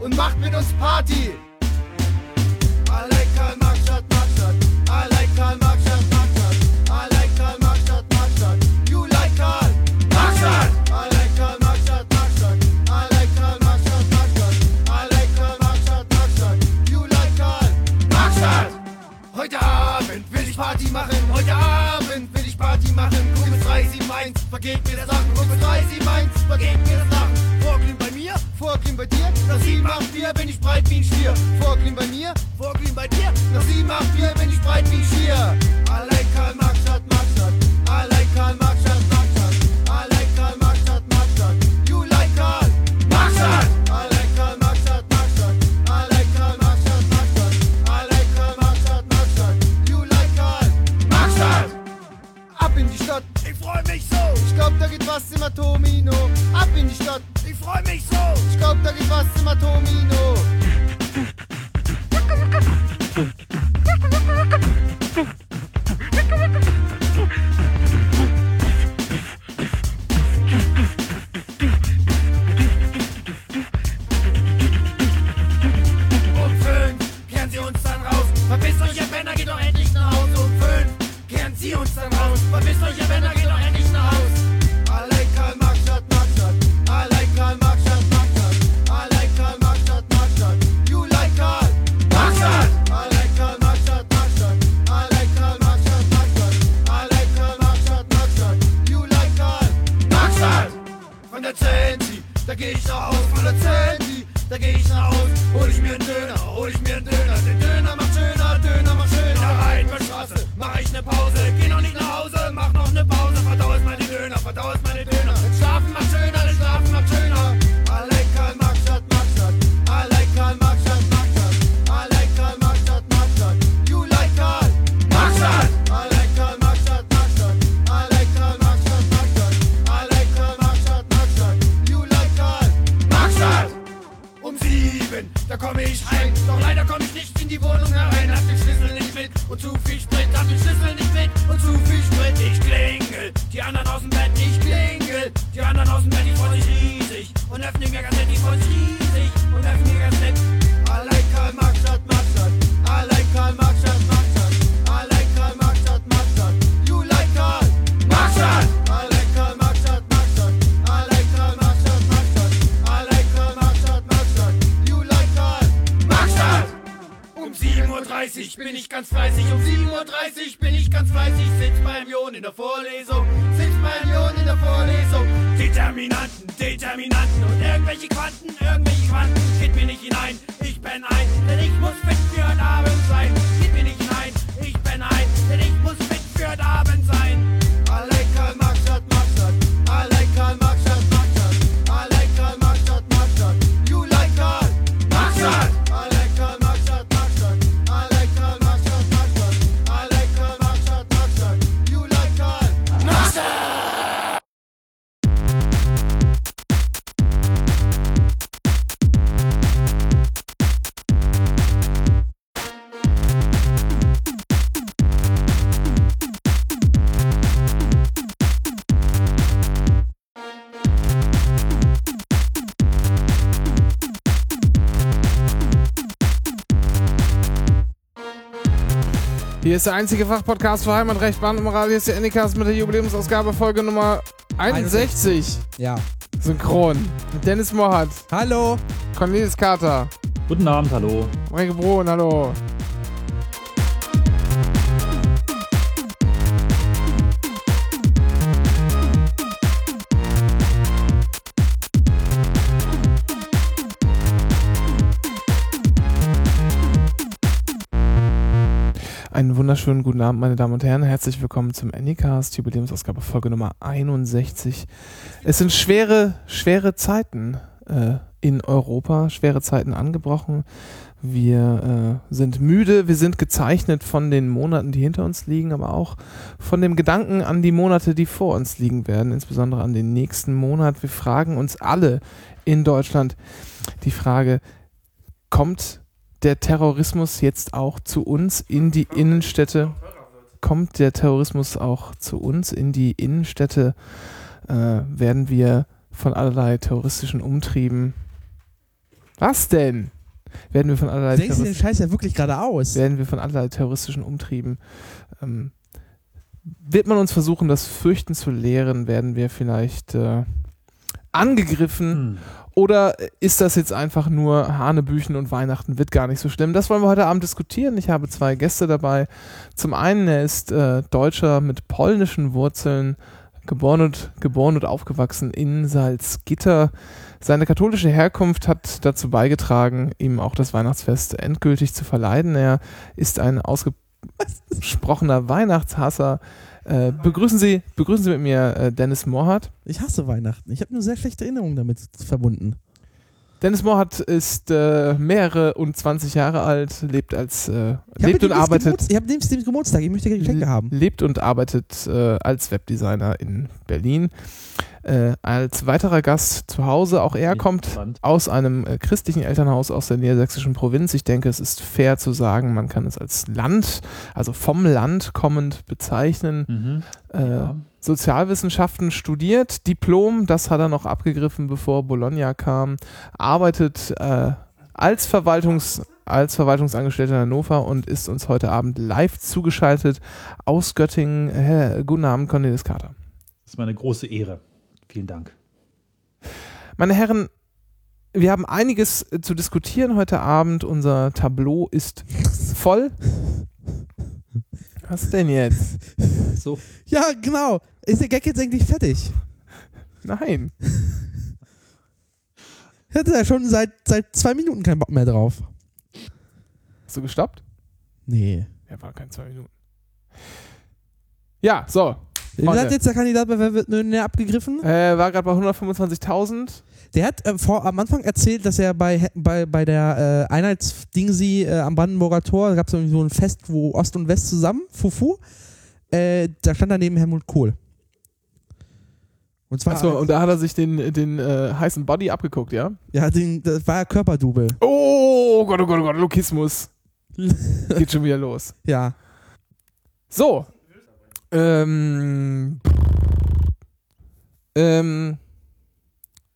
und macht mit uns Party. ganz fleißig um sieben Hier ist der einzige Fachpodcast für Heimatrecht, Band und Moral. Hier ist der Endicast mit der Jubiläumsausgabe Folge Nummer 61. Ja. Synchron. Mit Dennis Mohat. Hallo. Cornelis Kater. Guten Abend, hallo. Maike Brun, hallo. Einen wunderschönen guten Abend, meine Damen und Herren. Herzlich willkommen zum Anycast, Jubiläumsausgabe Folge Nummer 61. Es sind schwere, schwere Zeiten äh, in Europa, schwere Zeiten angebrochen. Wir äh, sind müde, wir sind gezeichnet von den Monaten, die hinter uns liegen, aber auch von dem Gedanken an die Monate, die vor uns liegen werden, insbesondere an den nächsten Monat. Wir fragen uns alle in Deutschland die Frage, kommt der Terrorismus jetzt auch zu uns in die Innenstädte? Kommt der Terrorismus auch zu uns in die Innenstädte? Äh, werden wir von allerlei terroristischen Umtrieben. Was denn? Werden wir von allerlei Denkst du den Scheiß ja wirklich gerade aus? werden wir von allerlei terroristischen Umtrieben. Ähm, wird man uns versuchen, das Fürchten zu lehren? Werden wir vielleicht äh, angegriffen? Hm. Oder ist das jetzt einfach nur Hanebüchen und Weihnachten wird gar nicht so schlimm? Das wollen wir heute Abend diskutieren. Ich habe zwei Gäste dabei. Zum einen, er ist äh, Deutscher mit polnischen Wurzeln, geboren und, geboren und aufgewachsen in Salzgitter. Seine katholische Herkunft hat dazu beigetragen, ihm auch das Weihnachtsfest endgültig zu verleiden. Er ist ein ausgesprochener Weihnachtshasser. Äh, begrüßen Sie, begrüßen Sie mit mir äh, Dennis Mohrhardt. Ich hasse Weihnachten. Ich habe nur sehr schlechte Erinnerungen damit verbunden. Dennis Mohrhardt ist äh, mehrere und 20 Jahre alt, lebt als äh, lebt und arbeitet Ich habe den Geburtstag. Ich möchte Geschenke haben. lebt und arbeitet äh, als Webdesigner in Berlin. Äh, als weiterer Gast zu Hause, auch er kommt aus einem äh, christlichen Elternhaus aus der niedersächsischen Provinz. Ich denke, es ist fair zu sagen, man kann es als Land, also vom Land kommend bezeichnen. Mhm. Äh, Ja. Sozialwissenschaften studiert, Diplom, das hat er noch abgegriffen, bevor Bologna kam, arbeitet äh, als, Verwaltungs, als Verwaltungsangestellter in Hannover und ist uns heute Abend live zugeschaltet aus Göttingen. Herr, guten Abend, Cornelis Kater. Das ist meine große Ehre. Vielen Dank. Meine Herren, wir haben einiges äh, zu diskutieren heute Abend. Unser Tableau ist voll. Was denn jetzt? So, Ja, genau. Ist der Gag jetzt eigentlich fertig? Nein. Ich hatte ja schon seit, seit zwei Minuten keinen Bock mehr drauf. Hast du gestoppt? Nee. Ja, war kein zwei Minuten. Ja, so. Wie hat jetzt der Kandidat bei Wer wird Millionär abgegriffen? Äh, war gerade bei 125.000. Der hat äh, vor, am Anfang erzählt, dass er bei, bei, bei der äh, Einheitsdingsi äh, am Brandenburger Tor, da gab es so ein Fest, wo Ost und West zusammen, Fufu, äh, da stand daneben Helmut Kohl. Und zwar, Achso, und da hat er sich den, den äh, heißen Body abgeguckt, ja? ja, den, das war ja Körperdouble. Oh Gott, oh Gott, oh Gott, Lokismus. Geht schon wieder los. Ja. So. Ähm. Ähm.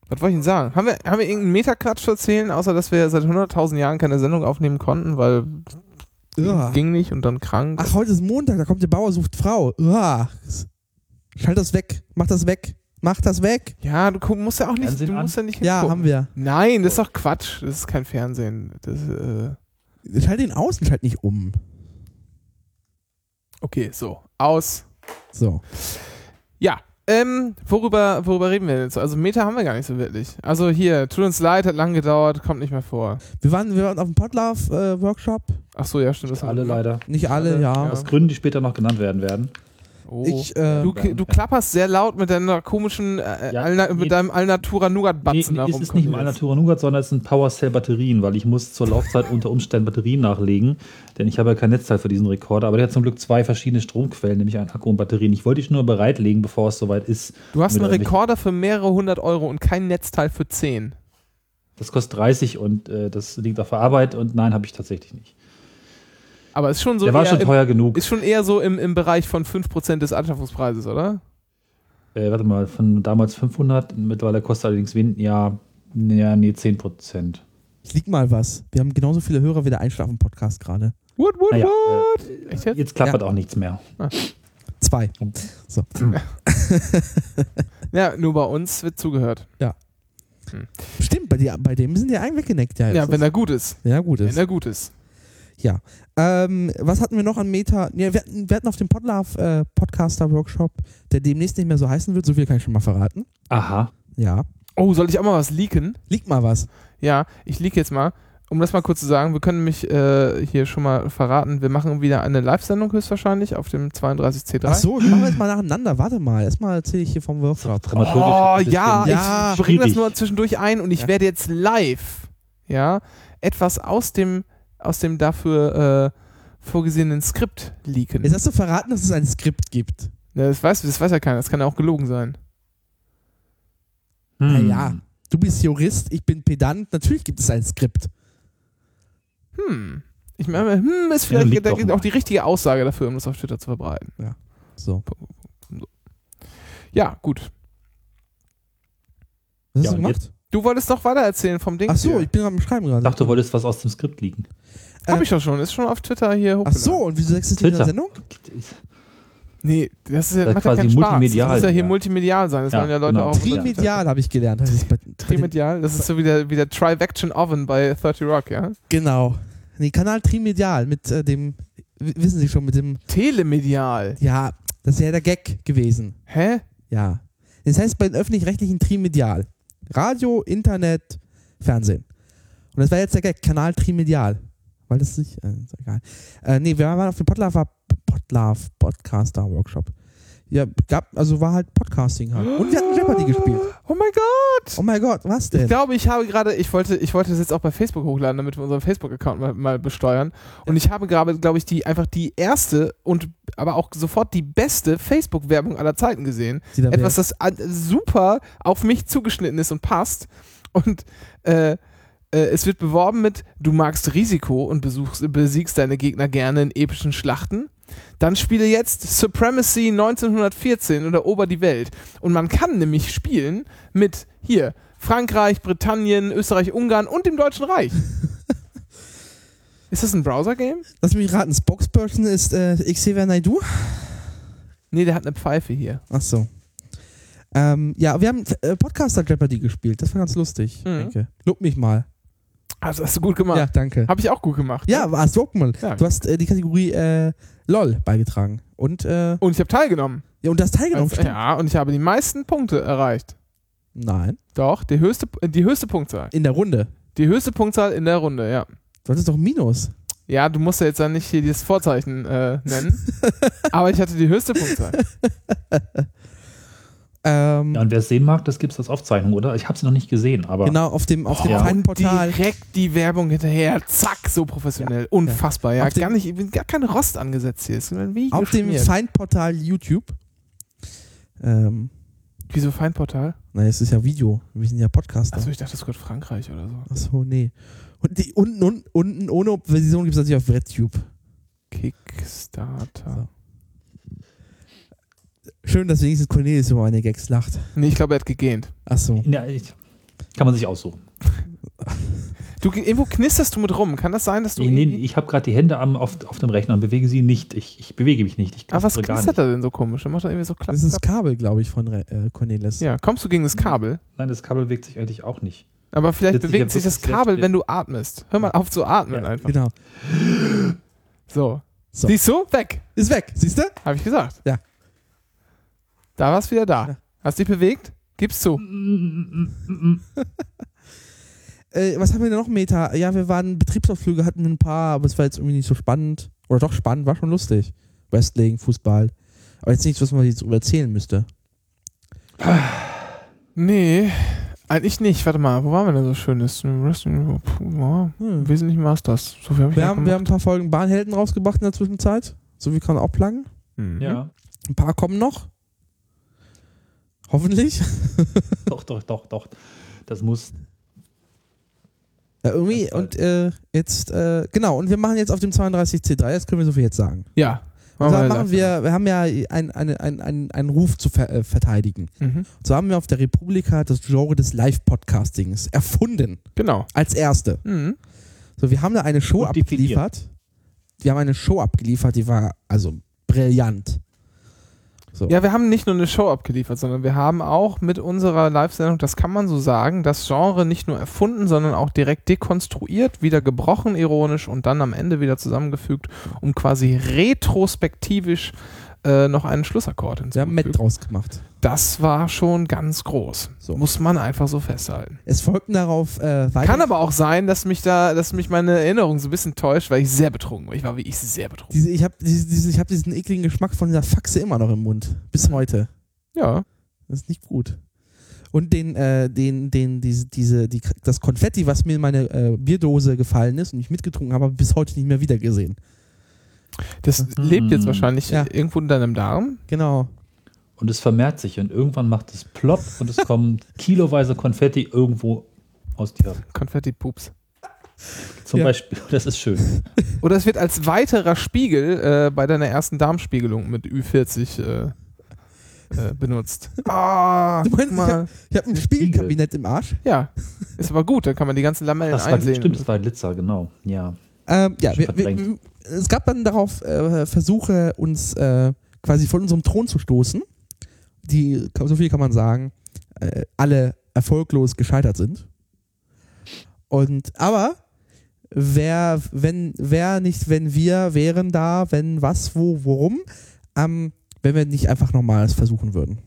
Was wollte ich denn sagen? Haben wir, haben wir irgendeinen Metaquatsch zu erzählen, außer dass wir seit 100.000 Jahren keine Sendung aufnehmen konnten, weil Uah. ging nicht und dann krank? Ach, heute ist Montag, da kommt der Bauer sucht Frau. Uah. Schalt das weg. Mach das weg. Mach das weg. Ja, du guck- musst ja auch nicht, Fernsehen du an? musst ja nicht Ja, haben wir. Nein, das ist doch Quatsch. Das ist kein Fernsehen. Das, äh, Schalt ihn aus und schalt nicht um. Okay, so. Aus. So. Ja, ähm, worüber, worüber reden wir jetzt? Also Meta haben wir gar nicht so wirklich. Also hier, tut uns leid, hat lang gedauert, kommt nicht mehr vor. Wir waren, wir waren auf dem Podlove-Workshop. Ach so, ja, stimmt. Das alle leider. Nicht alle, Alle, ja. ja. Aus Gründen, die später noch genannt werden werden. Oh. Ich, äh, du, du klapperst sehr laut mit deiner komischen, äh, Ja, Alna, nee. mit deinem Alnatura Nougat Nee, nee, ist es nicht mal Alnatura Nougat, sondern es sind Powercell Batterien, weil ich muss zur Laufzeit unter Umständen Batterien nachlegen, denn ich habe ja kein Netzteil für diesen Rekorder, aber der hat zum Glück zwei verschiedene Stromquellen, nämlich einen Akku und Batterien. Ich wollte dich nur bereitlegen, bevor es soweit ist. Du hast einen Rekorder für mehrere hundert Euro und kein Netzteil für 10. Das kostet 30 und äh, das liegt auf der Arbeit und nein, habe ich tatsächlich nicht. Aber ist schon so der war schon im, teuer genug. ist schon eher so im, im Bereich von 5% des Anschaffungspreises, oder? Äh, warte mal, von damals 500, mittlerweile kostet allerdings wen, ja, ja, nee, 10 Prozent. Ich lieg mal was. Wir haben genauso viele Hörer wie der Einschlafen-Podcast gerade. What, what, Naja, what? äh, Echt jetzt? jetzt klappert auch nichts mehr. Zwei. Ja, nur bei uns wird zugehört. Stimmt, bei, dir, bei dem sind die eigentlich weggeneckt. Ja, Ja, wenn er gut ist. ja gut Wenn ist. er gut ist. Ähm, was hatten wir noch an Meta? Ja, wir, hatten, wir hatten auf dem Podlove äh, Podcaster Workshop, der demnächst nicht mehr so heißen wird. So viel kann ich schon mal verraten. Aha. Ja. Oh, soll ich auch mal was leaken? Liegt mal was. Ja, ich leak jetzt mal. Um das mal kurz zu sagen, wir können mich äh, hier schon mal verraten. Wir machen wieder eine Live-Sendung höchstwahrscheinlich auf dem 32C3. Ach so, machen wir jetzt mal nacheinander. Warte mal. Erstmal erzähle ich hier vom Workshop. Oh, ja, Ja, ich bringe das nur zwischendurch ein und ich Ja. werde jetzt live, ja, etwas aus dem, aus dem dafür äh, vorgesehenen Skript leaken. Jetzt hast du verraten, dass es ein Skript gibt. Ja, das, weiß, das weiß ja keiner, das kann ja auch gelogen sein. Hm. Naja, du bist Jurist, ich bin Pedant. Natürlich gibt es ein Skript. hm. Ich meine, hm ist vielleicht da gibt mal. auch die richtige Aussage dafür, um das auf Twitter zu verbreiten. So. Ja, gut. Was hast Ja, du gemacht? Du wolltest doch weiter erzählen vom Ding. Ach so, ich bin am Schreiben gerade. Ich dachte, du wolltest was aus dem Skript liegen. Hab ich doch schon. Ist schon auf Twitter hier Ach hochgeladen. so, und wieso sagst du das in der Twitter. Sendung? Nee, das ist ja, Das macht ist ja quasi keinen Spaß. multimedial, Das muss ja hier ja. multimedial sein. Das Ja, wollen ja Leute genau. auch. Trimedial habe ich gelernt. Das ist bei, bei den- Trimedial? Das ist so wie der, wie der Trivaction Oven bei 30 Rock, ja? Genau. Nee, Kanal Trimedial mit äh, dem, wissen Sie schon, mit dem, Telemedial. ja, das ist ja der Gag gewesen. Hä? Ja. Das heißt bei den öffentlich-rechtlichen Trimedial. Radio, Internet, Fernsehen. Und das war jetzt der Gag, Kanal Trimedial. Weil das nicht, äh, ist egal. Äh, nee, wir waren auf dem Podlove, Podlove Podcaster Workshop. Ja, gab, also war halt Podcasting halt. Und wir hatten Jeopardy gespielt. Oh mein Gott! Oh mein Gott, was Ich denn? glaube, ich habe gerade, ich wollte, ich wollte das jetzt auch bei Facebook hochladen, damit wir unseren Facebook-Account mal, mal besteuern. Und ich habe gerade, glaube ich, die einfach die erste und aber auch sofort die beste Facebook-Werbung aller Zeiten gesehen. Da Etwas, das super auf mich zugeschnitten ist und passt. Und äh, äh, es wird beworben mit, du magst Risiko und besuchst, besiegst deine Gegner gerne in epischen Schlachten. Dann spiele jetzt Supremacy 1914 und erober die Welt. Und man kann nämlich spielen mit hier Frankreich, Britannien, Österreich, Ungarn und dem Deutschen Reich. ist das ein Browser-Game? Lass mich raten, Spokesperson ist äh, Xavier Naidu? Nee, der hat eine Pfeife hier. Ach so. Ähm, ja, wir haben äh, Podcaster Jeopardy gespielt. Das war ganz lustig. Mhm. Danke. Lob mich mal. Also hast du gut gemacht. Ja, danke. Habe ich auch gut gemacht. Ja, war lob mal. Ja. Du hast äh, die Kategorie äh, LOL beigetragen. Und, äh, Und ich habe teilgenommen. ja, und du hast teilgenommen. Also, ja, und ich habe die meisten Punkte erreicht. Nein. Doch, die höchste, die höchste Punktzahl. In der Runde. Die höchste Punktzahl in der Runde, ja. Du hattest doch Minus. Ja, du musst ja jetzt dann nicht hier dieses Vorzeichen äh, nennen. aber ich hatte die höchste Punktzahl. Ähm, Ja, und wer es sehen mag, das gibt es als Aufzeichnung, oder? Ich habe sie noch nicht gesehen, aber genau, auf dem, auf dem Ja. Feinportal. Direkt die Werbung hinterher. Zack, so professionell. Unfassbar, ja. Auf dem- Gar, nicht, ich bin gar kein Rost angesetzt hier. Ist wie Auf dem. Feinportal YouTube. Ähm, Wieso Feinportal? nein, es ist ja Video. Wir sind ja Podcaster. Achso, ich dachte, das gehört Frankreich oder so. Achso, nee. Und die unten, unten, unten ohne Version gibt es natürlich auf RedTube. Kickstarter. Schön, dass wenigstens Cornelius über meine Gags lacht. Nee, ich glaube, er hat gegähnt. Achso. ja, ich, kann man sich aussuchen. Du, irgendwo knisterst du mit rum. Kann das sein, dass du. Nee, nee, ich habe gerade die Hände am, auf, auf dem Rechner und bewege sie nicht. Ich, ich bewege mich nicht. Ich Aber was knistert er denn so komisch? Er macht doch irgendwie so klapp, Das ist das. Kabel, glaube ich, von äh, Cornelis. Ja, kommst du gegen das Kabel? Nein, das Kabel bewegt sich eigentlich auch nicht. Aber vielleicht ich bewegt sich das Kabel, wenn du atmest. Hör mal auf zu atmen Ja, einfach. Genau. So. So. Siehst du? Weg. Ist weg, siehst du? Habe ich gesagt. Ja. Da war es wieder da. Hast dich bewegt? Gib's zu. Äh, was haben wir denn noch, Meta? Ja, wir waren Betriebsausflüge, hatten ein paar, aber es war jetzt irgendwie nicht so spannend. Oder doch spannend, war schon lustig. Wrestling, Fußball. Aber jetzt nichts, was man jetzt darüber erzählen müsste. Nee, eigentlich nicht. Warte mal, wo waren wir denn so schönes? Wrestling, puh, ja, Hm. Wesentlich Masters. So viel hab ich Wir haben, wir haben ein paar Folgen Bahnhelden rausgebracht in der Zwischenzeit. So wie kann man auch planen. Mhm. Ja, Ein paar kommen noch. Hoffentlich. doch, doch, doch, doch. Das muss. Ja, irgendwie. Das Und äh, jetzt, äh, genau, und wir machen jetzt auf dem 32C3, jetzt können wir so viel jetzt sagen. Ja. Und zwar wir machen wir, wir haben ja einen ein, ein, ein, einen Ruf zu ver äh, verteidigen. Mhm. Und so haben wir auf der Republika das Genre des Live-Podcastings erfunden. Genau. Als erste. Mhm. So, wir haben da eine Show abgeliefert. Wir haben eine Show abgeliefert, die war also brillant. So. Ja, wir haben nicht nur eine Show abgeliefert, sondern wir haben auch mit unserer Live-Sendung, das kann man so sagen, das Genre nicht nur erfunden, sondern auch direkt dekonstruiert, wieder gebrochen, ironisch und dann am Ende wieder zusammengefügt, um quasi retrospektivisch äh, noch einen Schlussakkord wir haben hinzuzufügen. draus gemacht. Das war schon ganz groß. So. Muss man einfach so festhalten. Es folgten darauf äh, weiter. Kann aber auch sein, dass mich da, dass mich meine Erinnerung so ein bisschen täuscht, weil ich sehr betrunken war. Ich war wirklich sehr betrunken. Diese, ich habe diese, ich hab diesen ekligen Geschmack von dieser Faxe immer noch im Mund. Bis heute. Ja. Das ist nicht gut. Und den, äh, den, den, diese, diese, die, das Konfetti, was mir in meine äh, Bierdose gefallen ist und ich mitgetrunken habe, habe ich bis heute nicht mehr wiedergesehen. Das Mhm. lebt jetzt wahrscheinlich Ja. irgendwo in deinem Darm. Genau. Und es vermehrt sich und irgendwann macht es plopp und es kommen kiloweise Konfetti irgendwo aus dir. Konfetti-Pups. Zum Ja. Beispiel, das ist schön. Oder es wird als weiterer Spiegel äh, bei deiner ersten Darmspiegelung mit Ü40 äh, äh, benutzt. Ah, Du meinst, mal. Ich habe ein Spiegelkabinett im Arsch. Ja, ist aber gut, dann kann man die ganzen Lamellen Das war, einsehen. stimmt, das war ein Glitzer, genau. Ja. Ähm, ja, wir, wir. Es gab dann darauf äh, Versuche, uns äh, quasi von unserem Thron zu stoßen, die, so viel kann man sagen, äh, alle erfolglos gescheitert sind. Und aber wer, wenn, wer nicht, wenn wir wären da, wenn was, wo, worum, ähm, wenn wir nicht einfach nochmals versuchen würden.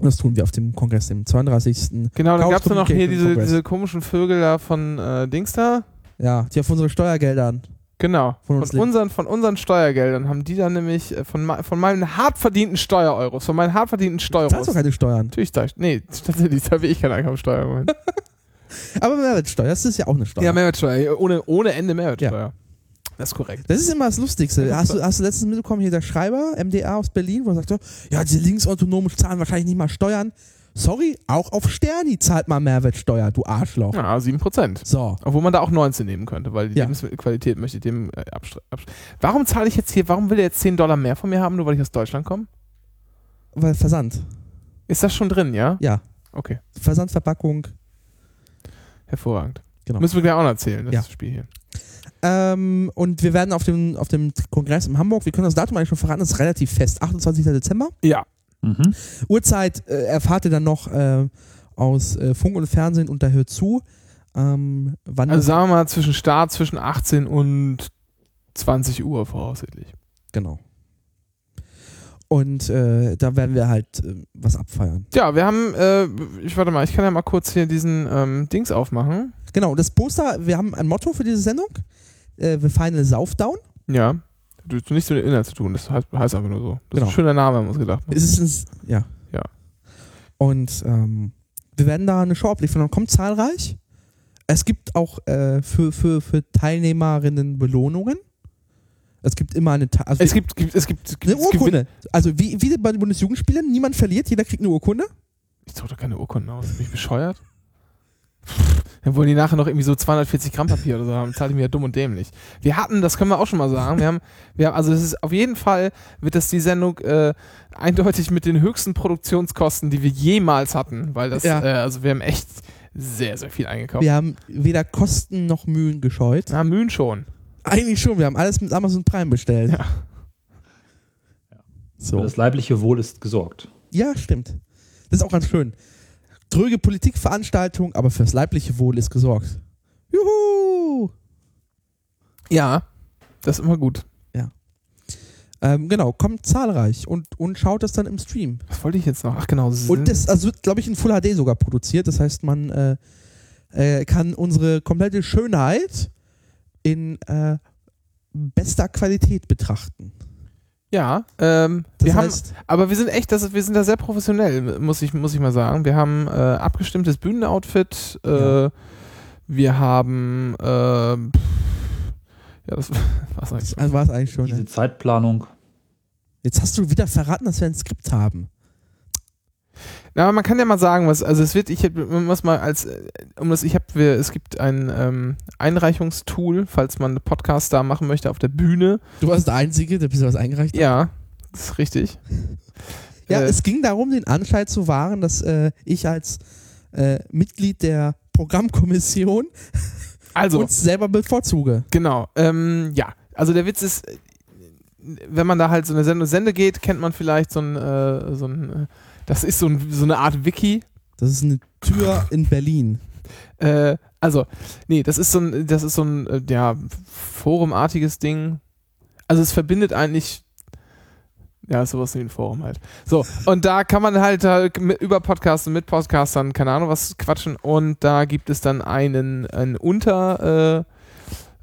Und das tun wir auf dem Kongress, dem 32. Genau, dann Chaos gab es noch hier diese, diese komischen Vögel da von äh, Dings da. Ja, die auf unsere Steuergeldern. Genau. Von Von, unseren, von unseren Steuergeldern haben die dann nämlich äh, von, von meinen hart verdienten Steuereuros, von meinen hart verdienten Du Steueros. zahlst doch keine Steuern. Natürlich, da, nee, tatsächlich, will ich keine Einkommensteuer. Aber Mehrwertsteuer, das ist ja auch eine Steuer. ja, Mehrwertsteuer, ohne, ohne Ende Mehrwertsteuer. Das ist korrekt. Das ist immer das Lustigste. Hast du, hast du letztens mitbekommen, hier der Schreiber, MDA aus Berlin, wo er sagt, ja, diese Linksautonomen zahlen wahrscheinlich nicht mal Steuern. Sorry, auch auf Sterni zahlt man Mehrwertsteuer, du Arschloch. Ja, 7%. So. Obwohl man da auch 19 nehmen könnte, weil die Ja. Lebensmittelqualität möchte ich dem äh, Warum zahle ich jetzt hier, warum will er jetzt 10 Dollar mehr von mir haben, nur weil ich aus Deutschland komme? Weil Versand. Ist das schon drin, ja? Ja. Okay, Versandverpackung. hervorragend. Genau. Müssen wir gleich auch noch erzählen, das Ja. Spiel hier. Ähm, und wir werden auf dem, auf dem Kongress in Hamburg, wir können das Datum eigentlich schon verraten, das ist relativ fest. 28. Dezember. Ja. Mhm. Uhrzeit äh, erfahrt ihr dann noch äh, aus äh, Funk und Fernsehen und da hört zu. Ähm, wann Also sagen wir mal zwischen Start zwischen 18 und 20 Uhr voraussichtlich. Genau. Und äh, da werden wir halt äh, was abfeiern. Ja, wir haben, äh, ich warte mal, ich kann ja mal kurz hier diesen ähm, Dings aufmachen. Genau, das Poster, wir haben ein Motto für diese Sendung. Äh, The Final Saufdown. Ja. Du hast nichts mit dem Inhalt zu tun, das heißt, heißt einfach nur so. Das Genau. ist ein schöner Name, haben wir uns gedacht. Es ist ein, ja. Ja. Und ähm, wir werden da eine Show abliefern. Dann kommt zahlreich. Es gibt auch äh, für, für, für Teilnehmerinnen Belohnungen. Es gibt immer eine, Ta also Es gibt, gibt, es gibt, es gibt eine Urkunde. Also wie, wie bei den Bundesjugendspielen, niemand verliert, jeder kriegt eine Urkunde. Ich drucke keine Urkunden aus. Bin ich bescheuert? Dann wollen die nachher noch irgendwie so 240 Gramm Papier oder so haben. Zahle ich mir ja dumm und dämlich. Wir hatten, das können wir auch schon mal sagen, wir haben, wir haben also es ist auf jeden Fall, wird das die Sendung äh, eindeutig mit den höchsten Produktionskosten, die wir jemals hatten. Weil das, Ja. äh, also wir haben echt sehr, sehr viel eingekauft. Wir haben weder Kosten noch Mühen gescheut. Na, Mühen schon. Eigentlich schon, wir haben alles mit Amazon Prime bestellt. Ja. So. das leibliche Wohl ist gesorgt. Ja, stimmt. Das ist auch ganz schön. Dröge Politikveranstaltung, aber fürs leibliche Wohl ist gesorgt. Juhu! Ja, das ist immer gut. Ähm, genau, kommt zahlreich und, und schaut das dann im Stream. Was wollte ich jetzt noch? Ach genau. Und das also wird, glaube ich, in Full HD sogar produziert. Das heißt, man äh, äh, kann unsere komplette Schönheit in äh, bester Qualität betrachten. Ja, ähm, Das wir haben, Aber wir sind echt, das, wir sind da sehr professionell, muss ich, muss ich mal sagen. Wir haben äh, abgestimmtes Bühnenoutfit. Äh, Ja. Wir haben, äh, ja, das was eigentlich. also war es eigentlich schon. Diese Ne? Zeitplanung. Jetzt hast du wieder verraten, dass wir ein Skript haben. Na, aber man kann ja mal sagen, was, also es wird, ich man muss mal als, um das, ich habe, es gibt ein ähm, Einreichungstool, falls man einen Podcast da machen möchte auf der Bühne. Du warst der Einzige, der bisher was eingereicht hat. Ja, das ist richtig. Ja, Äh, es ging darum, den Anschein zu wahren, dass äh, ich als äh, Mitglied der Programmkommission also, uns selber bevorzuge. Genau. Ähm, ja, also der Witz ist, äh, wenn man da halt so eine Sende, Sende geht, kennt man vielleicht so ein, äh, so ein äh, das ist so, ein, so eine Art Wiki. Das ist eine Tür in Berlin. Äh, also, nee, das ist so ein, das ist so ein, äh, ja, forumartiges Ding. Also es verbindet eigentlich, ja, sowas wie ein Forum halt. So, und da kann man halt, halt mit, über Podcasts und mit Podcastern, keine Ahnung, was quatschen. Und da gibt es dann einen, einen Unter, äh,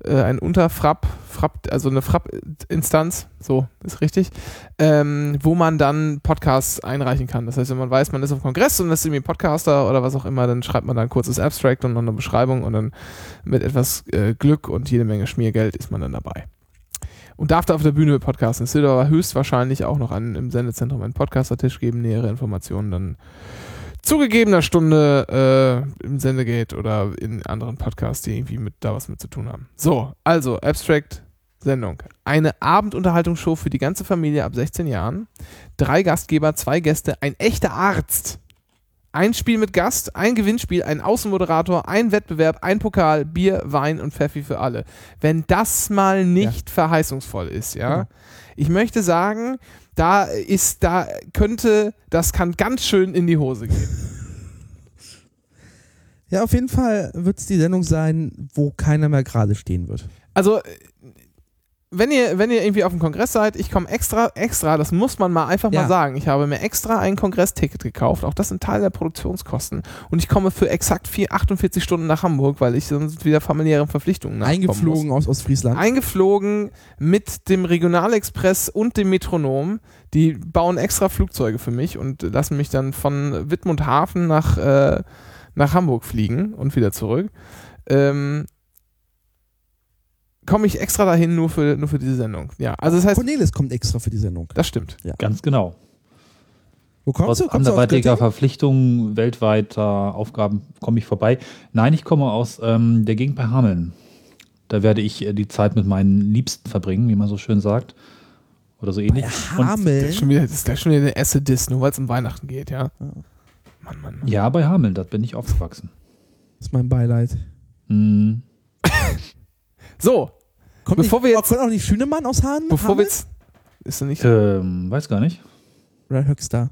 äh, ein Unterfrapp, Frapp, also eine Frapp-Instanz, so ist richtig, ähm, wo man dann Podcasts einreichen kann. Das heißt, wenn man weiß, man ist auf Kongress und ist irgendwie Podcaster oder was auch immer, dann schreibt man da ein kurzes Abstract und noch eine Beschreibung und dann mit etwas äh, Glück und jede Menge Schmiergeld ist man dann dabei. Und darf da auf der Bühne podcasten. Es wird aber höchstwahrscheinlich auch noch an, im Sendezentrum einen Podcaster-Tisch geben. Nähere Informationen dann zugegebener Stunde äh, im Sendegate oder in anderen Podcasts, die irgendwie mit da was mit zu tun haben. So, also Abstract Sendung. Eine Abendunterhaltungsshow für die ganze Familie ab 16 Jahren. Drei Gastgeber, zwei Gäste, ein echter Arzt. Ein Spiel mit Gast, ein Gewinnspiel, ein Außenmoderator, ein Wettbewerb, ein Pokal, Bier, Wein und Pfeffi für alle. Wenn das mal nicht verheißungsvoll ist, ja. Genau. Ich möchte sagen, da ist, da könnte, das kann ganz schön in die Hose gehen. Ja, auf jeden Fall wird es die Sendung sein, wo keiner mehr gerade stehen wird. Also, wenn ihr, wenn ihr irgendwie auf dem Kongress seid, ich komme extra, extra, das muss man mal einfach Ja. mal sagen. Ich habe mir extra ein Kongressticket gekauft. Auch das sind Teil der Produktionskosten. Und ich komme für exakt vier, 48 Stunden nach Hamburg, weil ich sonst wieder familiären Verpflichtungen nachkommen Eingeflogen Muss. aus Ostfriesland. Eingeflogen mit dem Regionalexpress und dem Metronom. Die bauen extra Flugzeuge für mich und lassen mich dann von Wittmundhafen nach, äh, nach Hamburg fliegen und wieder zurück. Ähm, komme ich extra dahin nur für, nur für diese Sendung. Ja, also das heißt, Cornelis kommt extra für die Sendung. das stimmt. Ganz genau. Wo kommst Aus du? Kommst aus anderweitiger Göttingen? Verpflichtungen, weltweiter Aufgaben komme ich vorbei. Nein, ich komme aus ähm, der Gegend bei Hameln. Da werde ich äh, die Zeit mit meinen Liebsten verbringen, wie man so schön sagt. Oder so ähnlich. Und, Das Hameln. ist, schon wieder, das ist gleich schon wieder eine erste Diss, nur weil es um Weihnachten geht, ja. Mann, Mann, Mann. ja, bei Hameln, da bin ich aufgewachsen. Das ist mein Beileid. Hm. So, Kommt Bevor nicht, wir jetzt- kommt auch nicht Schünemann aus Hahn? bevor wir jetzt. Ist er nicht Ähm, weiß gar nicht. Oder Höxter.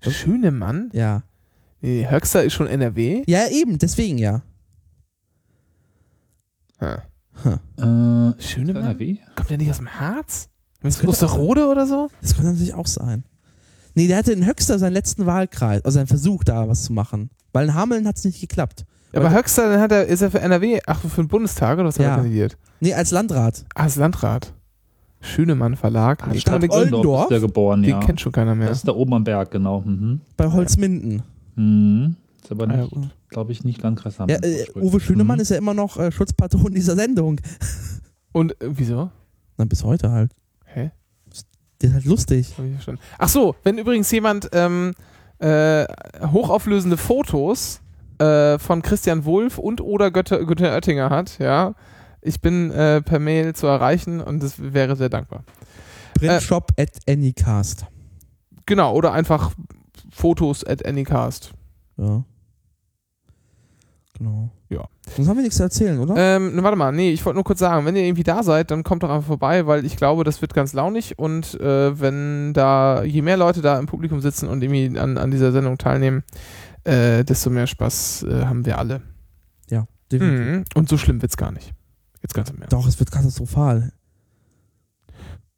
Schönemann? Ja. Nee, Höxter ist schon NRW. Ja, eben, deswegen ja. Ha. Äh, Schönemann? NRW? Kommt der nicht aus dem Harz? Auch Osterrode oder so? Das könnte natürlich auch sein. Nee, der hatte in Höxter seinen letzten Wahlkreis, also seinen Versuch da was zu machen. Weil in Hameln hat es nicht geklappt. Ja, aber Höxter, dann hat er, ist er für NRW, ach, für den Bundestag oder was hat Ja. er kandidiert? Nee, als Landrat. Ah, als Landrat. Schönemann Verlag. Nee, Stadt den, Oldendorf? Ist der geboren, den ja. kennt schon keiner mehr. Das ist da oben am Berg, genau. Mhm. Bei Holzminden. Mhm. Ist aber Ah, ja, glaube ich, nicht Landkreis Ja, Hameln. äh, Uwe Schünemann Mhm. ist ja immer noch äh, Schutzpatron dieser Sendung. Und äh, wieso? Na, bis heute halt. Hä? Der ist halt lustig. Ach so, wenn übrigens jemand ähm, äh, hochauflösende Fotos äh, von Christian Wulff und oder Götter, Günther Oettinger hat, ja, ich bin äh, per Mail zu erreichen und das wäre sehr dankbar. Printshop at Anycast. Genau, oder einfach Fotos at Anycast. Ja. Genau. Ja. Sonst haben wir nichts zu erzählen, oder? Ähm, warte mal, nee, ich wollte nur kurz sagen, wenn ihr irgendwie da seid, dann kommt doch einfach vorbei, weil ich glaube, das wird ganz launig und äh, wenn da, je mehr Leute da im Publikum sitzen und irgendwie an, an dieser Sendung teilnehmen, äh, desto mehr Spaß äh, haben wir alle. ja, definitiv. Mhm. Und so schlimm wird's gar nicht. Jetzt ganz im Ernst. Doch, es wird katastrophal.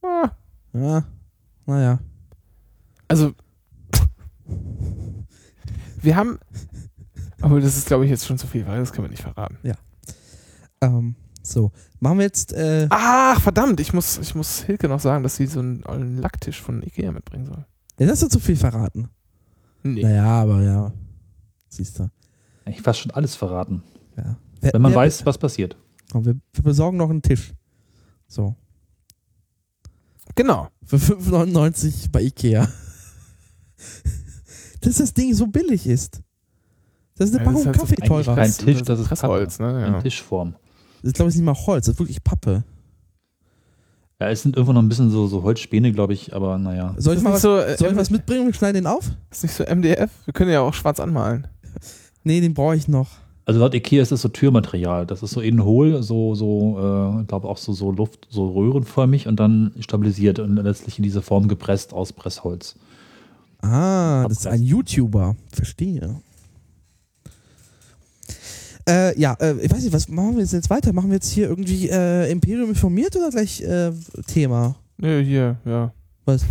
Ah, Ja. Naja. also, wir haben, aber das ist, glaube ich, jetzt schon zu viel, weil das können wir nicht verraten. Ähm, so. Machen wir jetzt. Äh, Ach, verdammt, ich muss, ich muss Hilke noch sagen, dass sie so einen ollen Lacktisch von Ikea mitbringen soll. jetzt hast du zu viel verraten. Nee. Naja, aber ja. Siehst du. Ich fast schon alles verraten. Ja. Wer- Wenn man wer- weiß, was passiert. Komm, wir, wir besorgen noch einen Tisch. So. Genau. Für 5,99 bei Ikea. Dass das Ding so billig ist. Das ist eine Ja, das Packung ist halt Kaffee teurer. kein Tisch, das ist Pressholz, ne? Ja. In Tischform. Das ist, glaube ich, nicht mal Holz, das ist wirklich Pappe. Ja, es sind irgendwo noch ein bisschen so, so Holzspäne, glaube ich, aber naja. Soll ich mal was, so, äh, soll ich was mitbringen und schneiden den auf? Ist nicht so MDF? Wir können ja auch schwarz anmalen. Nee, den brauche ich noch. Also laut Ikea ist das so Türmaterial. Das ist so innen hohl, so, so, äh, ich glaube auch so, so Luft, so röhrenförmig und dann stabilisiert und letztlich in diese Form gepresst aus Pressholz. Ah, das ist ein YouTuber. Verstehe. Äh, ja, äh, ich weiß nicht, was machen wir jetzt weiter? Machen wir jetzt hier irgendwie äh, Imperium informiert oder gleich äh, Thema? Nö, hier, ja. Was?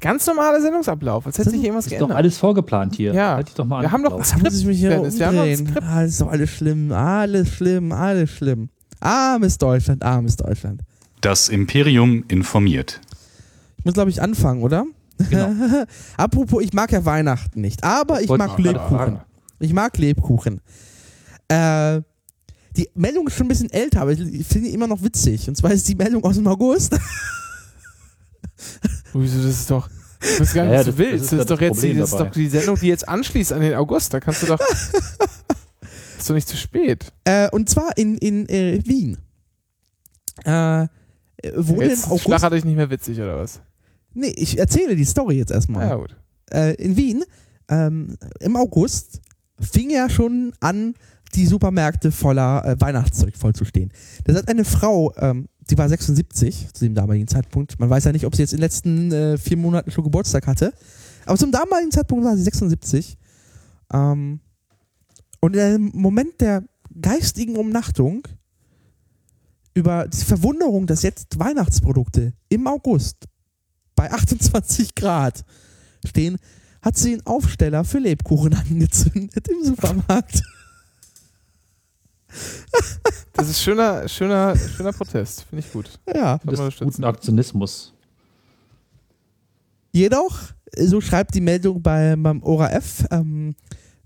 Ganz normaler Sendungsablauf, als hätte sich irgendwas Das ist doch geändert. alles vorgeplant hier. Ja. Halt dich doch mal Wir an. haben doch was- muss ich mich hier Dennis, wir haben. Ah, ist doch alles schlimm, alles schlimm, alles schlimm. Armes Deutschland, armes Deutschland. Das Imperium informiert. Ich muss, glaube ich, anfangen, oder? Genau. Apropos, ich mag ja Weihnachten nicht, aber ich mag Lebkuchen. Ich mag Lebkuchen. Äh, die Meldung ist schon ein bisschen älter, aber ich finde die immer noch witzig. Und zwar ist die Meldung aus dem August. Wieso, das ist doch. Ich weiß gar nicht, Ja, was du das- willst. das Das ist ist, das doch jetzt die, das ist dabei. doch die Sendung, die jetzt anschließt an den August. Da kannst du doch. ist doch nicht zu spät. Äh, und zwar in, in äh, Wien. Äh, wurde Jetzt im August. Schlacher dich nicht mehr witzig, oder was? Nee, ich erzähle die Story jetzt erstmal. Ja, gut. äh, in Wien ähm, im August fing ja schon an, die Supermärkte voller äh, Weihnachtszeug vollzustehen. Da hat eine Frau, ähm, die war 76 zu dem damaligen Zeitpunkt. Man weiß ja nicht, ob sie jetzt in den letzten äh, vier Monaten schon Geburtstag hatte. Aber zum damaligen Zeitpunkt war sie 76. Ähm, und in einem Moment der geistigen Umnachtung über die Verwunderung, dass jetzt Weihnachtsprodukte im August bei 28 Grad stehen, hat sie einen Aufsteller für Lebkuchen angezündet im Supermarkt. Das ist schöner, schöner, schöner Protest. Finde ich gut. Ja. Das unterstützen. guten Aktionismus. Jedoch, so schreibt die Meldung bei, beim ORF, ähm,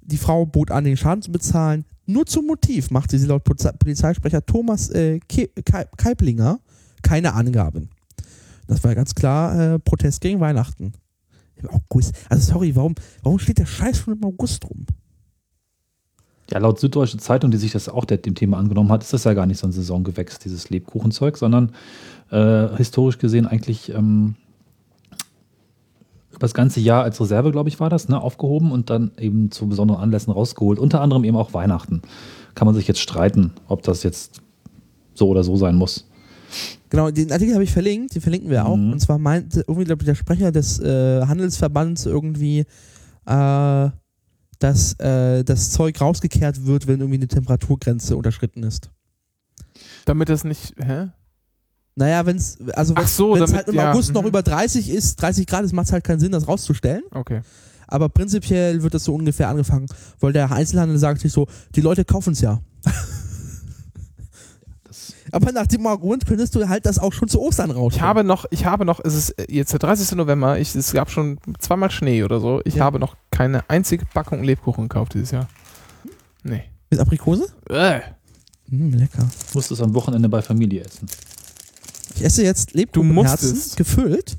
die Frau bot an, den Schaden zu bezahlen. Nur zum Motiv machte sie laut Polize- Polizeisprecher Thomas äh, Ke Ke Keiplinger keine Angaben. Das war ganz klar äh, Protest gegen Weihnachten. Im August. Also sorry, warum, warum steht der Scheiß schon im August rum? Ja, laut Süddeutsche Zeitung, die sich das auch dem Thema angenommen hat, ist das ja gar nicht so ein Saisongewächs, dieses Lebkuchenzeug, sondern äh, historisch gesehen eigentlich ähm, über das ganze Jahr als Reserve, glaube ich, war das, ne, aufgehoben und dann eben zu besonderen Anlässen rausgeholt. Unter anderem eben auch Weihnachten. Kann man sich jetzt streiten, ob das jetzt so oder so sein muss. Genau, den Artikel habe ich verlinkt, den verlinken wir auch. Mhm. Und zwar meinte irgendwie, glaube ich, der Sprecher des äh, Handelsverbands irgendwie, äh, dass äh, das Zeug rausgekehrt wird, wenn irgendwie eine Temperaturgrenze unterschritten ist. Damit das nicht. Hä? Naja, wenn es also so, wenn's damit- halt im ja, August noch mhm. über 30 ist, 30 Grad ist, macht es halt keinen Sinn, das rauszustellen. Okay. Aber prinzipiell wird das so ungefähr angefangen, weil der Einzelhandel sagt sich so, die Leute kaufen es ja. Aber nach dem Grund könntest du halt das auch schon zu Ostern raus. Ich habe noch, ich habe noch, es ist jetzt der 30. November, ich, es gab schon zweimal Schnee oder so. Ich Ja. habe noch keine einzige Packung Lebkuchen gekauft dieses Jahr. Nee. Mit Aprikose? Äh. Mm, lecker. musst es am Wochenende bei Familie essen. Ich esse jetzt Du Lebkuchenherzen, gefüllt.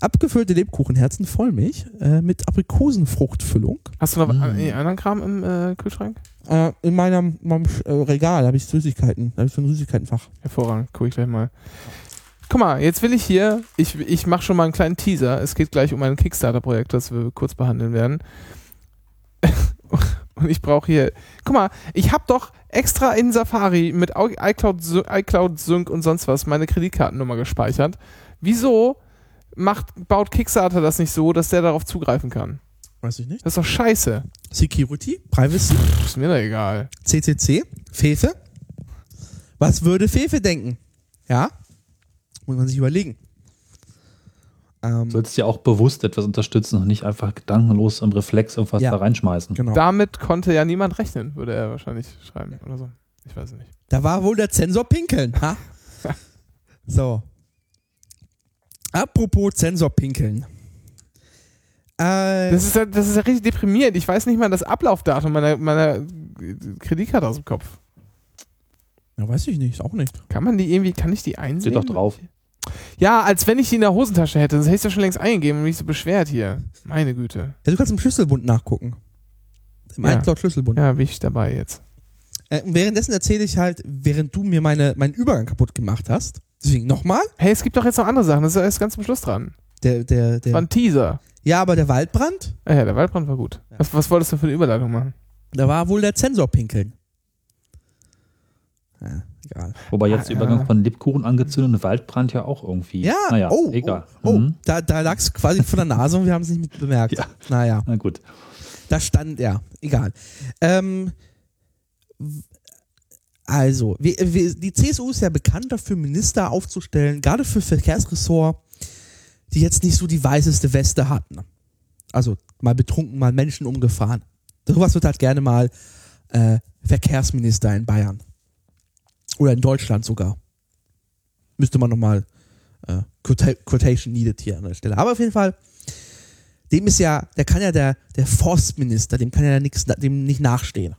Abgefüllte Lebkuchenherzen, Vollmilch, äh, mit Aprikosenfruchtfüllung. Hast du noch Mm. anderen Kram im äh, Kühlschrank? Äh, in meinem, meinem äh, Regal habe ich Süßigkeiten. Da habe ich so ein Süßigkeitenfach. Hervorragend, gucke ich gleich mal. Guck mal, jetzt will ich hier, ich, ich mache schon mal einen kleinen Teaser. Es geht gleich um ein Kickstarter-Projekt, das wir kurz behandeln werden. Und ich brauche hier, guck mal, ich habe doch extra in Safari mit iCloud, iCloud Sync und sonst was meine Kreditkartennummer gespeichert. Wieso macht, baut Kickstarter das nicht so, dass der darauf zugreifen kann? Weiß ich nicht. Das ist doch scheiße. Security, Privacy, Ist mir doch egal. CCC, Fefe. Was würde Fefe denken? Ja? Muss man sich überlegen. Ähm, Du sollst ja auch bewusst etwas unterstützen und nicht einfach gedankenlos im Reflex irgendwas Ja. da reinschmeißen. genau. Damit konnte ja niemand rechnen, würde er wahrscheinlich schreiben oder so. Ich weiß es nicht. Da war wohl der Zensor pinkeln. Ha? so. Apropos Zensor pinkeln. Äh, Das ist, ja, das ist ja richtig deprimierend. Ich weiß nicht mal das Ablaufdatum meiner, meiner Kreditkarte aus dem Kopf. ja, weiß ich nicht, auch nicht. Kann man die irgendwie, kann ich die einsehen? Steht doch drauf. Ja, als wenn ich die in der Hosentasche hätte. Das hätte ich ja schon längst eingegeben und mich so beschwert hier. Meine Güte. Ja, du kannst im Schlüsselbund nachgucken. Im Ja. iCloud-Schlüsselbund. Ja, bin ich dabei jetzt. Äh, und währenddessen erzähle ich halt, während du mir meine, meinen Übergang kaputt gemacht hast. Deswegen nochmal. Hey, es gibt doch jetzt noch andere Sachen. Das ist ja erst ganz zum Schluss dran. Der, der, Das war der, ein Teaser. ja, aber der Waldbrand, Ah ja, der Waldbrand war gut. Was, was wolltest du für eine Überleitung machen? da war wohl der Zensor pinkeln. Ja, egal. Wobei jetzt der Ah, Übergang ja. von Lebkuchen angezündet und Waldbrand ja auch irgendwie. Ja, naja, oh, egal. oh, oh. Mhm. Da, da lag es quasi vor der Nase und wir haben es nicht mit bemerkt. Ja. Naja. Na gut. Da stand, ja, egal. Ähm, also, wir, wir, die CSU ist ja bekannt dafür, Minister aufzustellen, gerade für Verkehrsressort, die jetzt nicht so die weißeste Weste hatten. Also mal betrunken, mal Menschen umgefahren. Sowas wird halt gerne mal äh, Verkehrsminister in Bayern. Oder in Deutschland sogar. Müsste man nochmal äh, Quota- Quotation needed hier an der Stelle. Aber auf jeden Fall, dem ist ja, der kann ja der, der Forstminister, dem kann ja nix, dem nicht nachstehen.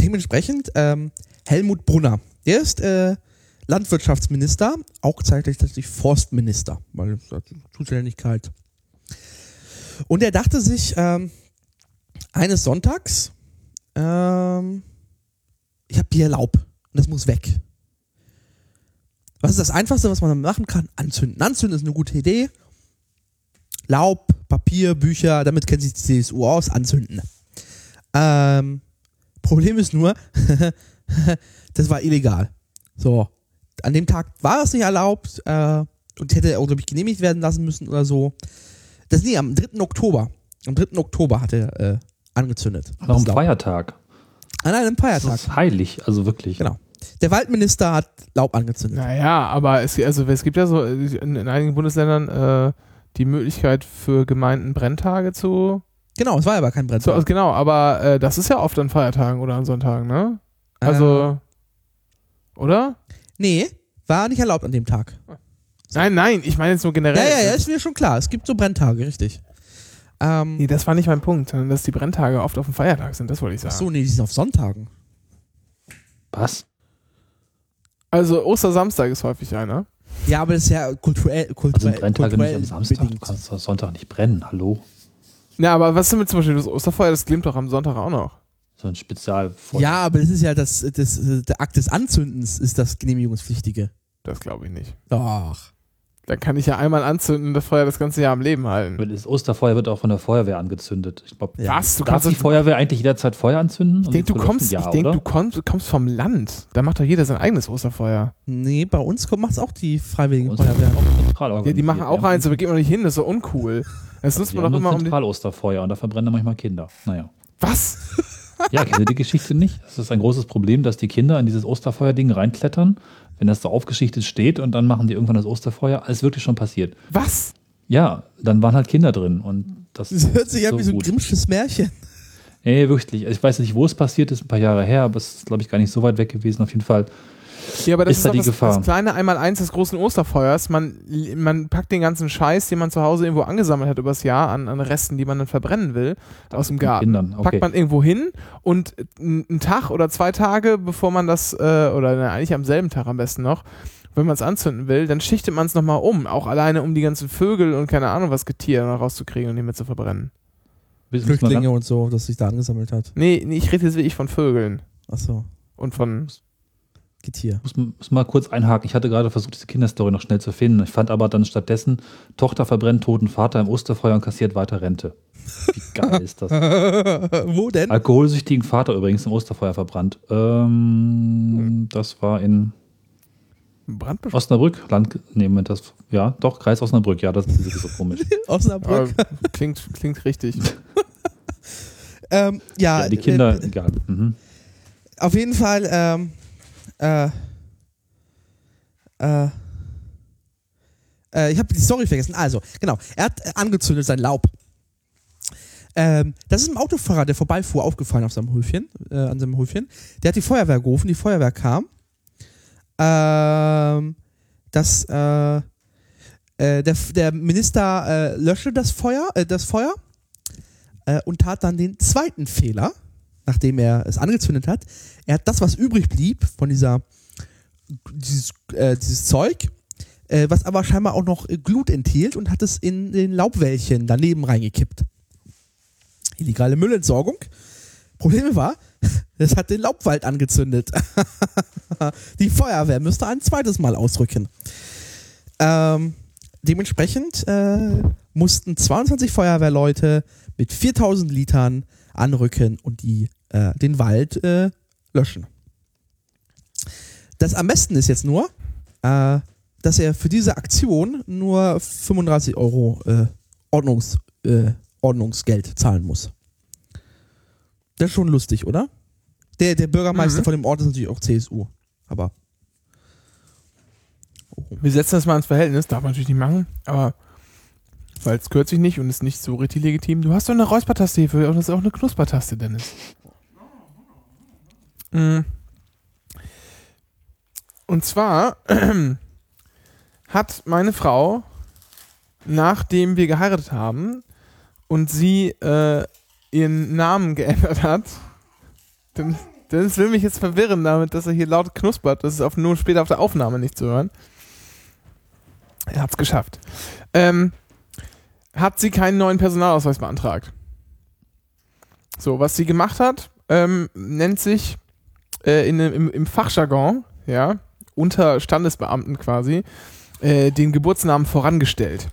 Dementsprechend ähm, Helmut Brunner, der ist äh, Landwirtschaftsminister, auch tatsächlich Forstminister, weil Zuständigkeit Und er dachte sich ähm, eines Sonntags, ähm, ich habe hier Laub und das muss weg. Was ist das Einfachste, was man machen kann? Anzünden. Anzünden ist eine gute Idee. Laub, Papier, Bücher, damit kennt sich die CSU aus, anzünden. Ähm, Problem ist nur, das war illegal. So, an dem Tag war es nicht erlaubt äh, und hätte auch, glaube ich, genehmigt werden lassen müssen oder so. Das nee, am 3. Oktober. Am 3. Oktober hat er äh, angezündet. Noch am Das Laub. Feiertag. An einem Das Feiertag. ist heilig, also wirklich. Genau. Der Waldminister hat Laub angezündet. Naja, aber es, also es gibt ja so in, in einigen Bundesländern äh, die Möglichkeit für Gemeinden Brenntage zu. Genau, es war aber kein Brennpunkt. also genau, aber äh, das ist ja oft an Feiertagen oder an Sonntagen, ne? Also. Oder? nee, war nicht erlaubt an dem Tag. Nein, nein, ich meine jetzt nur generell. Ja, ja, ja, ist mir schon klar. Es gibt so Brenntage, richtig. Ähm, Nee, das war nicht mein Punkt, sondern dass die Brenntage oft auf dem Feiertag sind, das wollte ich ach sagen. so, nee, die sind auf Sonntagen. Was? Also Ostersamstag ist häufig einer. Ja, aber das ist ja kulturell, Also kulturell, sind Brenntage nicht kulturell am Samstag? Du bedingt. kannst doch Sonntag nicht brennen, hallo? Ja, aber was ist denn mit zum Beispiel das Osterfeuer? Das glimmt doch am Sonntag auch noch. So ein Spezial. Ja, aber das ist ja das, das, der Akt des Anzündens ist das Genehmigungspflichtige. Das glaube ich nicht. Doch. Dann kann ich ja einmal anzünden und das Feuer das ganze Jahr am Leben halten. Das Osterfeuer wird auch von der Feuerwehr angezündet. Ich glaube, Ja. Was? Du darf kannst die Feuerwehr eigentlich jederzeit Feuer anzünden? ich denke, du kommst, ja, ich denk, du kommst, kommst vom Land. Da macht doch jeder sein eigenes Osterfeuer. Nee, bei uns macht es auch die Freiwillige Uns Feuerwehr. Ja, die machen auch ja. eins, aber geht man nicht hin, das ist so uncool. Man haben doch immer um. Zentralosterfeuer und da verbrennen manchmal Kinder. Naja. Was? Ja, kennt ihr die Geschichte nicht? Es ist ein großes Problem, dass die Kinder in dieses Osterfeuerding reinklettern, wenn das so aufgeschichtet steht und dann machen die irgendwann das Osterfeuer. Alles wirklich schon passiert. Was? Ja, dann waren halt Kinder drin und das Das hört sich an wie so ein grimmsches Märchen. Nee, wirklich. Ich weiß nicht, wo es passiert ist, ein paar Jahre her, aber es ist, glaube ich, gar nicht so weit weg gewesen. Auf jeden Fall. Ja, aber das Ist ist, da doch die das, Gefahr? das kleine Einmaleins des großen Osterfeuers. Man, man packt den ganzen Scheiß, den man zu Hause irgendwo angesammelt hat übers Jahr an, an Resten, die man dann verbrennen will, aus dem Garten. Kindern, okay. Packt man irgendwo hin und einen Tag oder zwei Tage, bevor man das, äh, oder na, eigentlich am selben Tag am besten noch, wenn man es anzünden will, dann schichtet man es nochmal um. Auch alleine, um die ganzen Vögel und keine Ahnung was Getier noch rauszukriegen und die mit zu verbrennen. Flüchtlinge und so, das sich da angesammelt hat. Nee, nee ich rede jetzt wirklich von Vögeln. Achso, Und von. Geht hier. Muss, muss mal kurz einhaken. Ich hatte gerade versucht, diese Kinderstory noch schnell zu finden. Ich fand aber dann stattdessen, Tochter verbrennt toten Vater im Osterfeuer und kassiert weiter Rente. Wie geil ist das? Wo denn? Alkoholsüchtigen Vater übrigens im Osterfeuer verbrannt. Ähm, das war in. Osnabrück. Land, nee, Moment, das, ja, doch, Kreis Osnabrück. Ja, das ist so komisch. Osnabrück. klingt, klingt richtig. Ähm, ja, Ja, die Kinder, äh, egal. Mhm. auf jeden Fall, ähm, äh, äh, äh, ich habe die Story vergessen. Also, genau, er hat äh, angezündet sein Laub. Ähm, das ist ein Autofahrer, der vorbeifuhr, aufgefallen auf seinem Höfchen, äh, an seinem Höfchen. Der hat die Feuerwehr gerufen, die Feuerwehr kam. Ähm, das, äh, äh, der, der Minister äh, löschte das Feuer, das Feuer und tat dann den zweiten Fehler, nachdem er es angezündet hat. Er hat das, was übrig blieb von dieser dieses, äh, dieses Zeug, äh, was aber scheinbar auch noch Glut enthielt und hat es in den Laubwäldchen daneben reingekippt. Illegale Müllentsorgung. Problem war, es hat den Laubwald angezündet. Die Feuerwehr müsste ein zweites Mal ausrücken. Ähm, dementsprechend äh, mussten 22 Feuerwehrleute mit 4000 Litern anrücken und die, äh, den Wald äh, löschen. Das am besten ist jetzt nur, äh, dass er für diese Aktion nur 35 Euro äh, Ordnungs, äh, Ordnungsgeld zahlen muss. Das ist schon lustig, oder? Der, der Bürgermeister Mhm. von dem Ort ist natürlich auch CSU. Aber Wir setzen das mal ins Verhältnis, darf man natürlich nicht machen, aber weil es sich nicht und ist nicht so richtig legitim. Du hast doch eine Räuspertaste hierfür und das ist auch eine Knuspertaste, Dennis. Mm. Und zwar hat meine Frau, nachdem wir geheiratet haben und sie äh, ihren Namen geändert hat, denn Dennis will mich jetzt verwirren damit, dass er hier laut knuspert. Das ist auf, nur später auf der Aufnahme nicht zu hören. Er hat's geschafft. Ähm, hat sie keinen neuen Personalausweis beantragt. So, was sie gemacht hat, ähm, nennt sich äh, in, im, im Fachjargon, ja, unter Standesbeamten quasi, äh, den Geburtsnamen vorangestellt.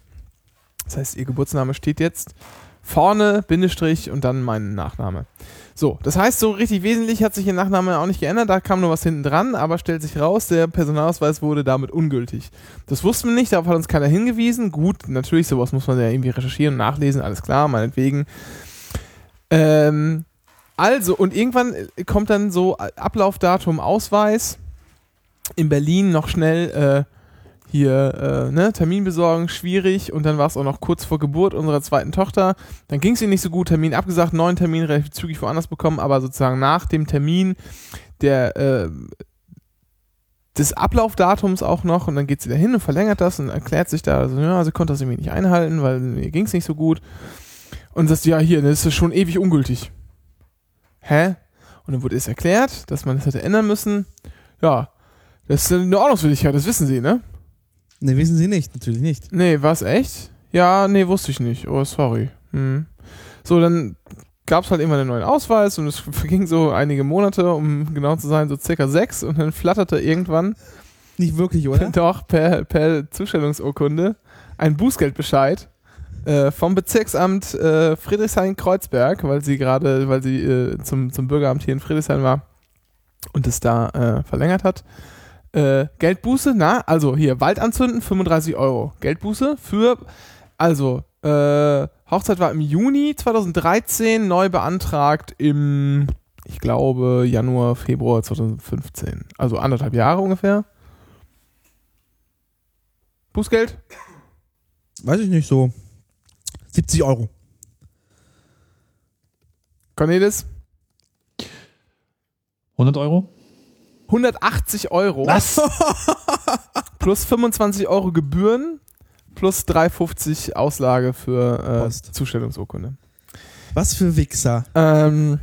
Das heißt, ihr Geburtsname steht jetzt vorne, Bindestrich und dann mein Nachname. So, das heißt, so richtig wesentlich hat sich ihr Nachname auch nicht geändert, da kam nur was hinten dran, aber stellt sich raus, der Personalausweis wurde damit ungültig. Das wussten wir nicht, darauf hat uns keiner hingewiesen. Gut, natürlich, sowas muss man ja irgendwie recherchieren und nachlesen, alles klar, meinetwegen. Ähm, also, und irgendwann kommt dann so Ablaufdatum Ausweis. In Berlin noch schnell äh, hier äh, ne, Termin besorgen, schwierig. Und dann war es auch noch kurz vor Geburt unserer zweiten Tochter. Dann ging es ihr nicht so gut, Termin abgesagt, neuen Termin relativ zügig woanders bekommen, aber sozusagen nach dem Termin der äh, des Ablaufdatums auch noch. Und dann geht sie da hin und verlängert das und erklärt sich da, also, ja, sie konnte das irgendwie nicht einhalten, weil ihr ging es nicht so gut. Und sagt, ja, hier, das ist schon ewig ungültig. Hä? Und dann wurde es erklärt, dass man das hätte ändern müssen. Ja, das ist eine Ordnungswidrigkeit, das wissen Sie, ne? Ne, wissen Sie nicht, natürlich nicht. Nee, war es echt? Ja, nee, wusste ich nicht. Oh, sorry. Hm. So, dann gab es halt immer einen neuen Ausweis und es verging so einige Monate, um genau zu sein, so circa sechs und dann flatterte irgendwann, Nicht wirklich, oder? doch per, per Zustellungsurkunde, ein Bußgeldbescheid äh, vom Bezirksamt äh, Friedrichshain-Kreuzberg, weil sie gerade, weil sie äh, zum, zum Bürgeramt hier in Friedrichshain war und es da äh, verlängert hat. Äh, Geldbuße, na, also hier, Wald anzünden, 35 Euro. Geldbuße für, also, Hochzeit war im Juni 2013, neu beantragt im, ich glaube, Januar, Februar 2015. Also anderthalb Jahre ungefähr. Bußgeld? Weiß ich nicht so. 70 Euro. Cornelis? 100 Euro? 180 Euro. Was? Plus 25 Euro Gebühren plus 3,50 Auslage für äh. Zustellungsurkunde. Was für Wichser. Ähm,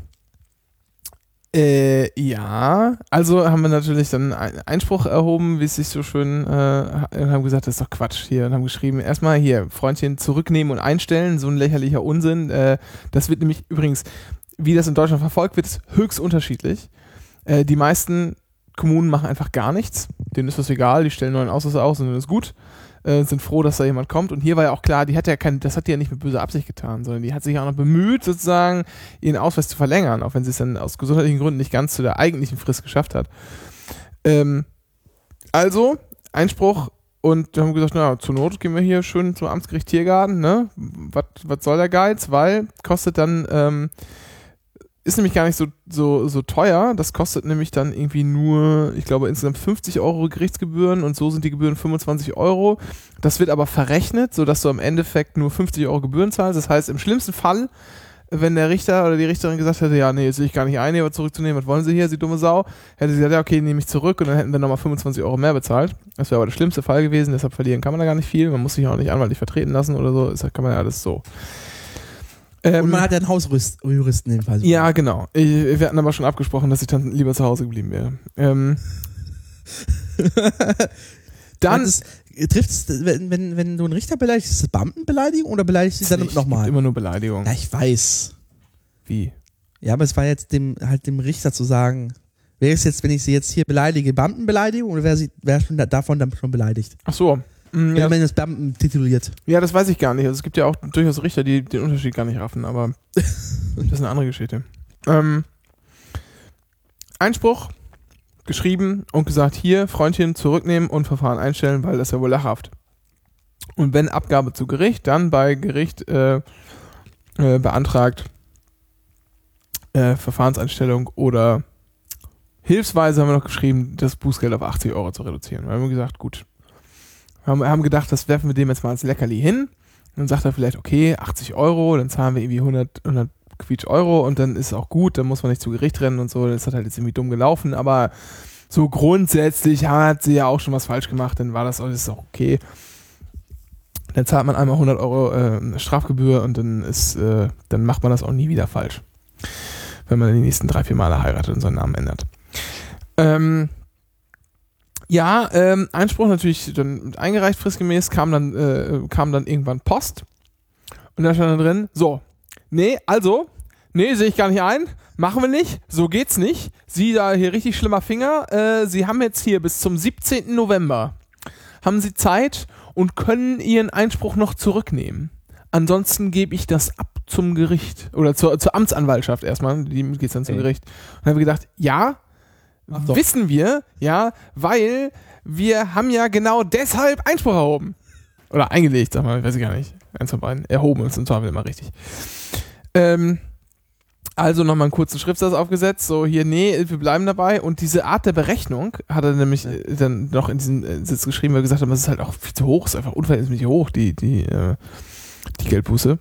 äh, ja, also haben wir natürlich dann einen Einspruch erhoben, wie es sich so schön, äh, und haben gesagt, das ist doch Quatsch hier und haben geschrieben, erstmal hier, Freundchen zurücknehmen und einstellen, so ein lächerlicher Unsinn. Äh, das wird nämlich übrigens, wie das in Deutschland verfolgt wird, ist höchst unterschiedlich. Äh, die meisten Kommunen machen einfach gar nichts, denen ist das egal, die stellen neuen Ausweis aus und dann ist gut. Äh, sind froh, dass da jemand kommt. Und hier war ja auch klar, die hat ja kein, das hat die ja nicht mit böser Absicht getan, sondern die hat sich auch noch bemüht, sozusagen ihren Ausweis zu verlängern, auch wenn sie es dann aus gesundheitlichen Gründen nicht ganz zu der eigentlichen Frist geschafft hat. Ähm, also, Einspruch und wir haben gesagt, na, zur Not gehen wir hier schön zum Amtsgericht Tiergarten, ne? Was soll der Geiz? Weil kostet dann, ähm, ist nämlich gar nicht so, so, so teuer. Das kostet nämlich dann irgendwie nur, ich glaube, insgesamt 50 Euro Gerichtsgebühren und so sind die Gebühren 25 Euro. Das wird aber verrechnet, sodass du am Endeffekt nur 50 Euro Gebühren zahlst. Das heißt, im schlimmsten Fall, wenn der Richter oder die Richterin gesagt hätte, ja, nee, jetzt sehe ich gar nicht ein, was zurückzunehmen, was wollen Sie hier, Sie dumme Sau, hätte sie gesagt, ja, okay, nehme ich zurück und dann hätten wir nochmal 25 Euro mehr bezahlt. Das wäre aber der schlimmste Fall gewesen, deshalb verlieren kann man da gar nicht viel. Man muss sich auch nicht anwaltlich vertreten lassen oder so, das kann man ja alles so. Ähm, Und man hat ja einen Hausjuristen in dem Fall. ja, genau. Ich, wir hatten aber schon abgesprochen, dass ich dann lieber zu Hause geblieben wäre. Ähm, dann Das, trifft's, wenn, wenn, wenn du einen Richter beleidigst, ist das Beamtenbeleidigung oder beleidigst du dann nochmal? immer nur Beleidigung. Ja, ich weiß. Wie? Ja, aber es war jetzt dem, halt dem Richter zu sagen, wäre es jetzt, wenn ich sie jetzt hier beleidige, Beamtenbeleidigung oder wäre sie wäre schon da, davon dann schon beleidigt? Ach so. Wenn Ja, man das Beamten tituliert. ja, das weiß ich gar nicht. Also es gibt ja auch durchaus Richter, die den Unterschied gar nicht raffen, aber das ist eine andere Geschichte. Ähm, Einspruch geschrieben und gesagt, hier, Freundchen zurücknehmen und Verfahren einstellen, weil das ist ja wohl lachhaft. Und wenn Abgabe zu Gericht, dann bei Gericht äh, äh, beantragt äh, Verfahrenseinstellung oder hilfsweise haben wir noch geschrieben, das Bußgeld auf 80 Euro zu reduzieren. Wir haben gesagt, gut. Wir haben, haben gedacht, das werfen wir dem jetzt mal als Leckerli hin. Dann sagt er vielleicht, okay, 80 Euro, dann zahlen wir irgendwie 100, 100 Quietsch Euro und dann ist es auch gut, dann muss man nicht zu Gericht rennen und so. Das hat halt jetzt irgendwie dumm gelaufen, aber so grundsätzlich hat sie ja auch schon was falsch gemacht, dann war das, ist auch okay. Dann zahlt man einmal 100 Euro äh, Strafgebühr und dann ist, äh, dann macht man das auch nie wieder falsch. Wenn man die nächsten drei, vier Male heiratet und seinen Namen ändert. Ähm, ja, ähm, Einspruch natürlich dann eingereicht fristgemäß, kam dann, äh, kam dann irgendwann Post. Und da stand dann drin, so, nee, also, nee, sehe ich gar nicht ein, machen wir nicht, so geht's nicht. Sie da hier richtig schlimmer Finger, äh, Sie haben jetzt hier bis zum 17. November, haben Sie Zeit und können Ihren Einspruch noch zurücknehmen. Ansonsten gebe ich das ab zum Gericht oder zur, zur Amtsanwaltschaft erstmal, die geht's dann zum. Gericht. Und dann haben wir gedacht, ja, Doch. wissen wir, ja, weil wir haben ja genau deshalb Einspruch erhoben. Oder eingelegt, sag mal, ich weiß ich gar nicht. Eins von beiden. Erhoben ist im Zweifel immer richtig. Ähm, also nochmal einen kurzen Schriftsatz aufgesetzt, so hier, nee, wir bleiben dabei. Und diese Art der Berechnung hat er nämlich äh, dann noch in diesem äh, Sitz geschrieben, weil er gesagt hat, es ist halt auch viel zu hoch, es ist einfach unverhältnismäßig hoch, die, die, äh, die Geldbuße.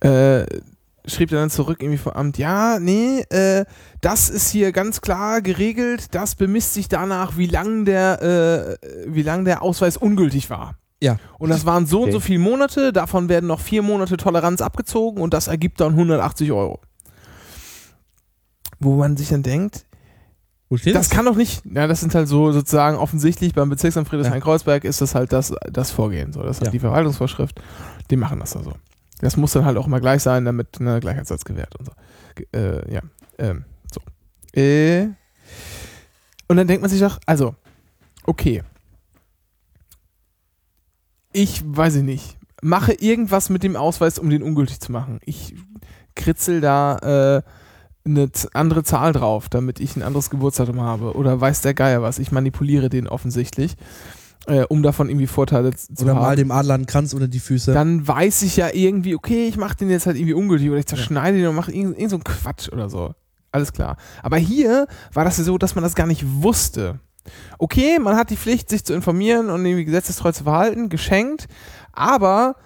Äh, schrieb er dann zurück irgendwie vor Amt, ja, nee, äh, das ist hier ganz klar geregelt, das bemisst sich danach, wie lang der, äh, wie lang der Ausweis ungültig war. Ja. Und das waren so und so Okay. viele Monate, davon werden noch vier Monate Toleranz abgezogen und das ergibt dann 180 Euro. Wo man sich dann denkt, Wo steht das kann doch nicht, ja, das sind halt so sozusagen offensichtlich beim Bezirksamt Friedrichshain-Kreuzberg ist das halt das, das Vorgehen. So, das ist halt Ja. die Verwaltungsvorschrift, die machen das da so. Das muss dann halt auch immer gleich sein, damit ein Gleichheitssatz gewährt und so. Äh, ja, ähm, so. Äh, und dann denkt man sich doch, also, okay. Ich weiß ich nicht. Mache irgendwas mit dem Ausweis, um den ungültig zu machen. Ich kritzel da äh, eine andere Zahl drauf, damit ich ein anderes Geburtsdatum habe. Oder weiß der Geier was. Ich manipuliere den offensichtlich, äh, um davon irgendwie Vorteile zu Oder haben. mal dem Adler einen Kranz unter die Füße. Dann weiß ich ja irgendwie, okay, ich mache den jetzt halt irgendwie ungültig oder ich zerschneide den und mache irgend, irgend so einen Quatsch oder so. Alles klar. Aber hier war das ja so, dass man das gar nicht wusste. Okay, man hat die Pflicht, sich zu informieren und irgendwie gesetzestreu zu verhalten, geschenkt, aber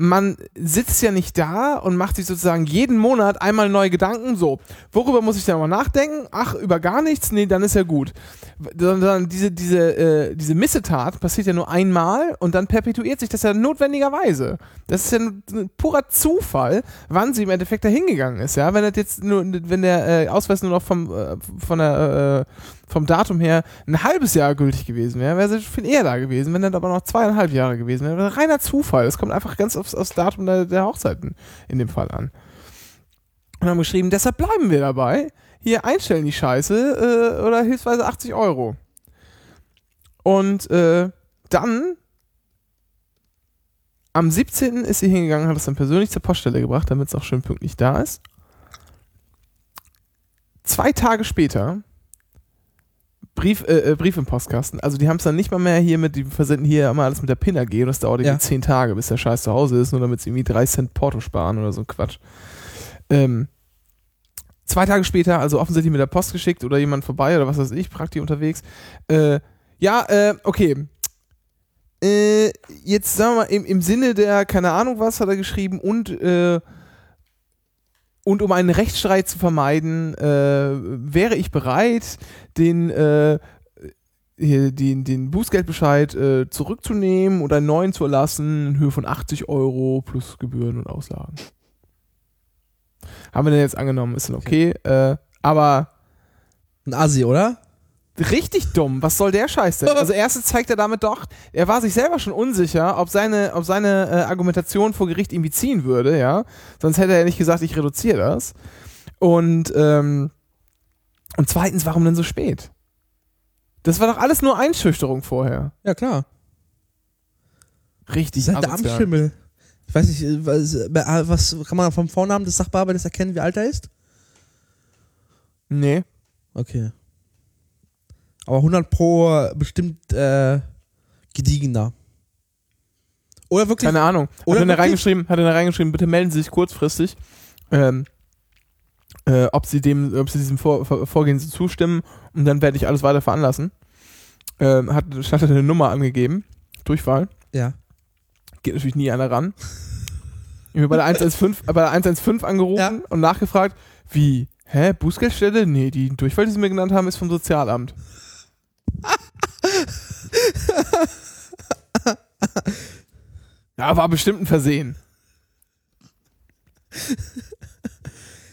man sitzt ja nicht da und macht sich sozusagen jeden Monat einmal neue Gedanken. So, worüber muss ich denn mal nachdenken? Ach, über gar nichts? Nee, dann ist ja gut. Sondern diese, diese, äh, diese Missetat passiert ja nur einmal und dann perpetuiert sich das ja notwendigerweise. Das ist ja ein, purer Zufall, wann sie im Endeffekt da hingegangen ist. Ja, wenn das jetzt nur, wenn der äh, Ausweis nur noch vom, äh, von der, äh, vom Datum her ein halbes Jahr gültig gewesen wäre, wäre sie viel eher da gewesen. Wenn das aber noch zweieinhalb Jahre gewesen wäre, wäre reiner Zufall. Es kommt einfach ganz aufs, aufs Datum der, der Hochzeiten in dem Fall an. Und haben geschrieben, deshalb bleiben wir dabei. Hier einstellen die Scheiße äh, oder hilfsweise 80 Euro. Und äh, dann am 17. ist sie hingegangen, hat es dann persönlich zur Poststelle gebracht, damit es auch schön pünktlich da ist. Zwei Tage später Brief, äh, äh, Brief im Postkasten. Also die haben es dann nicht mal mehr hier mit, die versenden hier immer alles mit der PIN AG und das dauert irgendwie Ja. zehn Tage, bis der Scheiß zu Hause ist, nur damit sie irgendwie drei Cent Porto sparen oder so ein Quatsch. Ähm, zwei Tage später, also offensichtlich mit der Post geschickt oder jemand vorbei oder was weiß ich, praktisch unterwegs. Äh, ja, äh, okay. Äh, jetzt sagen wir mal, im, im Sinne der, keine Ahnung was, hat er geschrieben und äh, und um einen Rechtsstreit zu vermeiden, äh, wäre ich bereit, den, äh, hier, den, den Bußgeldbescheid äh, zurückzunehmen und einen neuen zu erlassen in Höhe von 80 Euro plus Gebühren und Auslagen. Haben wir den jetzt angenommen, ist dann okay. Äh, aber Ein Assi, oder? Richtig dumm. Was soll der Scheiß denn? Also erstens zeigt er damit doch, er war sich selber schon unsicher, ob seine, ob seine äh, Argumentation vor Gericht irgendwie ziehen würde, ja. Sonst hätte er nicht gesagt, ich reduziere das. Und, ähm, und zweitens, warum denn so spät? Das war doch alles nur Einschüchterung vorher. Ja, klar. Richtig. Das ist der asozial. Amtsschimmel. Ich weiß nicht, was, äh, was kann man vom Vornamen des Sachbearbeiters erkennen, wie alt er ist? Nee. Okay. Aber 100 pro bestimmt äh, gediegener. Oder wirklich. Keine Ahnung. Hat Oder er da reingeschrieben, hat er da reingeschrieben, bitte melden Sie sich kurzfristig, ähm, äh, ob Sie dem, ob Sie diesem Vor Vor Vorgehen zustimmen und dann werde ich alles weiter veranlassen. Ähm, hat, hat eine Nummer angegeben, Durchwahl, Ja. geht natürlich nie einer ran. Ich habe bei der 115, bei der 115 angerufen Ja. und nachgefragt, wie, hä, Bußgeldstelle? Nee, die Durchwahl, die Sie mir genannt haben, ist vom Sozialamt. Ja, war bestimmt ein Versehen.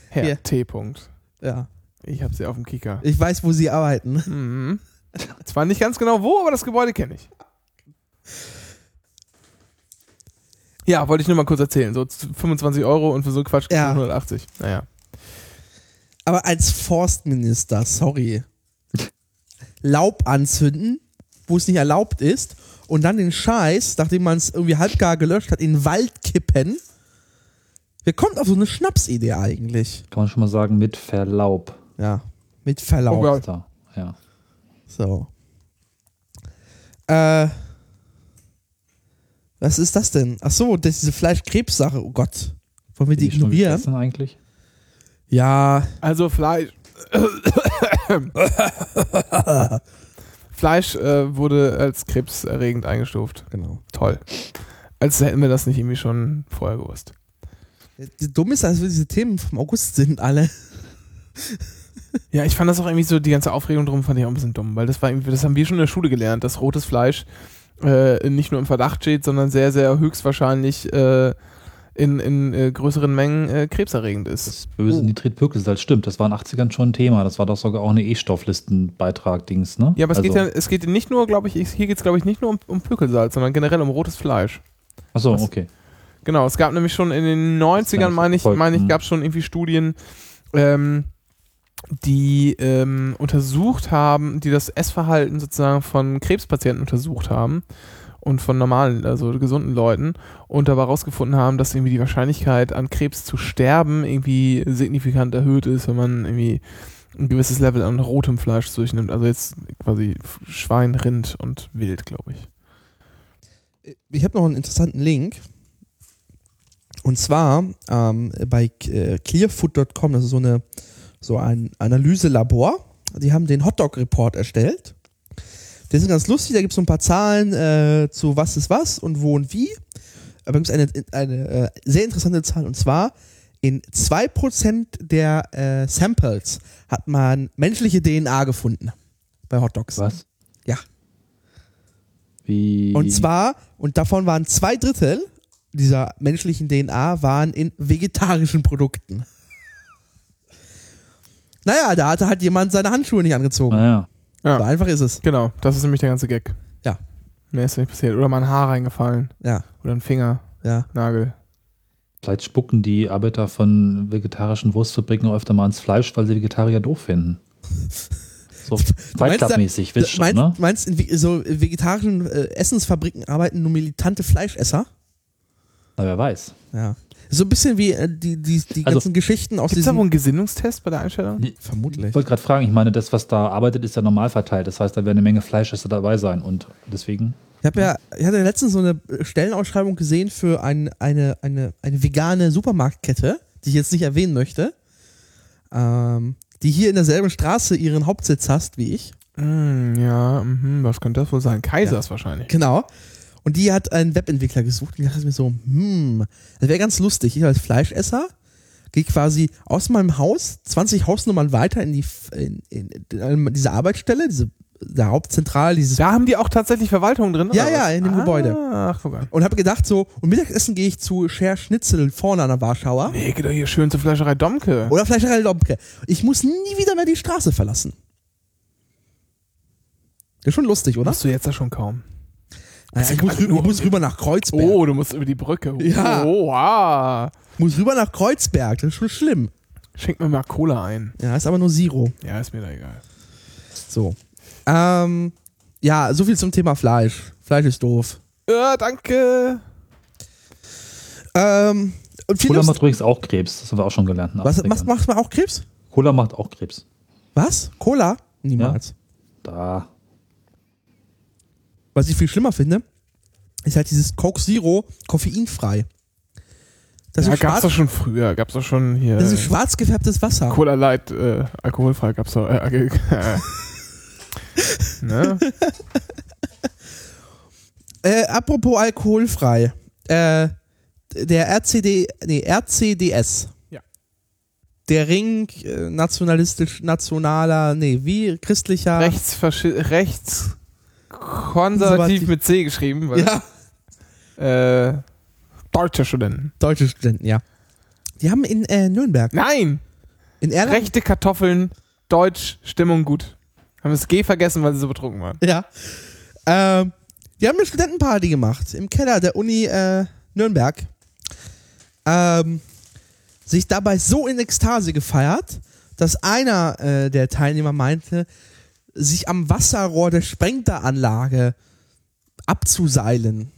Herr Ja. T. -Punkt. Ja. Ich habe sie auf dem Kicker. Ich weiß, wo sie arbeiten. Mhm. Zwar nicht ganz genau wo, aber das Gebäude kenne ich. Ja, wollte ich nur mal kurz erzählen. So 25 Euro und für so Quatsch Ja. 180. Naja. Aber als Forstminister, sorry. Laub anzünden, wo es nicht erlaubt ist, und dann den Scheiß, nachdem man es irgendwie halbgar gelöscht hat, in den Wald kippen. Wer kommt auf so eine Schnapsidee eigentlich? Kann man schon mal sagen, mit Verlaub. Ja, mit Verlaub. Oh ja. Da, ja. So. Äh. Was ist das denn? Ach so, das ist diese Fleischkrebs-Sache. Oh Gott. Wollen wir die Die schon ignorieren? gegessen eigentlich? Ja. Also Fleisch. Fleisch äh, wurde als krebserregend eingestuft. Genau. Toll. Als hätten wir das nicht irgendwie schon vorher gewusst. Dumm ist, als wir diese Themen vom August sind alle. Ja, ich fand das auch irgendwie so, die ganze Aufregung drum fand ich auch ein bisschen dumm, weil das war irgendwie, das haben wir schon in der Schule gelernt, dass rotes Fleisch äh, nicht nur im Verdacht steht, sondern sehr, sehr höchstwahrscheinlich äh, in, in äh, größeren Mengen äh, krebserregend ist. Das böse Nitritpökelsalz, stimmt. Das war in den 80ern schon ein Thema. Das war doch sogar auch eine E-Stofflistenbeitrag-Dings, ne? Ja, aber es also, geht ja, es geht nicht nur, glaube ich, hier geht es, glaube ich, nicht nur um, um Pökelsalz, sondern generell um rotes Fleisch. Achso, was- okay. Genau, es gab nämlich schon in den gar 90ern, nicht meine ich, meine ich, hm. gab es schon irgendwie Studien, ähm, die ähm, untersucht haben, die das Essverhalten sozusagen von Krebspatienten untersucht haben und von normalen, also gesunden Leuten und dabei herausgefunden haben, dass irgendwie die Wahrscheinlichkeit an Krebs zu sterben irgendwie signifikant erhöht ist, wenn man irgendwie ein gewisses Level an rotem Fleisch durchnimmt. Also jetzt quasi Schwein, Rind und Wild, glaube ich. Ich habe noch einen interessanten Link. Und zwar ähm, bei äh, clearfood.com, das ist so, eine, so ein Analyselabor. Die haben den Hotdog-Report erstellt. Der ist ganz lustig, da gibt es so ein paar Zahlen äh, zu was ist was und wo und wie. Aber es gibt eine, eine äh, sehr interessante Zahl und zwar in 2% der äh, Samples hat man menschliche DNA gefunden bei Hotdogs. Was? Ja. Wie? Und zwar, und davon waren zwei Drittel dieser menschlichen DNA waren in vegetarischen Produkten. Naja, da hatte halt jemand seine Handschuhe nicht angezogen. Naja. Ja. So einfach ist es. Genau, das ist nämlich der ganze Gag. Ja. Mehr ist nicht passiert. Oder mal ein Haar reingefallen. Ja, Oder ein Finger, ja. Nagel. Vielleicht spucken die Arbeiter von vegetarischen Wurstfabriken auch öfter mal ins Fleisch, weil sie Vegetarier doof finden. So Fight Club-mäßig, wisst schon, meinst, ne? meinst in so vegetarischen äh, Essensfabriken arbeiten nur militante Fleischesser? Na, wer weiß. Ja. So ein bisschen wie äh, die, die, die Also, ganzen Geschichten aus Gibt es da diesem... wohl einen Gesinnungstest bei der Einstellung? Vermutlich. Ich wollte gerade fragen, ich meine, das, was da arbeitet, ist ja normal verteilt. Das heißt, da werden eine Menge Fleischesser dabei sein. Und deswegen, Ich habe ja, ich hatte letztens so eine Stellenausschreibung gesehen für ein, eine, eine, eine vegane Supermarktkette, die ich jetzt nicht erwähnen möchte, ähm, die hier in derselben Straße ihren Hauptsitz hast wie ich. Hm, ja, mhm, was könnte das wohl sein? Kaisers wahrscheinlich. Genau. Und die hat einen Webentwickler gesucht und ich dachte mir so, hm, das wäre ganz lustig. Ich als Fleischesser gehe quasi aus meinem Haus 20 Hausnummern weiter in die in, in, in diese Arbeitsstelle, diese der Hauptzentrale, dieses Da haben die auch tatsächlich Verwaltung drin? Ja, oder ja, was? in dem ah, Gebäude. Ach, guck mal. und habe gedacht so, und Mittagessen gehe ich zu Scher Schnitzel vorne an der Warschauer. Nee, geh doch hier schön zur Fleischerei Domke. Oder Fleischerei Lomke. Ich muss nie wieder mehr die Straße verlassen. Das ist schon lustig, oder? Musst du jetzt ja schon kaum. Naja, ich, muss rüber, ich muss rüber nach Kreuzberg. Oh, du musst über die Brücke. Ja. Oh, wow. Ich muss rüber nach Kreuzberg. Das ist schon schlimm. Schenk mir mal Cola ein. Ja, ist aber nur Zero. Ja, ist mir da egal. So. Ähm, ja, so viel zum Thema Fleisch. Fleisch ist doof. Ja, danke. Ähm, und viel Cola macht übrigens auch Krebs. Das haben wir auch schon gelernt. was 80ern. macht, macht man auch Krebs? Cola macht auch Krebs. Was? Cola? Niemals. Da. Was ich viel schlimmer finde, ist halt dieses Coke Zero koffeinfrei. Das, ja, gab's schwarz, doch schon früher. Gab's doch schon hier. das ist schwarz gefärbtes Wasser. Cola Light, äh, alkoholfrei gab's doch. Äh, äh, äh. ne? Äh, apropos alkoholfrei. Äh, der RCD, nee, RCDS. Ja. Der Ring äh, nationalistisch, nationaler, nee, wie christlicher. Rechts, rechts Konservativ. mit C geschrieben. Weil, Ja, Äh, deutsche Studenten. deutsche Studenten, ja. Die haben in äh, Nürnberg, Nein! in Erlangen, Rechte Kartoffeln, Deutsch, Stimmung gut. Haben das G vergessen, weil sie so betrunken waren. ja. Ähm, die haben eine Studentenparty gemacht im Keller der Uni, äh, Nürnberg, ähm, sich dabei so in Ekstase gefeiert, dass einer äh, der Teilnehmer meinte, sich am Wasserrohr der Sprengteranlage abzuseilen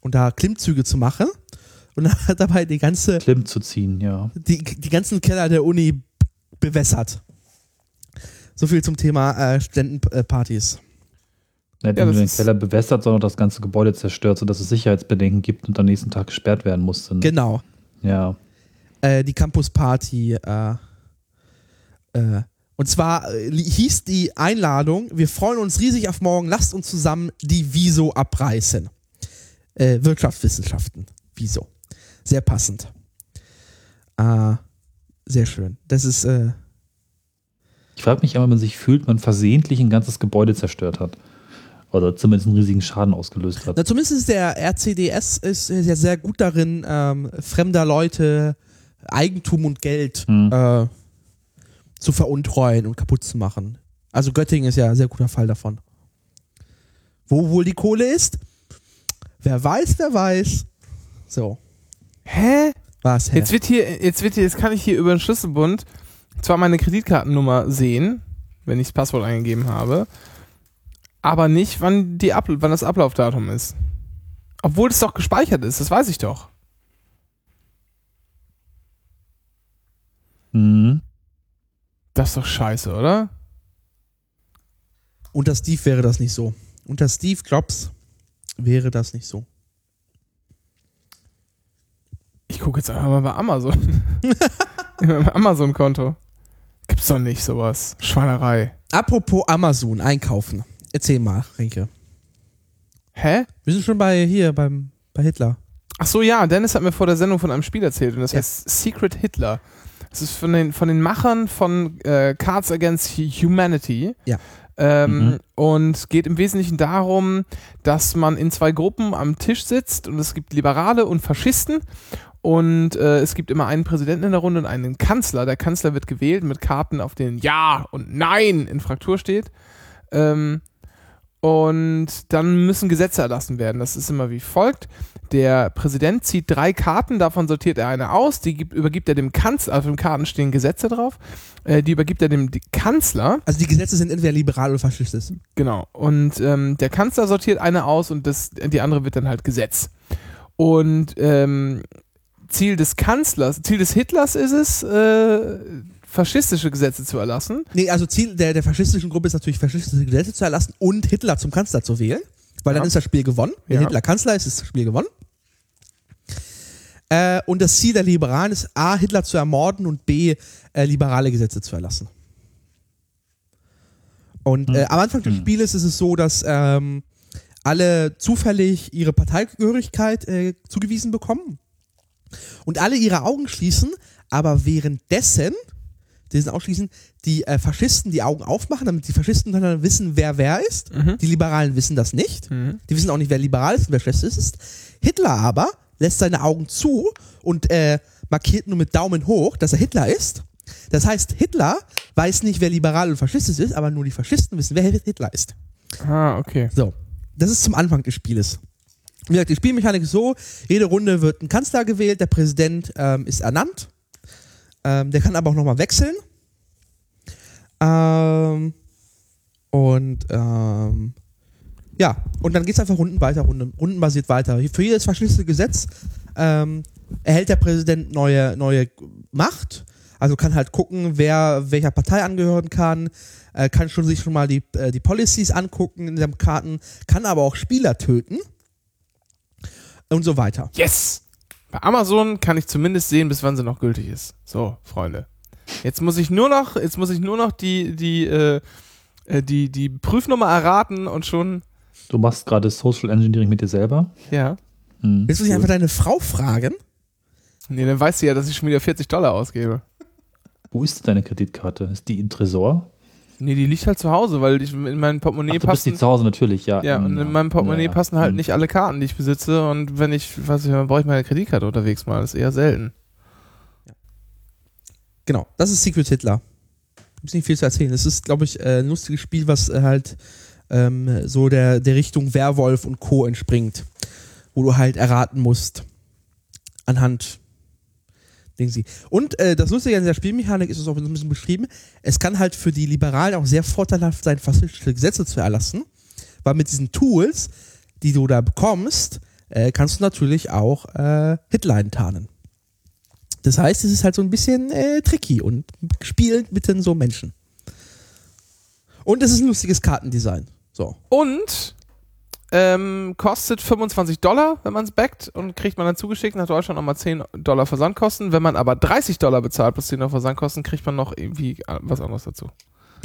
und da Klimmzüge zu machen und hat dabei die ganze Klimm zu ziehen, ja. die, die ganzen Keller der Uni bewässert. So viel zum Thema äh, Studentenpartys. Nicht Ja, nur den Keller bewässert, sondern das ganze Gebäude zerstört, sodass es Sicherheitsbedenken gibt und am nächsten Tag gesperrt werden musste. Genau. Ja. Äh, die Campus-Party. Äh, äh, und zwar äh, hieß die Einladung, wir freuen uns riesig auf morgen, lasst uns zusammen die Wieso abreißen. Äh, Wirtschaftswissenschaften. Wieso. Sehr passend. Äh, sehr schön. Das ist, äh, Ich frage mich immer, wenn man sich fühlt, man versehentlich ein ganzes Gebäude zerstört hat. Oder zumindest einen riesigen Schaden ausgelöst hat. Na, zumindest ist der RCDS ist ja sehr gut darin, ähm, fremder Leute Eigentum und Geld Hm. äh, zu veruntreuen und kaputt zu machen. Also Göttingen ist ja ein sehr guter Fall davon. Wo wohl die Kohle ist? Wer weiß, wer weiß. So, Hä? was? Hä? Jetzt wird hier, jetzt wird hier, jetzt kann ich hier über den Schlüsselbund zwar meine Kreditkartennummer sehen, wenn ich das Passwort eingegeben habe, aber nicht, wann die Ab wann das Ablaufdatum ist. Obwohl es doch gespeichert ist, das weiß ich doch. Mhm. Das ist doch scheiße, oder? Unter Steve wäre das nicht so. Unter Steve Jobs wäre das nicht so. Ich gucke jetzt einfach mal bei Amazon. Meinem Amazon-Konto. Gibt's doch nicht sowas. Schweinerei. Apropos Amazon, einkaufen. Erzähl mal, Renke. Hä? Wir sind schon bei hier, beim, bei Hitler. Ach so, ja, Dennis hat mir vor der Sendung von einem Spiel erzählt und das Ja. heißt Secret Hitler. Das ist von den, von den Machern von äh, Cards Against Humanity. Ja. Ähm, Mhm. Und geht im Wesentlichen darum, dass man in zwei Gruppen am Tisch sitzt und es gibt Liberale und Faschisten und äh, es gibt immer einen Präsidenten in der Runde und einen Kanzler. Der Kanzler wird gewählt mit Karten, auf denen Ja und Nein in Fraktur steht. Ähm, und dann müssen Gesetze erlassen werden. Das ist immer wie folgt. Der Präsident zieht drei Karten, davon sortiert er eine aus, die gibt, übergibt er dem Kanzler, auf den Karten stehen Gesetze drauf, äh, die übergibt er dem Kanzler, Also die Gesetze sind entweder liberal oder faschistisch. genau, und ähm, der Kanzler sortiert eine aus und das, die andere wird dann halt Gesetz. Und ähm, Ziel des Kanzlers, Ziel des Hitlers ist es, äh, faschistische Gesetze zu erlassen. Nee, also Ziel der, der faschistischen Gruppe ist natürlich, faschistische Gesetze zu erlassen und Hitler zum Kanzler zu wählen. Weil dann Ja. ist das Spiel gewonnen. Wenn Ja. Hitler Kanzler ist, ist das Spiel gewonnen. Äh, und das Ziel der Liberalen ist A, Hitler zu ermorden und B, äh, liberale Gesetze zu erlassen. Und äh, am Anfang des Hm. Spieles ist es so, dass ähm, alle zufällig ihre Parteigehörigkeit äh, zugewiesen bekommen und alle ihre Augen schließen, aber währenddessen, diesen ausschließen, die äh, Faschisten die Augen aufmachen, damit die Faschisten dann wissen, wer wer ist. Mhm. Die Liberalen wissen das nicht. Mhm. Die wissen auch nicht, wer liberal ist und wer schlecht ist. Hitler aber lässt seine Augen zu und äh, markiert nur mit Daumen hoch, dass er Hitler ist. Das heißt, Hitler weiß nicht, wer liberal und faschistisch ist, aber nur die Faschisten wissen, wer Hitler ist. Ah, okay. So, das ist zum Anfang des Spieles. Wie gesagt, die Spielmechanik ist so, jede Runde wird ein Kanzler gewählt, der Präsident ähm, ist ernannt. Ähm, der kann aber auch nochmal wechseln. Ähm, und ähm, ja, und dann geht es einfach Runden weiter, Runden, rundenbasiert weiter. Für jedes faschistische Gesetz ähm, erhält der Präsident neue, neue Macht. Also kann halt gucken, wer welcher Partei angehören kann, äh, kann schon sich schon mal die, äh, die Policies angucken in den Karten, kann aber auch Spieler töten und so weiter. Yes! Bei Amazon kann ich zumindest sehen, bis wann sie noch gültig ist. So, Freunde. Jetzt muss ich nur noch, jetzt muss ich nur noch die, die, äh, äh, die, die Prüfnummer erraten und schon, Du machst gerade Social Engineering mit dir selber. ja. Mhm. Willst du nicht Cool. einfach deine Frau fragen? Nee, dann weißt du ja, dass ich schon wieder 40 Dollar ausgebe. Wo ist deine Kreditkarte? Ist die im Tresor? Nee, die liegt halt zu Hause, weil ich in meinem Portemonnaie Ach, du bist die passen. zu Hause natürlich, ja. Ja, und in meinem Portemonnaie Ja, passen halt mhm. nicht alle Karten, die ich besitze. Und wenn ich, weiß ich, dann brauche ich meine Kreditkarte unterwegs mal. Das ist eher selten. Genau, das ist Secret Hitler. Gibt's nicht viel zu erzählen. Es ist, glaube ich, äh, ein lustiges Spiel, was äh, halt ähm, so der, der Richtung Werwolf und Co. entspringt. Wo du halt erraten musst, anhand Ding sie. Und äh, das Lustige an der Spielmechanik ist es auch ein bisschen beschrieben. Es kann halt für die Liberalen auch sehr vorteilhaft sein, faschistische Gesetze zu erlassen, weil mit diesen Tools, die du da bekommst, äh, kannst du natürlich auch äh, Hitline tarnen. Das heißt, es ist halt so ein bisschen äh, tricky und spielt mit den so Menschen. Und es ist ein lustiges Kartendesign. So. Und ähm, kostet 25 Dollar, wenn man es backt und kriegt man dann zugeschickt nach Deutschland nochmal 10 Dollar Versandkosten. Wenn man aber 30 Dollar bezahlt plus 10 Dollar Versandkosten, kriegt man noch irgendwie äh, was anderes dazu.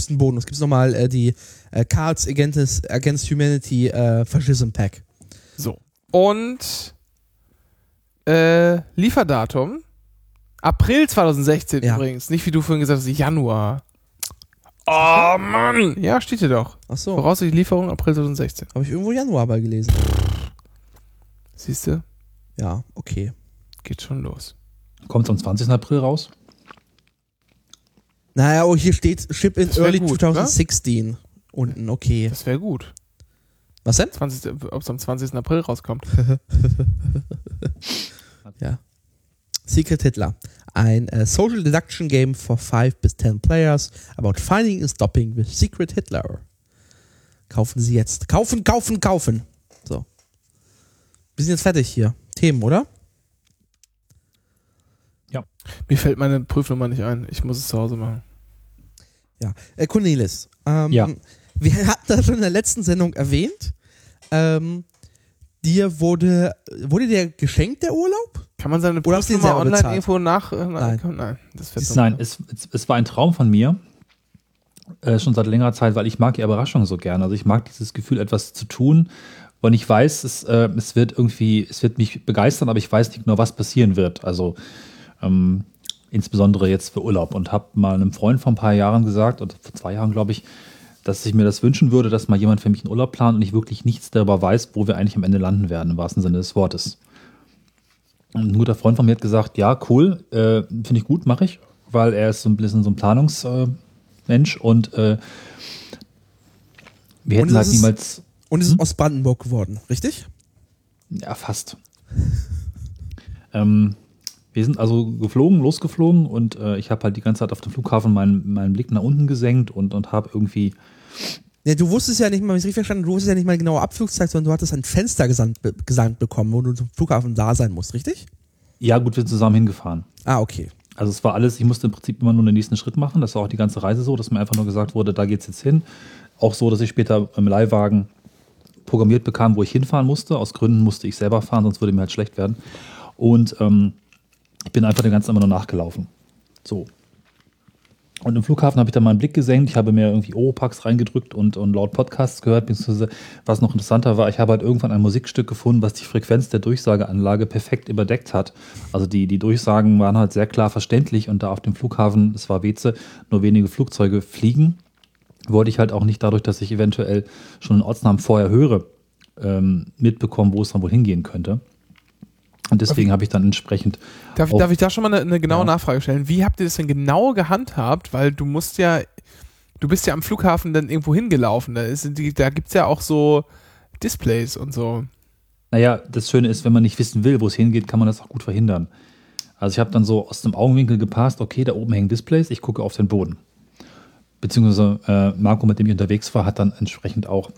Ein Bonus. Gibt es nochmal äh, die äh, Cards Against, Against Humanity äh, Fascism Pack. So. Und äh, Lieferdatum April 2016 Ja. übrigens. Nicht wie du vorhin gesagt hast, Januar. Oh Mann! Ja, steht hier doch. Ach so. Voraussichtliche Lieferung April 2016. Habe ich irgendwo Januar bei gelesen. Siehst du? Ja, okay. Geht schon los. Kommt am 20. April raus. Naja, oh, hier steht Ship in Early gut, 2016 unten, okay. Das wäre gut. Was denn? 20. Ob es am 20. April rauskommt. Ja. Secret Hitler. Ein äh, Social Deduction Game for 5 bis 10 Players about finding and stopping with Secret Hitler. Kaufen Sie jetzt. Kaufen, kaufen, kaufen. So. Wir sind jetzt fertig hier. Themen, oder? Mir fällt meine Prüfnummer nicht ein. Ich muss es zu Hause machen. Ja. Äh, Cornelis. Ähm, Ja. Wir hatten das schon in der letzten Sendung erwähnt. Ähm, dir wurde, wurde dir geschenkt der Urlaub? Kann man seine Oder hast du den Prüfnummer selber online bezahlt? irgendwo nach? Äh, Nein. Nein. Nein, das wird Nein, es, es, es war ein Traum von mir. Äh, schon seit längerer Zeit, weil ich mag ja Überraschungen so gerne. Also ich mag dieses Gefühl, etwas zu tun. Und ich weiß, es, äh, es wird irgendwie, es wird mich begeistern, aber ich weiß nicht genau, was passieren wird. Also ähm, insbesondere jetzt für Urlaub. Und habe mal einem Freund vor ein paar Jahren gesagt, oder vor zwei Jahren, glaube ich, dass ich mir das wünschen würde, dass mal jemand für mich einen Urlaub plant und ich wirklich nichts darüber weiß, wo wir eigentlich am Ende landen werden, im wahrsten Sinne des Wortes. Und ein guter Freund von mir hat gesagt, ja, cool, äh, finde ich gut, mache ich, weil er ist so ein bisschen so ein Planungsmensch äh, und äh, wir Und hätten halt es ist- niemals, Und es ist aus Brandenburg geworden, richtig? ja, fast. ähm, wir sind also geflogen, losgeflogen und äh, ich habe halt die ganze Zeit auf dem Flughafen meinen, meinen Blick nach unten gesenkt und, und habe irgendwie, Ja, du wusstest ja nicht mal, wenn ich richtig verstanden, du wusstest ja nicht mal genaue Abflugszeit, sondern du hattest ein Fenster gesandt, be- gesandt bekommen, wo du zum Flughafen da sein musst, richtig? ja gut, wir sind zusammen hingefahren. Ah, okay. Also es war alles, ich musste im Prinzip immer nur den nächsten Schritt machen. Das war auch die ganze Reise so, dass mir einfach nur gesagt wurde, da geht's jetzt hin. Auch so, dass ich später im Leihwagen programmiert bekam, wo ich hinfahren musste. Aus Gründen musste ich selber fahren, sonst würde mir halt schlecht werden. Und ähm, ich bin einfach dem Ganzen immer nur nachgelaufen. So. Und im Flughafen habe ich dann mal einen Blick gesenkt. Ich habe mir irgendwie Oropax reingedrückt und, und laut Podcasts gehört, beziehungsweise was noch interessanter war, ich habe halt irgendwann ein Musikstück gefunden, was die Frequenz der Durchsageanlage perfekt überdeckt hat. Also die, die Durchsagen waren halt sehr klar verständlich und da auf dem Flughafen, es war Weze, nur wenige Flugzeuge fliegen, wollte ich halt auch nicht dadurch, dass ich eventuell schon einen Ortsnamen vorher höre, ähm, mitbekommen, wo es dann wohl hingehen könnte. Und deswegen habe ich dann entsprechend Darf, darf ich da schon mal eine, eine genaue Ja. Nachfrage stellen? Wie habt ihr das denn genau gehandhabt? Weil du musst ja, du bist ja am Flughafen dann irgendwo hingelaufen. Da, ist da gibt es ja auch so Displays und so. Naja, das Schöne ist, wenn man nicht wissen will, wo es hingeht, kann man das auch gut verhindern. Also ich habe dann so aus dem Augenwinkel gepasst, okay, da oben hängen Displays, ich gucke auf den Boden. Beziehungsweise äh, Marco, mit dem ich unterwegs war, hat dann entsprechend auch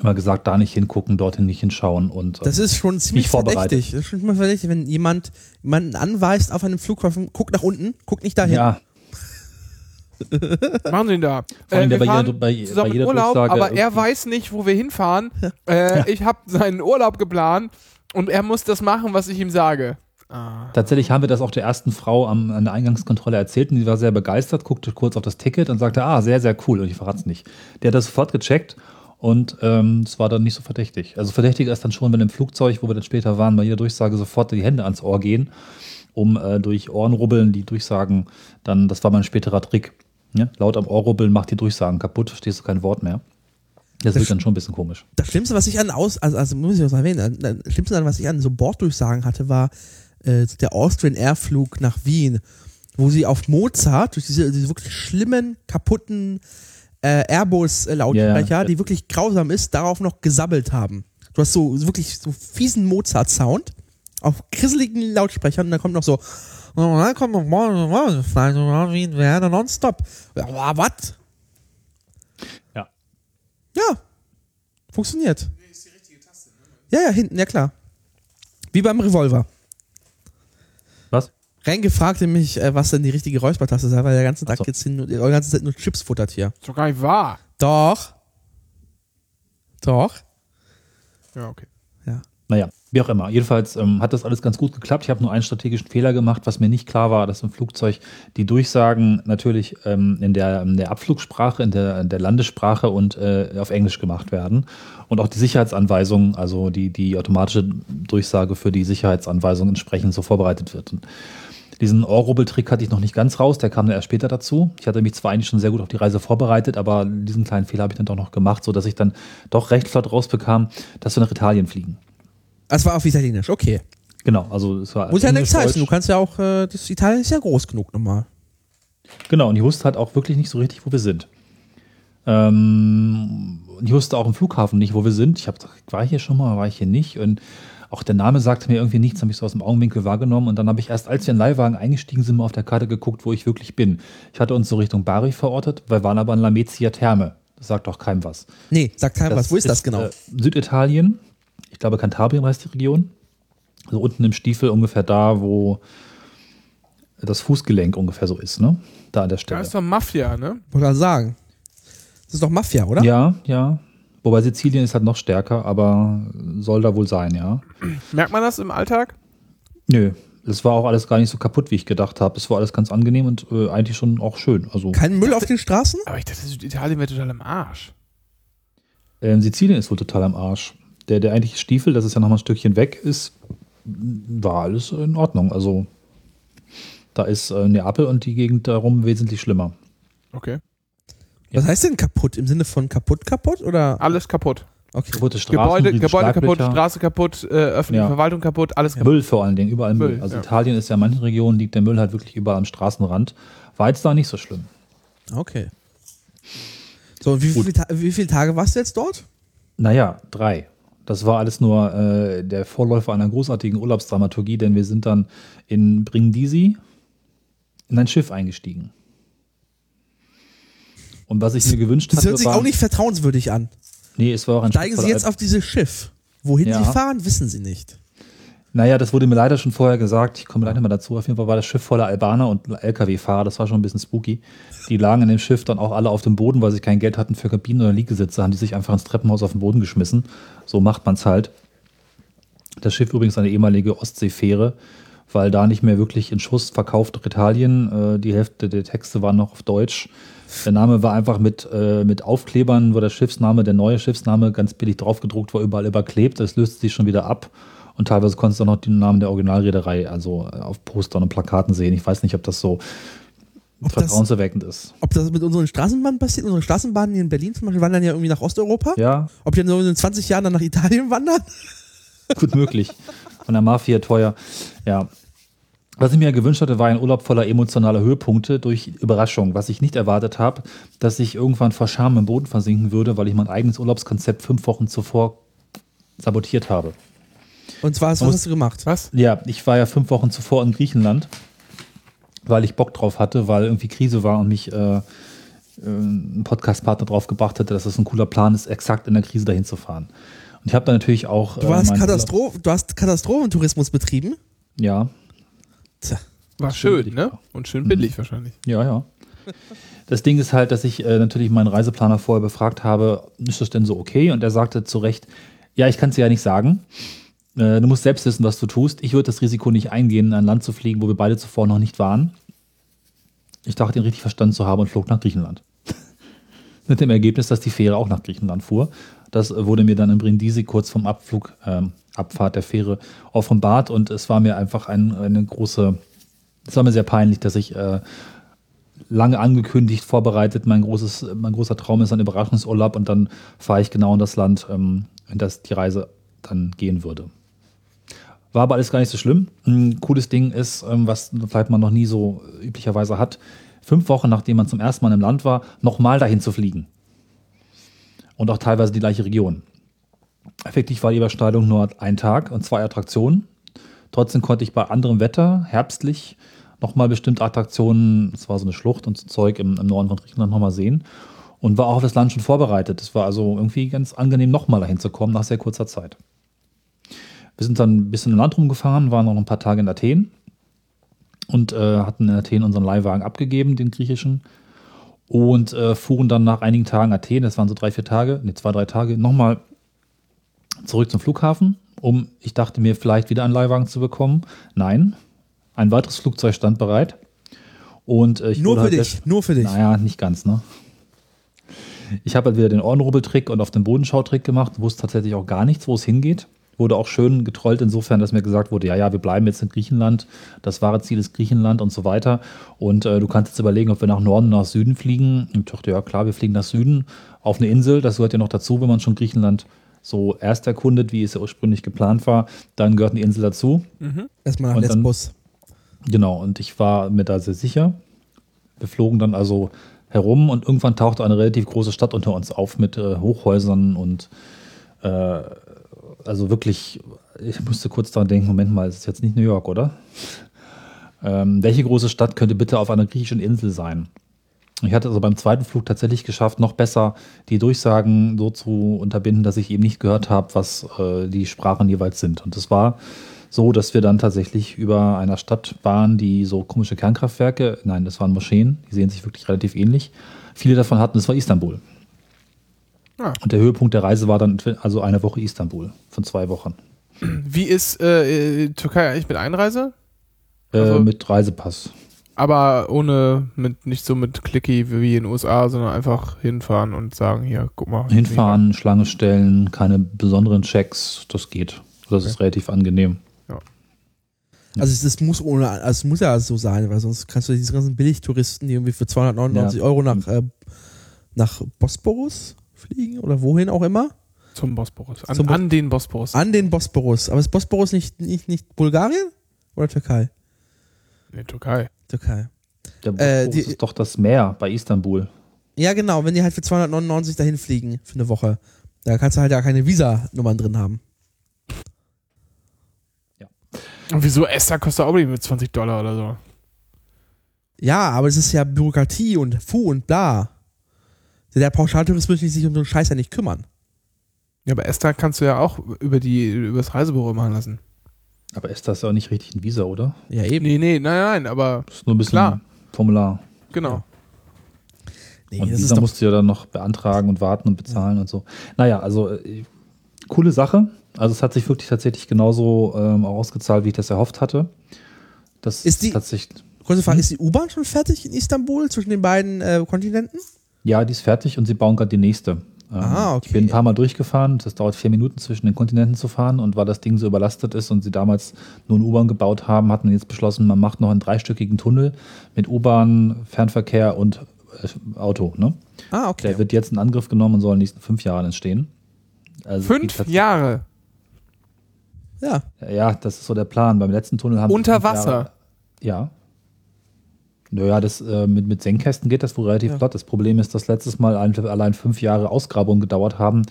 immer gesagt, da nicht hingucken, dorthin nicht hinschauen. Und, äh, Das ist schon ziemlich verdächtig. Das ist schon mal verdächtig, wenn jemand jemanden anweist auf einem Flughafen, guck nach unten, guck nicht dahin. ja, Machen Sie ihn da. Vor allem, wir bei fahren jeder- bei- bei zusammen in jeder Urlaub, Durchsage aber er weiß nicht, wo wir hinfahren. Äh, Ich habe seinen Urlaub geplant und er muss das machen, was ich ihm sage. Ah. tatsächlich haben wir das auch der ersten Frau am, an der Eingangskontrolle erzählt und die war sehr begeistert, guckte kurz auf das Ticket und sagte, ah, sehr, sehr cool. Und ich verrate es nicht. Der hat das sofort gecheckt und ähm, es war dann nicht so verdächtig. Also verdächtiger ist dann schon, wenn im Flugzeug, wo wir dann später waren, bei jeder Durchsage sofort die Hände ans Ohr gehen, um äh, durch Ohrenrubbeln die Durchsagen dann, das war mein späterer Trick. Ne? Laut am Ohr rubbeln macht die Durchsagen kaputt, verstehst du kein Wort mehr. Das, Das wird dann schon ein bisschen komisch. Das Schlimmste, was ich an aus, also, also muss ich auch erwähnen, das Schlimmste, an was ich an so Borddurchsagen hatte, war äh, der Austrian Airflug nach Wien, wo sie auf Mozart durch diese, diese wirklich schlimmen, kaputten äh, Airbus-Lautsprecher, Ja, ja. die wirklich grausam ist, darauf noch gesabbelt haben. Du hast so wirklich so fiesen Mozart-Sound Auf krisseligen Lautsprechern und dann kommt noch so, "Oh, dann kommt noch wie ein Werder nonstop. Was? Ja. Ja. Funktioniert. Ja, ja, hinten, ja klar. Wie beim Revolver. Renke fragte mich, äh, was denn die richtige Räuspertaste sei, weil der ganze Tag so. jetzt hin, die ganze Zeit nur Chips futtert hier. Ist doch gar nicht wahr. Doch. Doch. Ja, okay. Ja. Naja, wie auch immer. Jedenfalls ähm, hat das alles ganz gut geklappt. Ich habe nur einen strategischen Fehler gemacht, was mir nicht klar war, dass im Flugzeug die Durchsagen natürlich ähm, in, der, in der Abflugsprache, in der, in der Landessprache und äh, auf Englisch gemacht werden. Und auch die Sicherheitsanweisung, also die, die automatische Durchsage für die Sicherheitsanweisung entsprechend so vorbereitet wird. Und diesen Ohrrubbeltrick hatte ich noch nicht ganz raus, der kam dann erst später dazu. Ich hatte mich zwar eigentlich schon sehr gut auf die Reise vorbereitet, aber diesen kleinen Fehler habe ich dann doch noch gemacht, sodass ich dann doch recht flott rausbekam, dass wir nach Italien fliegen. Das war auf Italienisch, okay. Genau, also es war Muss ja nichts heißen. Du kannst ja auch, äh, das Italien ist ja groß genug nochmal. Genau, und ich wusste halt auch wirklich nicht so richtig, wo wir sind. Ähm, ich wusste auch im Flughafen nicht, wo wir sind. Ich habe gesagt, war ich hier schon mal, war ich hier nicht? Und auch der Name sagte mir irgendwie nichts, habe ich so aus dem Augenwinkel wahrgenommen. Und dann habe ich erst, als wir in den Leihwagen eingestiegen sind, mal auf der Karte geguckt, wo ich wirklich bin. Ich hatte uns so Richtung Bari verortet, wir waren aber in Lamezia Therme. Das sagt doch keinem was. Nee, sag keinem was. Wo ist das genau? Äh, Süditalien. Ich glaube, Kantabrien heißt die Region. Also unten im Stiefel ungefähr da, wo das Fußgelenk ungefähr so ist, ne? Da an der Da Stelle. ist doch Mafia, ne? Wollte sagen. Das ist doch Mafia, oder? Ja, ja. Wobei Sizilien ist halt noch stärker, aber soll da wohl sein, ja. Merkt man das im Alltag? Nö, es war auch alles gar nicht so kaputt, wie ich gedacht habe. Es war alles ganz angenehm und äh, eigentlich schon auch schön. Also Kein Müll auf den Straßen? Aber ich dachte, Süditalien wäre total im Arsch. ähm, Sizilien ist wohl total am Arsch. Der, der eigentliche Stiefel, das ist ja noch mal ein Stückchen weg, ist, war alles in Ordnung. Also da ist äh, Neapel und die Gegend darum wesentlich schlimmer. Okay. Was heißt denn kaputt? Im Sinne von kaputt, kaputt? Oder? Alles kaputt. Okay. Kaputte Straßen, Gebäude, Gebäude kaputt. Straße kaputt, äh, öffentliche Ja. Verwaltung kaputt, alles kaputt. Müll vor allen Dingen, überall Müll. Müll, Also ja. Italien ist ja in manchen Regionen, liegt der Müll halt wirklich überall am Straßenrand. War jetzt da nicht so schlimm. Okay. So, und wie, Ta wie viele Tage warst du jetzt dort? Naja, drei. Das war alles nur äh, der Vorläufer einer großartigen Urlaubsdramaturgie, denn wir sind dann in Brindisi in ein Schiff eingestiegen. Und was ich mir gewünscht Das hatte, hört sich war, auch nicht vertrauenswürdig an. Nee, es war auch ein Steigen Sie jetzt auf dieses Schiff. Wohin Ja. Sie fahren, wissen Sie nicht. Naja, das wurde mir leider schon vorher gesagt. Ich komme gleich nochmal dazu. Auf jeden Fall war das Schiff voller Albaner und LKW-Fahrer. Das war schon ein bisschen spooky. Die lagen in dem Schiff dann auch alle auf dem Boden, weil sie kein Geld hatten für Kabinen oder Liegesitze. Haben die sich einfach ins Treppenhaus auf den Boden geschmissen. So macht man's halt. Das Schiff übrigens eine ehemalige Ostseefähre, weil da nicht mehr wirklich in Schuss verkauft durch Italien. Äh, Die Hälfte der Texte waren noch auf Deutsch. Der Name war einfach mit, äh, mit Aufklebern, wo der Schiffsname, der neue Schiffsname ganz billig draufgedruckt war, überall überklebt. Das löste sich schon wieder ab. Und teilweise konntest du auch noch den Namen der Originalreederei, also äh, auf Postern und Plakaten sehen. Ich weiß nicht, ob das so Ob das- vertrauenserweckend ist. Ob das mit unseren Straßenbahnen passiert, unsere Straßenbahnen hier in Berlin zum Beispiel wandern ja irgendwie nach Osteuropa. Ja, Ob die dann so in 20 Jahren dann nach Italien wandern? gut möglich. Von der Mafia teuer. Ja. Was ich mir gewünscht hatte, war ein Urlaub voller emotionaler Höhepunkte durch Überraschung. Was ich nicht erwartet habe, dass ich irgendwann vor Scham im Boden versinken würde, weil ich mein eigenes Urlaubskonzept fünf Wochen zuvor sabotiert habe. Und zwar, was hast du gemacht? Was? Ja, ich war ja fünf Wochen zuvor in Griechenland, weil ich Bock drauf hatte, weil irgendwie Krise war und mich äh, äh, ein Podcastpartner drauf gebracht hatte, dass es ein cooler Plan ist, exakt in der Krise dahin zu fahren. Und ich habe da natürlich auch. Du äh, hast, meinen Katastro du hast Katastrophentourismus betrieben. Ja. War schön, ne? Und schön billig wahrscheinlich. ja, ja. Das Ding ist halt, dass ich äh, natürlich meinen Reiseplaner vorher befragt habe, ist das denn so okay? Und er sagte zu Recht, ja, ich kann es dir ja nicht sagen. Äh, du musst selbst wissen, was du tust. Ich würde das Risiko nicht eingehen, in ein Land zu fliegen, wo wir beide zuvor noch nicht waren. Ich dachte, ihn richtig verstanden zu haben und flog nach Griechenland. Mit dem Ergebnis, dass die Fähre auch nach Griechenland fuhr. Das äh, wurde mir dann in Brindisi kurz vom Abflug, ähm, Abfahrt der Fähre offenbart und es war mir einfach ein, eine große, es war mir sehr peinlich, dass ich äh, lange angekündigt, vorbereitet, mein, großes, mein großer Traum ist ein Überraschungsurlaub und dann fahre ich genau in das Land, ähm, in das die Reise dann gehen würde. War aber alles gar nicht so schlimm. Ein cooles Ding ist, ähm, was vielleicht man noch nie so üblicherweise hat, fünf Wochen nachdem man zum ersten Mal im Land war, nochmal dahin zu fliegen. Und auch teilweise die gleiche Region. Effektiv war die Überschneidung nur ein Tag und zwei Attraktionen. Trotzdem konnte ich bei anderem Wetter, herbstlich, nochmal bestimmte Attraktionen, es war so eine Schlucht und so Zeug im, im Norden von Griechenland nochmal sehen. Und war auch auf das Land schon vorbereitet. Es war also irgendwie ganz angenehm, nochmal dahin zu kommen nach sehr kurzer Zeit. Wir sind dann ein bisschen im Land rumgefahren, waren noch ein paar Tage in Athen und äh, hatten in Athen unseren Leihwagen abgegeben, den griechischen. Und äh, fuhren dann nach einigen Tagen Athen, das waren so drei, vier Tage, nee, zwei, drei Tage, nochmal zurück zum Flughafen, um, ich dachte mir, vielleicht wieder einen Leihwagen zu bekommen. Nein, ein weiteres Flugzeug stand bereit. Und äh, ich Nur für halt dich, nur für dich. Naja, nicht ganz, ne? Ich habe halt wieder den Ohrenrubbeltrick und auf den Bodenschautrick gemacht, wusste tatsächlich auch gar nichts, wo es hingeht. Wurde auch schön getrollt insofern, dass mir gesagt wurde, ja, ja, wir bleiben jetzt in Griechenland, das wahre Ziel ist Griechenland und so weiter. Und äh, du kannst jetzt überlegen, ob wir nach Norden, nach Süden fliegen. Und ich dachte, ja klar, wir fliegen nach Süden auf eine Insel. Das gehört ja noch dazu, wenn man schon Griechenland so erst erkundet, wie es ja ursprünglich geplant war. Dann gehört eine Insel dazu. Erstmal nach dann- Lesbos. Genau, und ich war mir da sehr sicher. Wir flogen dann also herum und irgendwann tauchte eine relativ große Stadt unter uns auf mit äh, Hochhäusern und äh, also wirklich, ich musste kurz daran denken, Moment mal, es ist jetzt nicht New York, oder? Ähm, welche große Stadt könnte bitte auf einer griechischen Insel sein? Ich hatte also beim zweiten Flug tatsächlich geschafft, noch besser die Durchsagen so zu unterbinden, dass ich eben nicht gehört habe, was äh, die Sprachen jeweils sind. Und es war so, dass wir dann tatsächlich über einer Stadt waren, die so komische Kernkraftwerke, nein, das waren Moscheen, die sehen sich wirklich relativ ähnlich. Viele davon hatten, das war Istanbul. Ah. Und der Höhepunkt der Reise war dann also eine Woche Istanbul von zwei Wochen. Wie ist äh, äh, Türkei eigentlich mit Einreise? Äh, Also- mit Reisepass. Aber ohne, mit, nicht so mit Clicky wie in den USA, sondern einfach hinfahren und sagen, hier, guck mal. Hinfahren, Schlange stellen, keine besonderen Checks, das geht. Das ist relativ angenehm. Also es, es muss ohne, also es muss ja so sein, weil sonst kannst du diese ganzen Billigtouristen, die irgendwie für 299 Euro nach, äh, nach Bosporus fliegen oder wohin auch immer, Zum Bosporus. An, Zum Bos- an den Bosporus. an den Bosporus. Aber ist Bosporus nicht, nicht, nicht Bulgarien oder Türkei? nee, Türkei. Türkei. Der Äh, Bosporus die- ist doch das Meer bei Istanbul. Ja, genau, wenn die halt für 299 dahin fliegen für eine Woche, da kannst du halt ja keine Visa-Nummern drin haben. Und wieso Esther kostet auch mit 20 Dollar oder so? Ja, aber es ist ja Bürokratie und Fu und bla. Der Pauschaltourist möchte sich um so einen Scheiß ja nicht kümmern. Ja, aber Esther kannst du ja auch über die über das Reisebüro machen lassen. Aber ist das ja auch nicht richtig ein Visa, oder? Ja, eben. Nee, nee, nein, nein, aber Das ist nur ein bisschen Klar. Formular. genau. Nee, und Visa musst du ja dann noch beantragen und warten und bezahlen und so. Naja, also äh, coole Sache. Also es hat sich wirklich tatsächlich genauso ähm, ausgezahlt, wie ich das erhofft hatte. Das Ist die- tatsächlich, kurze Frage, ist die U-Bahn schon fertig in Istanbul zwischen den beiden äh, Kontinenten? ja, die ist fertig und sie bauen gerade die nächste. Ähm, Ah, okay. Ich bin ein paar Mal durchgefahren. Das dauert vier Minuten zwischen den Kontinenten zu fahren. Und weil das Ding so überlastet ist und sie damals nur eine U-Bahn gebaut haben, hat man jetzt beschlossen, man macht noch einen dreistöckigen Tunnel mit U-Bahn, Fernverkehr und äh, Auto. Ne? Ah, okay. Der wird jetzt in Angriff genommen und soll in den nächsten fünf Jahren entstehen. Also Fünf Jahre Ja. Ja, das ist so der Plan. Beim letzten Tunnel haben sie unter Wasser. Jahre- Ja. Naja, das, äh, mit, mit Senkkästen geht das wohl relativ Ja. flott. Das Problem ist, dass letztes Mal ein, allein fünf Jahre Ausgrabung gedauert haben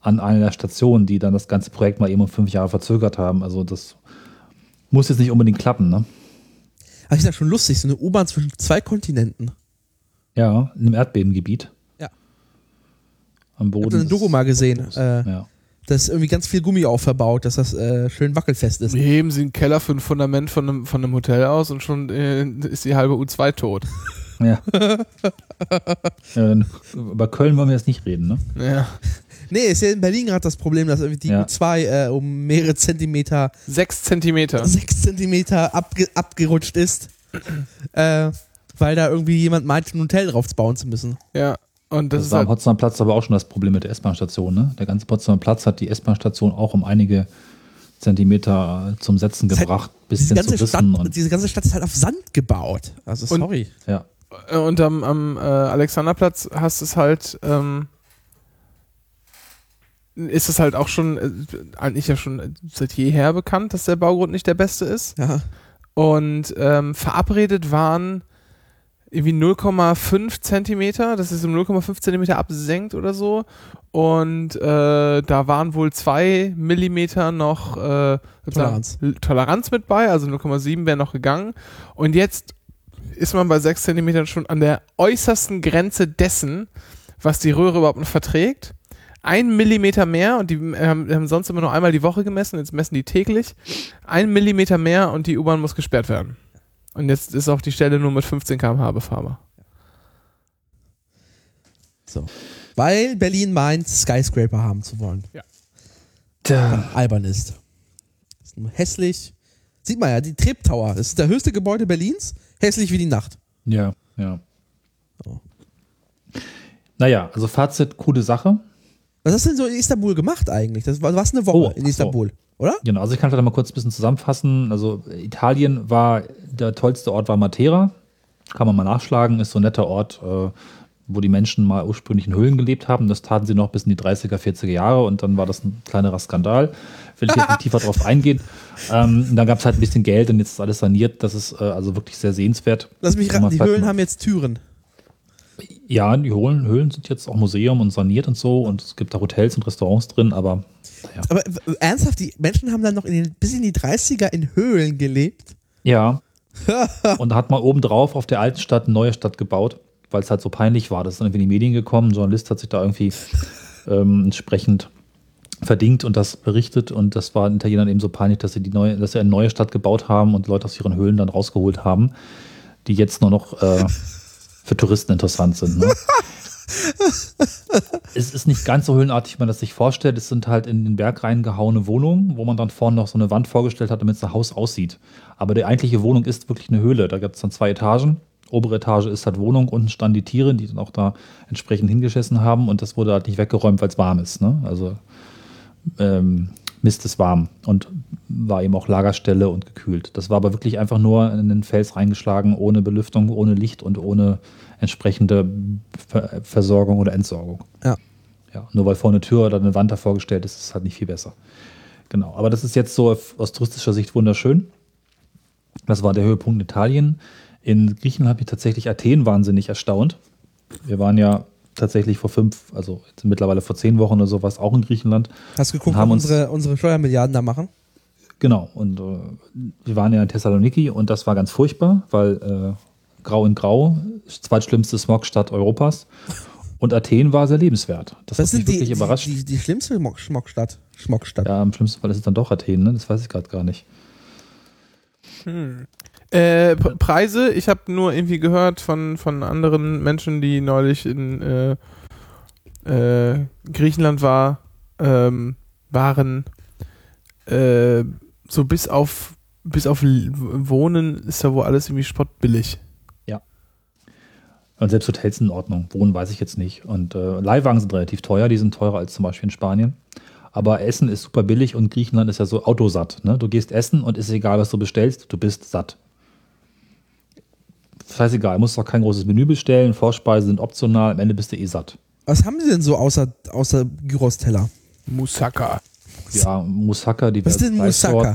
an einer der Stationen, die dann das ganze Projekt mal eben um fünf Jahre verzögert haben. Also das muss jetzt nicht unbedingt klappen, ne? Aber ich sag schon lustig, so eine U-Bahn zwischen zwei Kontinenten. Ja, in einem Erdbebengebiet. Ja. Am Ich Boden. hab so eine Doku mal gesehen. Äh, ja. Da ist irgendwie ganz viel Gummi auch verbaut, dass das äh, schön wackelfest ist. Wir heben sie einen Keller für ein Fundament von einem, von einem Hotel aus und schon äh, ist die halbe U2 tot. Ja. ja dann, über Köln wollen wir jetzt nicht reden, ne? Ja. Nee, ist ja in Berlin gerade das Problem, dass irgendwie die Ja. U2 äh, um mehrere Zentimeter, Sechs Zentimeter. sechs Zentimeter abge abgerutscht ist. äh, weil da irgendwie jemand meint, ein Hotel drauf bauen zu müssen. Ja. Und das, Das, ist war am halt, Potsdamer Platz aber auch schon das Problem mit der S-Bahn-Station. Ne? Der ganze Potsdamer Platz hat die S-Bahn-Station auch um einige Zentimeter zum Setzen halt- gebracht, Diese bisschen zu ganze, Stadt. Und, diese ganze Stadt ist halt auf Sand gebaut. Also Und- sorry. ja. äh, und am, am äh, Alexanderplatz hast es halt, ähm, ist es halt auch schon, äh, eigentlich ja schon seit jeher bekannt, dass der Baugrund nicht der beste ist. Ja. Und ähm, verabredet waren irgendwie 0,5 Zentimeter, das ist um 0,5 Zentimeter absenkt oder so. Und äh, da waren wohl zwei Millimeter noch äh, Toleranz. Toleranz mit bei, also 0,7 wäre noch gegangen. Und jetzt ist man bei 6 Zentimetern schon an der äußersten Grenze dessen, was die Röhre überhaupt noch verträgt. Ein Millimeter mehr und die haben, haben sonst immer nur einmal die Woche gemessen, jetzt messen die täglich. Ein Millimeter mehr und die U-Bahn muss gesperrt werden. Und jetzt ist auch die Stelle nur mit 15 km/h befahrbar. So. Weil Berlin meint, Skyscraper haben zu wollen. Tja. Albern ist. ist nur hässlich. Sieht man ja, die Trip Tower. Das ist der höchste Gebäude Berlins. Hässlich wie die Nacht. Ja, ja. So. Naja, also Fazit, coole Sache. Was hast du denn so in Istanbul gemacht eigentlich? Das war, du warst eine Woche Oh, in ach so. Oder? Genau, also ich kann vielleicht mal kurz ein bisschen zusammenfassen. Also Italien war, der tollste Ort war Matera. Kann man mal nachschlagen, ist so ein netter Ort, äh, wo die Menschen mal ursprünglich in Höhlen gelebt haben. Das taten sie noch bis in die 30er, 40er Jahre und dann war das ein kleinerer Skandal. Will ich jetzt nicht tiefer drauf eingehen. Ähm, und dann gab es halt ein bisschen Geld und jetzt ist alles saniert. Das ist äh, also wirklich sehr sehenswert. Lass mich raten, die Höhlen haben jetzt Türen. Ja, die Höhlen, Höhlen sind jetzt auch Museum und saniert und so und es gibt da Hotels und Restaurants drin, aber Aber äh, ernsthaft, die Menschen haben dann noch in den, bis in die 30er in Höhlen gelebt. Ja. und da hat man obendrauf auf der alten Stadt eine neue Stadt gebaut, weil es halt so peinlich war. Das ist dann irgendwie in die Medien gekommen. Ein Journalist hat sich da irgendwie ähm, entsprechend verdingt und das berichtet. Und das war den Italienern eben so peinlich, dass sie die neue, dass sie eine neue Stadt gebaut haben und Leute aus ihren Höhlen dann rausgeholt haben, die jetzt nur noch äh, für Touristen interessant sind. Ne? Es ist nicht ganz so höhlenartig, wie man das sich vorstellt. Es sind halt in den Berg reingehauene Wohnungen, wo man dann vorne noch so eine Wand vorgestellt hat, damit es ein Haus aussieht. Aber die eigentliche Wohnung ist wirklich eine Höhle. Da gibt es dann zwei Etagen. Obere Etage ist halt Wohnung, unten standen die Tiere, die dann auch da entsprechend hingeschissen haben und das wurde halt nicht weggeräumt, weil es warm ist. Ne? Also ähm, Mist ist warm und war eben auch Lagerstelle und gekühlt. Das war aber wirklich einfach nur in den Fels reingeschlagen, ohne Belüftung, ohne Licht und ohne entsprechende Ver Versorgung oder Entsorgung. Ja. Ja, nur weil vorne eine Tür oder eine Wand davor gestellt ist, ist es halt nicht viel besser. Genau, aber das ist jetzt so aus touristischer Sicht wunderschön. Das war der Höhepunkt in Italien. In Griechenland habe ich tatsächlich Athen wahnsinnig erstaunt. Wir waren ja tatsächlich vor fünf, also mittlerweile vor zehn Wochen oder sowas auch in Griechenland. Hast du geguckt, Haben was uns- unsere, unsere Steuermilliarden da machen? Genau, und äh, wir waren ja in Thessaloniki und das war ganz furchtbar, weil äh, grau in grau, zweitschlimmste Smogstadt Europas. Und Athen war sehr lebenswert. Das, Das hat mich wirklich die, überrascht. die, die schlimmste Schmock- Schmockstadt. Schmockstadt. ja, im schlimmsten Fall ist es dann doch Athen, ne? Das weiß ich gerade gar nicht. Äh, P- Preise, ich habe nur irgendwie gehört von, von anderen Menschen, die neulich in äh, äh, Griechenland war, ähm, waren äh, so bis auf bis auf Wohnen ist da wohl alles irgendwie spottbillig. Und selbst Hotels in Ordnung. Wohnen weiß ich jetzt nicht. Und äh, Leihwagen sind relativ teuer, die sind teurer als zum Beispiel in Spanien. Aber Essen ist super billig und Griechenland ist ja so autosatt. Ne? Du gehst essen und ist egal, was du bestellst, du bist satt. Scheißegal, du musst auch kein großes Menü bestellen, Vorspeisen sind optional, am Ende bist du eh satt. Was haben sie denn so außer, außer Gyros-Teller? Moussaka. Ja, Moussaka, die Was ist denn Moussaka?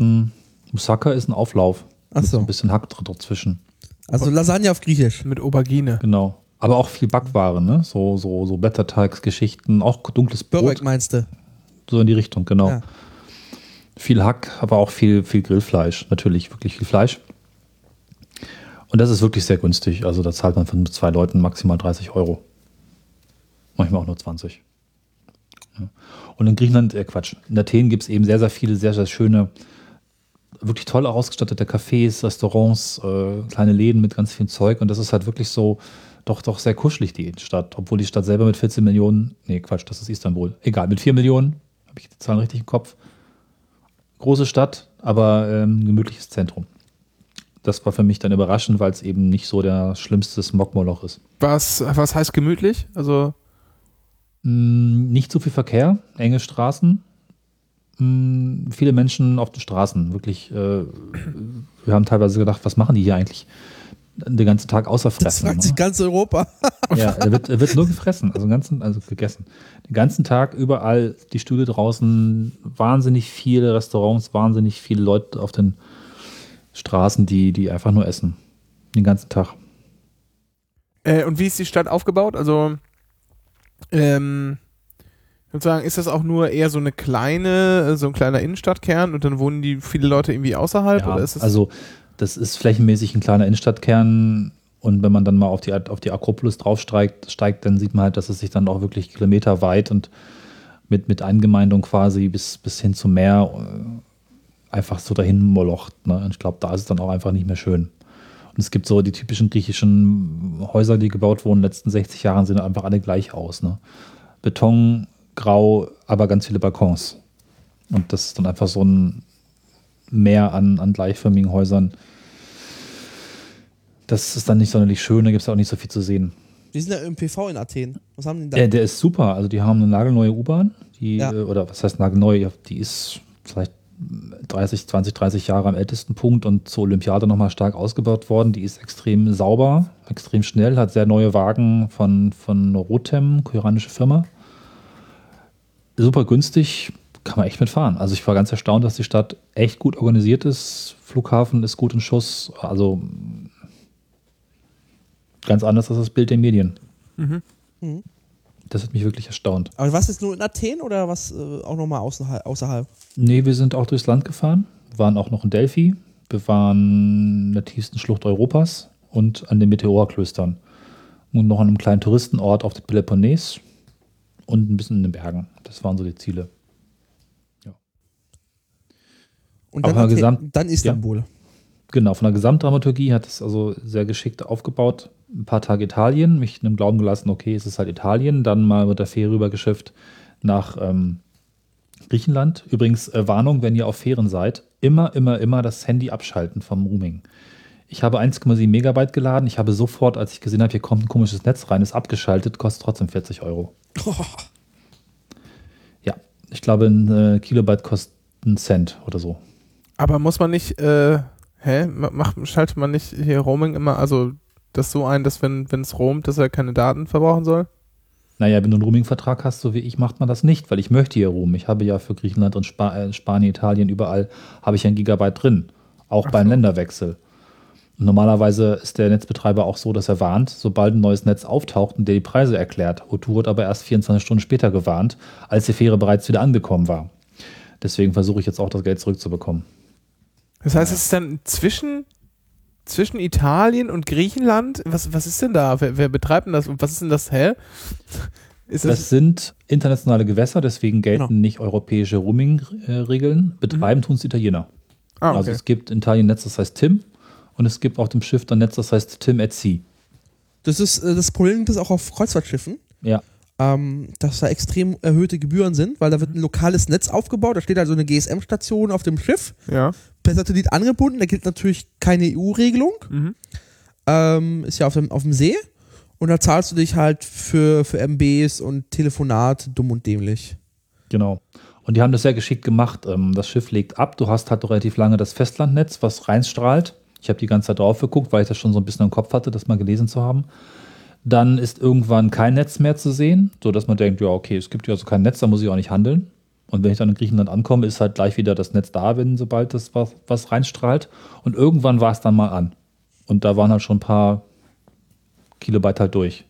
Moussaka ist ein Auflauf. Ach Mit so so. ein bisschen Hack dazwischen. Also Lasagne auf Griechisch. Mit Aubergine. Genau. Aber auch viel Backware, ne? So, so, so Blätterteigsgeschichten, auch dunkles Brot. Börek meinst du? So in die Richtung, genau. Ja. Viel Hack, aber auch viel, viel Grillfleisch. Natürlich wirklich viel Fleisch. Und das ist wirklich sehr günstig. Also da zahlt man von zwei Leuten maximal 30 Euro. Manchmal auch nur 20. Ja. Und in Griechenland, äh Quatsch, in Athen gibt es eben sehr, sehr viele, sehr, sehr schöne, wirklich toll ausgestattete Cafés, Restaurants, äh, kleine Läden mit ganz viel Zeug. Und das ist halt wirklich so, doch, doch sehr kuschelig, die Stadt. Obwohl die Stadt selber mit 14 Millionen, nee, Quatsch, das ist Istanbul. Egal, mit 4 Millionen, habe ich die Zahlen richtig im Kopf. Große Stadt, aber ähm, gemütliches Zentrum. Das war für mich dann überraschend, weil es eben nicht so der schlimmste Smogmoloch ist. Was, was heißt gemütlich? Also Mm, Nicht so viel Verkehr, enge Straßen, Mm, viele Menschen auf den Straßen. Wirklich, äh, wir haben teilweise gedacht, was machen die hier eigentlich den ganzen Tag außer Das fressen? fragt ne? sich ganz Europa. Ja, er wird, er wird nur gefressen, also, ganzen, also gegessen. Den ganzen Tag überall die Stühle draußen, wahnsinnig viele Restaurants, wahnsinnig viele Leute auf den Straßen, die, die einfach nur essen. Den ganzen Tag. Äh, und wie ist die Stadt aufgebaut? Also, ähm, sozusagen, ist das auch nur eher so eine kleine, so ein kleiner Innenstadtkern und dann wohnen die viele Leute irgendwie außerhalb? Ja, oder ist das also das ist flächenmäßig ein kleiner Innenstadtkern und wenn man dann mal auf die, auf die Akropolis draufsteigt, steigt, dann sieht man halt, dass es sich dann auch wirklich kilometerweit und mit, mit Eingemeindung quasi bis, bis hin zum Meer äh, einfach so dahin molocht. Ne? Und ich glaube, da ist es dann auch einfach nicht mehr schön. Und es gibt so die typischen griechischen Häuser, die gebaut wurden in den letzten 60 Jahren, sehen einfach alle gleich aus. Ne? Beton, grau, aber ganz viele Balkons. Und das ist dann einfach so ein Meer an, an gleichförmigen Häusern. Das ist dann nicht sonderlich schön, da gibt es auch nicht so viel zu sehen. Die sind ja im PV in Athen. Was haben die da? Ja, der ist super. Also die haben eine nagelneue U-Bahn, die, Ja. äh, oder was heißt nagelneu? Die ist vielleicht 30, 20, 30 Jahre am ältesten Punkt und zur Olympiade nochmal stark ausgebaut worden. Die ist extrem sauber, extrem schnell, hat sehr neue Wagen von, von Rotem, koreanische Firma. Super günstig, kann man echt mitfahren. Also ich war ganz erstaunt, dass die Stadt echt gut organisiert ist. Flughafen ist gut in Schuss. Also ganz anders als das Bild der Medien. Mhm. Mhm. Das hat mich wirklich erstaunt. Aber was ist nur in Athen oder was äh, auch nochmal außerhalb? außerhalb? Nee, wir sind auch durchs Land gefahren, waren auch noch in Delphi, wir waren in der tiefsten Schlucht Europas und an den Meteorklöstern. Und noch an einem kleinen Touristenort auf der Peloponnes und ein bisschen in den Bergen. Das waren so die Ziele. Und Aber dann, Athen, gesamt- dann Istanbul. Genau, von der Gesamtdramaturgie hat es also sehr geschickt aufgebaut. Ein paar Tage Italien, mich in dem Glauben gelassen, okay, es ist halt Italien. Dann mal mit der Fähre rübergeschifft nach ähm, Griechenland. Übrigens, äh, Warnung, wenn ihr auf Fähren seid, immer, immer, immer das Handy abschalten vom Roaming. Ich habe 1,7 Megabyte geladen. Ich habe sofort, als ich gesehen habe, hier kommt ein komisches Netz rein, ist abgeschaltet, kostet trotzdem 40 Euro. Ja, ich glaube, ein äh, Kilobyte kostet einen Cent oder so. Aber muss man nicht, äh, hä, Ma- macht, schaltet man nicht hier Roaming immer, also das so ein, dass wenn wenn es roamt, dass er keine Daten verbrauchen soll? Naja, wenn du einen Roaming-Vertrag hast, so wie ich, macht man das nicht, weil ich möchte hier roamen. Ich habe ja für Griechenland und Spa äh, Spanien, Italien, überall habe ich ein Gigabyte drin. Auch beim Länderwechsel. Normalerweise ist der Netzbetreiber auch so, dass er warnt, sobald ein neues Netz auftaucht und der die Preise erklärt. O2 wird aber erst 24 Stunden später gewarnt, als die Fähre bereits wieder angekommen war. Deswegen versuche ich jetzt auch das Geld zurückzubekommen. Das heißt, es ist dann zwischen zwischen Italien und Griechenland, was, was ist denn da? Wer, wer betreibt denn das? Und was ist denn das? Hä? Ist Das das, sind internationale Gewässer, deswegen gelten Genau. nicht europäische Roaming-Regeln. Betreiben tun es Italiener. ah, Also okay. es gibt in Italien ein Netz, das heißt Tim und es gibt auf dem Schiff ein Netz, das heißt Tim at Sea. Das ist äh, das Problem, das auch auf Kreuzfahrtschiffen, Ja, ähm, dass da extrem erhöhte Gebühren sind, weil da wird ein lokales Netz aufgebaut. Da steht also eine GSM-Station auf dem Schiff, ja. per Satellit angebunden. Da gilt natürlich keine EU-Regelung. Mhm. Ähm, ist ja auf dem, auf dem See. Und da zahlst du dich halt für, für MBs und Telefonat dumm und dämlich. genau. Und die haben das sehr geschickt gemacht. Ähm, Das Schiff legt ab, du hast halt relativ lange das Festlandnetz, was reinstrahlt. Ich habe die ganze Zeit drauf geguckt, weil ich das schon so ein bisschen im Kopf hatte, das mal gelesen zu haben. Dann ist irgendwann kein Netz mehr zu sehen, sodass man denkt, ja, okay, es gibt ja also kein Netz, da muss ich auch nicht handeln. Und wenn ich dann in Griechenland ankomme, ist halt gleich wieder das Netz da, wenn sobald das was, was reinstrahlt. Und irgendwann war es dann mal an. Und da waren halt schon ein paar Kilobyte halt durch.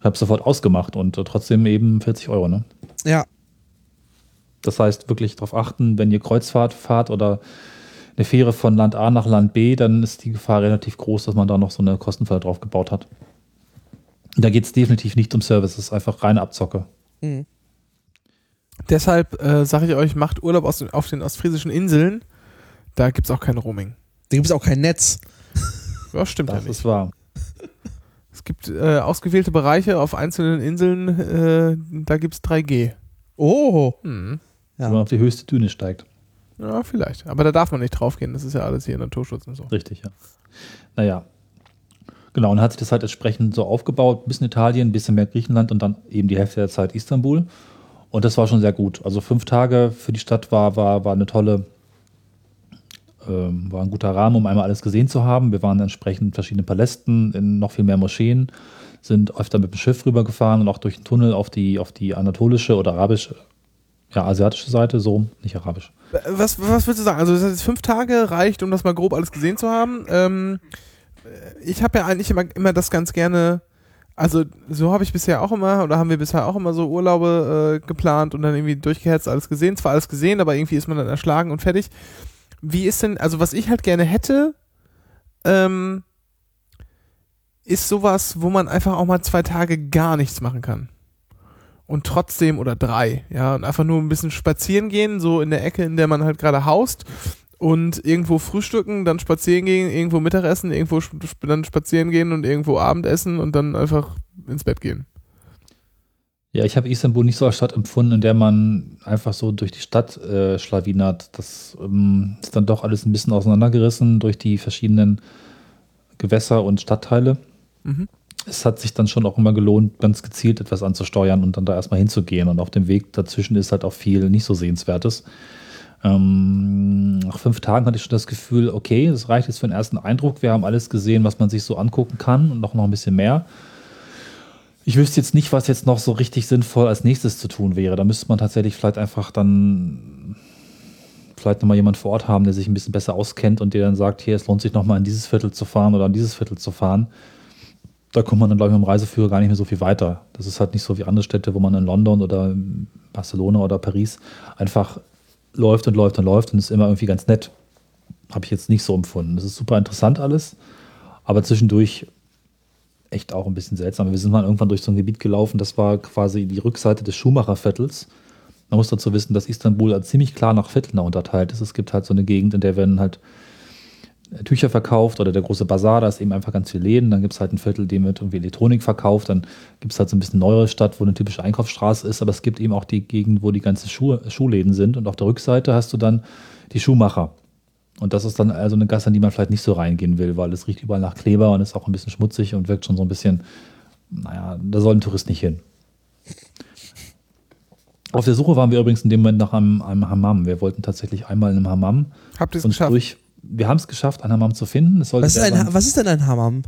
Ich habe sofort ausgemacht und trotzdem eben 40 Euro, ne? Ja, Das heißt, wirklich darauf achten, wenn ihr Kreuzfahrt fahrt oder eine Fähre von Land A nach Land B, dann ist die Gefahr relativ groß, dass man da noch so eine Kostenfalle drauf gebaut hat. Da geht es definitiv nicht um Service, es ist einfach reine Abzocke. Mhm. Deshalb äh, sage ich euch, macht Urlaub aus den, auf den ostfriesischen Inseln. Da gibt es auch kein Roaming. da gibt es auch kein Netz. Ja, stimmt ja Das nicht. ist wahr. Es gibt äh, ausgewählte Bereiche auf einzelnen Inseln, äh, da gibt es 3G. Oh. Hm. Ja. Wenn man auf die höchste Düne steigt. Ja, vielleicht. Aber da darf man nicht draufgehen. Das ist ja alles hier Naturschutz und so. Richtig, ja. Naja. Genau, und hat sich das halt entsprechend so aufgebaut, ein bisschen Italien, ein bisschen mehr Griechenland und dann eben die Hälfte der Zeit Istanbul. Und das war schon sehr gut. Also fünf Tage für die Stadt war, war, war eine tolle, ähm, war ein guter Rahmen, um einmal alles gesehen zu haben. Wir waren entsprechend in verschiedenen Palästen, in noch viel mehr Moscheen, sind öfter mit dem Schiff rübergefahren und auch durch den Tunnel auf die, auf die anatolische oder arabische, ja, asiatische Seite, so, nicht arabisch. Äh, Was, was würdest du sagen? Also, das heißt, fünf Tage reicht, um das mal grob alles gesehen zu haben. Ähm, ich habe ja eigentlich immer, immer das ganz gerne, also so habe ich bisher auch immer, oder haben wir bisher auch immer so Urlaube äh, geplant und dann irgendwie durchgehetzt, alles gesehen, zwar alles gesehen, aber irgendwie ist man dann erschlagen und fertig. Wie ist denn, also was ich halt gerne hätte, ähm, ist sowas, wo man einfach auch mal zwei Tage gar nichts machen kann. Und trotzdem, oder drei, ja, und einfach nur ein bisschen spazieren gehen, so in der Ecke, in der man halt gerade haust und irgendwo frühstücken, dann spazieren gehen, irgendwo Mittagessen, irgendwo sp dann spazieren gehen und irgendwo Abendessen und dann einfach ins Bett gehen. Ja, ich habe Istanbul nicht so als Stadt empfunden, in der man einfach so durch die Stadt äh, schlawinert. Das ähm, ist dann doch alles ein bisschen auseinandergerissen durch die verschiedenen Gewässer und Stadtteile. Mhm. Es hat sich dann schon auch immer gelohnt, ganz gezielt etwas anzusteuern und dann da erstmal hinzugehen. Und auf dem Weg dazwischen ist halt auch viel nicht so Sehenswertes. Ähm, nach fünf Tagen hatte ich schon das Gefühl, okay, das reicht jetzt für den ersten Eindruck. Wir haben alles gesehen, was man sich so angucken kann und noch, noch ein bisschen mehr. Ich wüsste jetzt nicht, was jetzt noch so richtig sinnvoll als nächstes zu tun wäre. Da müsste man tatsächlich vielleicht einfach dann vielleicht nochmal jemand vor Ort haben, der sich ein bisschen besser auskennt und der dann sagt, hier, es lohnt sich nochmal in dieses Viertel zu fahren oder in dieses Viertel zu fahren. Da kommt man dann, glaube ich, mit dem Reiseführer gar nicht mehr so viel weiter. Das ist halt nicht so wie andere Städte, wo man in London oder Barcelona oder Paris einfach läuft und läuft und läuft und ist immer irgendwie ganz nett. Habe ich jetzt nicht so empfunden. Das ist super interessant alles, aber zwischendurch echt auch ein bisschen seltsam. Wir sind mal irgendwann durch so ein Gebiet gelaufen, das war quasi die Rückseite des Schuhmacherviertels. Man muss dazu wissen, dass Istanbul ziemlich klar nach Vierteln unterteilt ist. Es gibt halt so eine Gegend, in der werden halt Tücher verkauft oder der große Bazar, da ist eben einfach ganz viel Läden. Dann gibt es halt ein Viertel, dem wird irgendwie Elektronik verkauft. Dann gibt es halt so ein bisschen neuere Stadt, wo eine typische Einkaufsstraße ist. Aber es gibt eben auch die Gegend, wo die ganzen Schuh Schuhläden sind. Und auf der Rückseite hast du dann die Schuhmacher. Und das ist dann also eine Gasse, in die man vielleicht nicht so reingehen will, weil es riecht überall nach Kleber und ist auch ein bisschen schmutzig und wirkt schon so ein bisschen, naja, da soll ein Tourist nicht hin. Auf der Suche waren wir übrigens in dem Moment nach einem, einem Hammam. Wir wollten tatsächlich einmal in einem Hammam Habt uns geschafft? durch. Wir haben es geschafft, einen Hammam zu finden. Was ist, ein, was ist denn ein Hammam?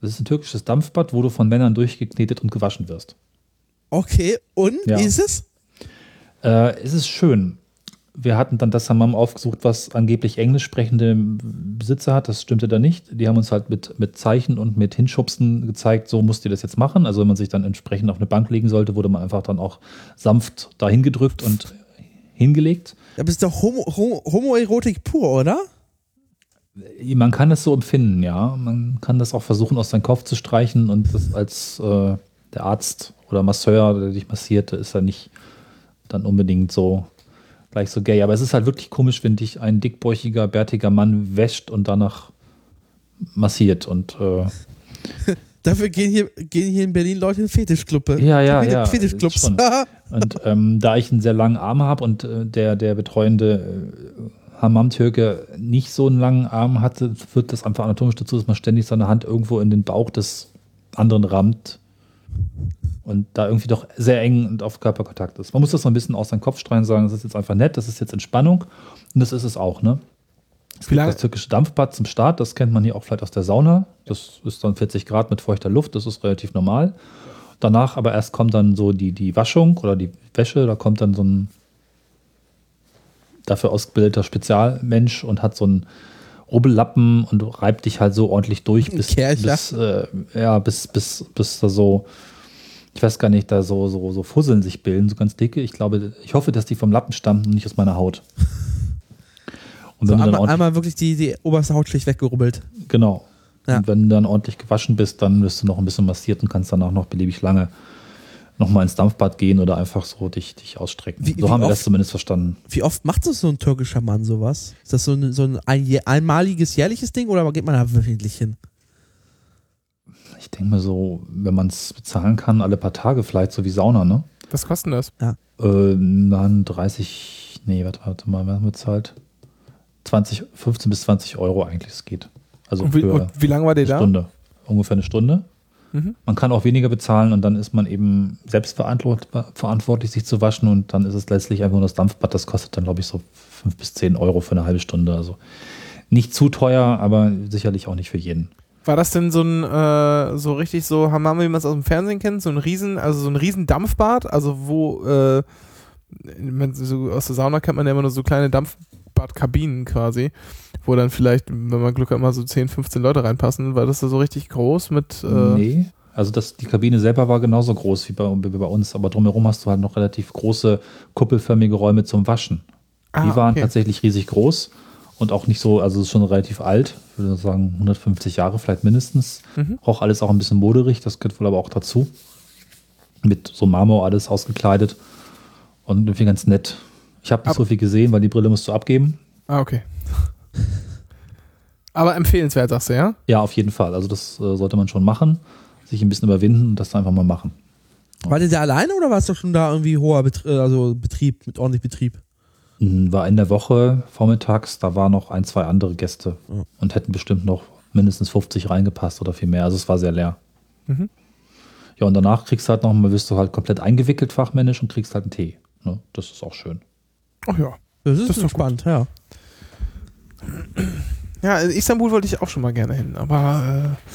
das ist ein türkisches Dampfbad, wo du von Männern durchgeknetet und gewaschen wirst. Okay, und Ja. wie ist es? Äh, es ist schön. Wir hatten dann das Hammam aufgesucht, was angeblich englisch sprechende Besitzer hat. Das stimmte da nicht. Die haben uns halt mit, mit Zeichen und mit Hinschubsen gezeigt, so musst ihr das jetzt machen. Also wenn man sich dann entsprechend auf eine Bank legen sollte, wurde man einfach dann auch sanft dahin gedrückt und hingelegt. Aber ist doch Homo, Homo, Homoerotik pur, oder? Man kann es so empfinden, ja. Man kann das auch versuchen, aus seinem Kopf zu streichen und das als äh, der Arzt oder Masseur, der dich massiert, ist ja nicht dann unbedingt so gleich so gay. Aber es ist halt wirklich komisch, wenn dich ein dickbäuchiger, bärtiger Mann wäscht und danach massiert. Und äh, Dafür gehen hier, gehen hier in Berlin Leute in Fetischclubbe. Ja, ja, ja, Fetischclubs. Und ähm, da ich einen sehr langen Arm habe und äh, der, der betreuende äh, Hammam-Türke nicht so einen langen Arm hatte, führt das einfach anatomisch dazu, dass man ständig seine Hand irgendwo in den Bauch des anderen rammt und da irgendwie doch sehr eng und auf Körperkontakt ist. Man muss das so ein bisschen aus seinem Kopf streuen und sagen, das ist jetzt einfach nett, das ist jetzt Entspannung und das ist es auch, ne? Es gibt das türkische Dampfbad zum Start, das kennt man hier auch vielleicht aus der Sauna. Das ist dann 40 Grad mit feuchter Luft, das ist relativ normal. Danach aber erst kommt dann so die, die Waschung oder die Wäsche, da kommt dann so ein dafür ausgebildeter Spezialmensch und hat so einen Rubbellappen und reibt dich halt so ordentlich durch, bis, bis, äh, ja, bis, bis, bis da so, ich weiß gar nicht, da so, so, so Fusseln sich bilden, so ganz dicke. Ich glaube, ich hoffe, dass die vom Lappen stammen und nicht aus meiner Haut. Und So einmal, einmal wirklich die, die oberste Hautschicht weggerubbelt. genau. Ja. Und wenn du dann ordentlich gewaschen bist, dann wirst du noch ein bisschen massiert und kannst danach noch beliebig lange nochmal ins Dampfbad gehen oder einfach so dich, dich ausstrecken. Wie- so wie haben wir das zumindest verstanden. Wie oft macht das so ein türkischer Mann sowas? Ist das so ein, so ein, ein einmaliges, jährliches Ding oder geht man da wöchentlich hin? Ich denke mir so, wenn man es bezahlen kann, alle paar Tage vielleicht, so wie Sauna, ne? Was kostet das? Äh, dann 30, nee, warte, warte mal, wer hat bezahlt? 20, 15 bis 20 Euro eigentlich, es geht. Also Und wie, für und wie lange war der eine da? Stunde. Ungefähr eine Stunde. Mhm. Man kann auch weniger bezahlen und dann ist man eben selbst verantwort- verantwortlich, sich zu waschen und dann ist es letztlich einfach nur das Dampfbad, das kostet dann, glaube ich, so 5 bis 10 Euro für eine halbe Stunde. Also nicht zu teuer, aber sicherlich auch nicht für jeden. War das denn so ein, äh, so richtig so Hammam, wie man es aus dem Fernsehen kennt? So ein riesen, also so ein riesen Dampfbad, also wo, äh, so aus der Sauna kennt man ja immer nur so kleine Dampfbadkabinen quasi, wo dann vielleicht, wenn man Glück hat, mal so 10, 15 Leute reinpassen. War das da so richtig groß mit. Äh, nee. Also das, die Kabine selber war genauso groß wie bei, wie bei uns, aber drumherum hast du halt noch relativ große kuppelförmige Räume zum Waschen. ah, die waren okay. tatsächlich riesig groß und auch nicht so, also es ist schon relativ alt, ich würde sagen 150 Jahre vielleicht mindestens. Mhm. Auch alles auch ein bisschen moderig, das gehört wohl aber auch dazu. Mit so Marmor alles ausgekleidet und irgendwie ganz nett. Ich habe nicht Ab- so viel gesehen, weil die Brille musst du abgeben. Ah, okay. Aber empfehlenswert, sagst du, ja? Ja, auf jeden Fall. Also das äh, sollte man schon machen, sich ein bisschen überwinden und das einfach mal machen. War ihr da alleine oder war es doch schon da irgendwie hoher Betrie also Betrieb, mit ordentlich Betrieb? Mm, War in der Woche vormittags, da waren noch ein, zwei andere Gäste Ja. und hätten bestimmt noch mindestens 50 reingepasst oder viel mehr. Also es war sehr leer. Mhm. Ja, und danach kriegst du halt noch mal, wirst du halt komplett eingewickelt fachmännisch und kriegst halt einen Tee. Ne? Das ist auch schön. Ach ja. Das ist, Das ist doch spannend, ja. Ja, in Istanbul wollte ich auch schon mal gerne hin, aber äh,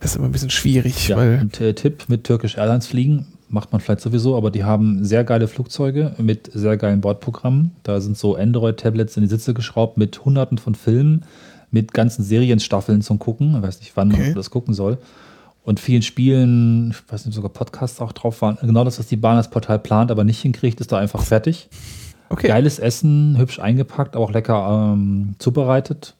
das ist immer ein bisschen schwierig, Ja, weil. und äh, Tipp mit Turkish Airlines fliegen macht man vielleicht sowieso, aber die haben sehr geile Flugzeuge mit sehr geilen Bordprogrammen. Da sind so Android-Tablets in die Sitze geschraubt mit hunderten von Filmen, mit ganzen Serienstaffeln zum Gucken. Ich weiß nicht, wann Okay. man das gucken soll. Und vielen Spielen, ich weiß nicht, ob sogar Podcasts auch drauf waren. Genau das, was die Bahn als Portal plant, aber nicht hinkriegt, ist da einfach fertig. Okay. Geiles Essen, hübsch eingepackt, aber auch lecker ähm, zubereitet.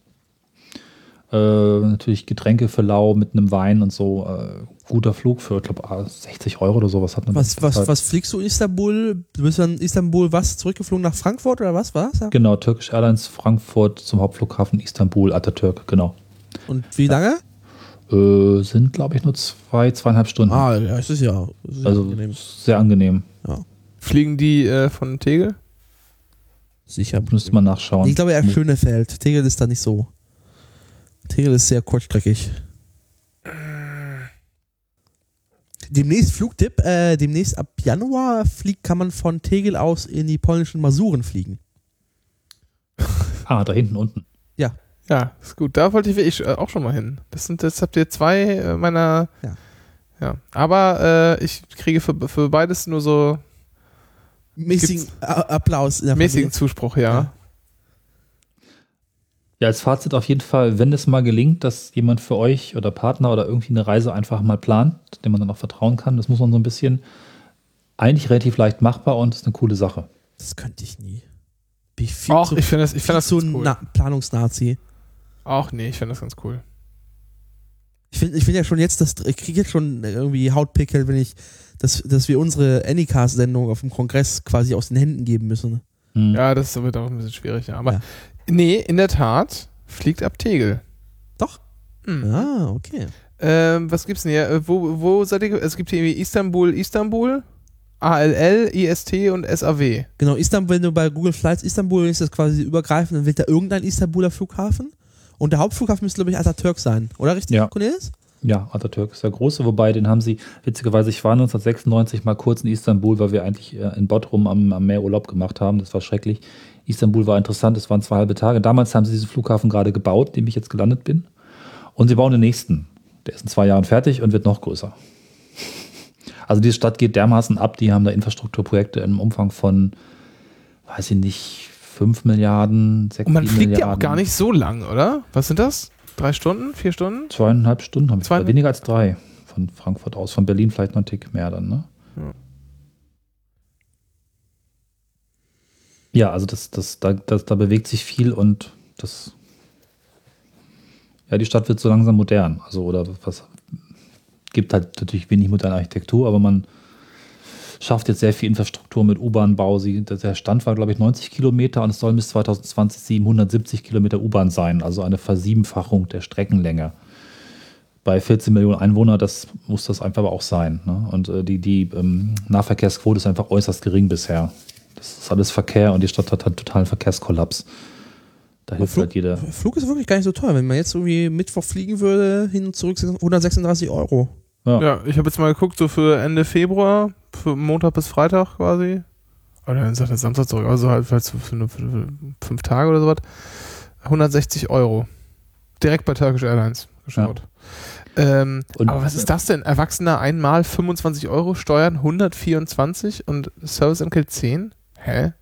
Äh, natürlich Getränke für lau mit einem Wein und so. Äh, guter Flug für, ich glaube, 60 Euro oder sowas hat man Was, was, was fliegst du in Istanbul? Du bist dann in Istanbul was? Zurückgeflogen nach Frankfurt oder was war? Genau, Turkish Airlines Frankfurt zum Hauptflughafen Istanbul, Atatürk, genau. Und wie lange? Äh, sind, glaube ich, nur zwei, zweieinhalb Stunden. Ah, ja, es ist ja, es ist ja also angenehm. sehr angenehm. Fliegen die äh, von Tegel? Sicher. Müsste man nachschauen. Ich glaube eher Schönefeld. Tegel ist da nicht so. Tegel ist sehr kurzstreckig. Demnächst Flugtipp, äh, demnächst ab Januar fliegt, kann man von Tegel aus in die polnischen Masuren fliegen. Ah, da hinten unten. Ja, ist gut. Da wollte ich wirklich äh, auch schon mal hin. Das sind, jetzt habt ihr zwei äh, meiner. Ja. Ja. Aber äh, ich kriege für, für beides nur so Mäßigen Applaus in der mäßigen Familie. Zuspruch, ja. Ja. Ja, als Fazit auf jeden Fall, wenn es mal gelingt, dass jemand für euch oder Partner oder irgendwie eine Reise einfach mal plant, dem man dann auch vertrauen kann, das muss man so ein bisschen eigentlich relativ leicht machbar und ist eine coole Sache. Das könnte ich nie. Bin ich viel Auch, zu, ich finde das, ich viel find das zu ganz cool. Na Planungsnazi. Auch nee, ich finde das ganz cool. Ich finde ich find ja schon jetzt, dass ich kriege jetzt schon irgendwie Hautpickel, wenn ich, dass, dass wir unsere Anycast-Sendung auf dem Kongress quasi aus den Händen geben müssen. Hm. Ja, das wird auch ein bisschen schwierig, ja. Aber Ja. nee, in der Tat fliegt ab Tegel. Doch? Hm. Ah, okay. Ähm, was gibt's denn hier? Äh, Wo, wo seid ihr? Es gibt hier irgendwie Istanbul, Istanbul, ALL, IST und SAW. Genau, Istanbul, wenn du bei Google Flights Istanbul ist das quasi übergreifend, dann wird da irgendein Istanbuler Flughafen. Und der Hauptflughafen müsste, glaube ich, Atatürk sein. Oder richtig, Ja. Cornelis? Ja, Atatürk ist der große, wobei den haben sie, witzigerweise, ich war 1996 mal kurz in Istanbul, weil wir eigentlich äh, in Bodrum am, am Meer Urlaub gemacht haben. Das war schrecklich. Istanbul war interessant, es waren zwei halbe Tage. Damals haben sie diesen Flughafen gerade gebaut, in dem ich jetzt gelandet bin. Und sie bauen den nächsten. Der ist in zwei Jahren fertig und wird noch größer. Also diese Stadt geht dermaßen ab, die haben da Infrastrukturprojekte im Umfang von, weiß ich nicht, 5 Milliarden, 6 Und man fliegt Milliarden. ja auch gar nicht so lang, oder? Was sind das? Drei Stunden? Vier Stunden? Zweieinhalb Stunden habe ich. Zweieinhalb? Weniger als drei von Frankfurt aus. Von Berlin vielleicht noch einen Tick mehr dann, ne? Ja. Ja, also das, das, da, das, da bewegt sich viel und das. Ja, die Stadt wird so langsam modern. Also, oder was. Gibt halt natürlich wenig moderne Architektur, aber man schafft jetzt sehr viel Infrastruktur mit U-Bahn-Bau. Der Stand war, glaube ich, 90 Kilometer und es sollen bis 2020 770 Kilometer U-Bahn sein, also eine Versiebenfachung der Streckenlänge. Bei 14 Millionen Einwohnern, das muss das einfach aber auch sein. Ne? Und äh, die, die ähm, Nahverkehrsquote ist einfach äußerst gering bisher. Das ist alles Verkehr und die Stadt hat einen totalen Verkehrskollaps. Da hilft Flug- halt jeder. Flug ist wirklich gar nicht so teuer. Wenn man jetzt irgendwie Mittwoch fliegen würde, hin und zurück 136 Euro. Ja. Ja, ich habe jetzt mal geguckt, so für Ende Februar, für Montag bis Freitag quasi. Oder dann sagt er Samstag zurück, also halt vielleicht so für, für, für fünf Tage oder sowas. 160 Euro. Direkt bei Turkish Airlines geschaut. Ähm, Und- aber was ist das denn? Erwachsener einmal 25 Euro, Steuern 124 und Serviceentgelt 10? Hä?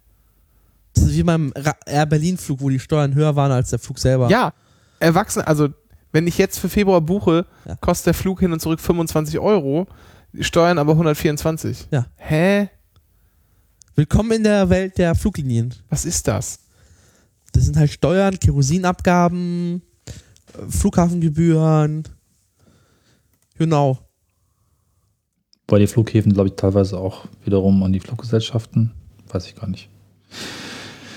Das ist wie beim Air Berlin Flug, wo die Steuern höher waren als der Flug selber. Ja, Erwachsene, also wenn ich jetzt für Februar buche, Ja. kostet der Flug hin und zurück 25 Euro, die Steuern aber 124. Ja. Hä? Willkommen in der Welt der Fluglinien. Was ist das? Das sind halt Steuern, Kerosinabgaben, äh, Flughafengebühren. Genau. Bei den Flughäfen, glaube ich, teilweise auch wiederum an die Fluggesellschaften. Weiß ich gar nicht.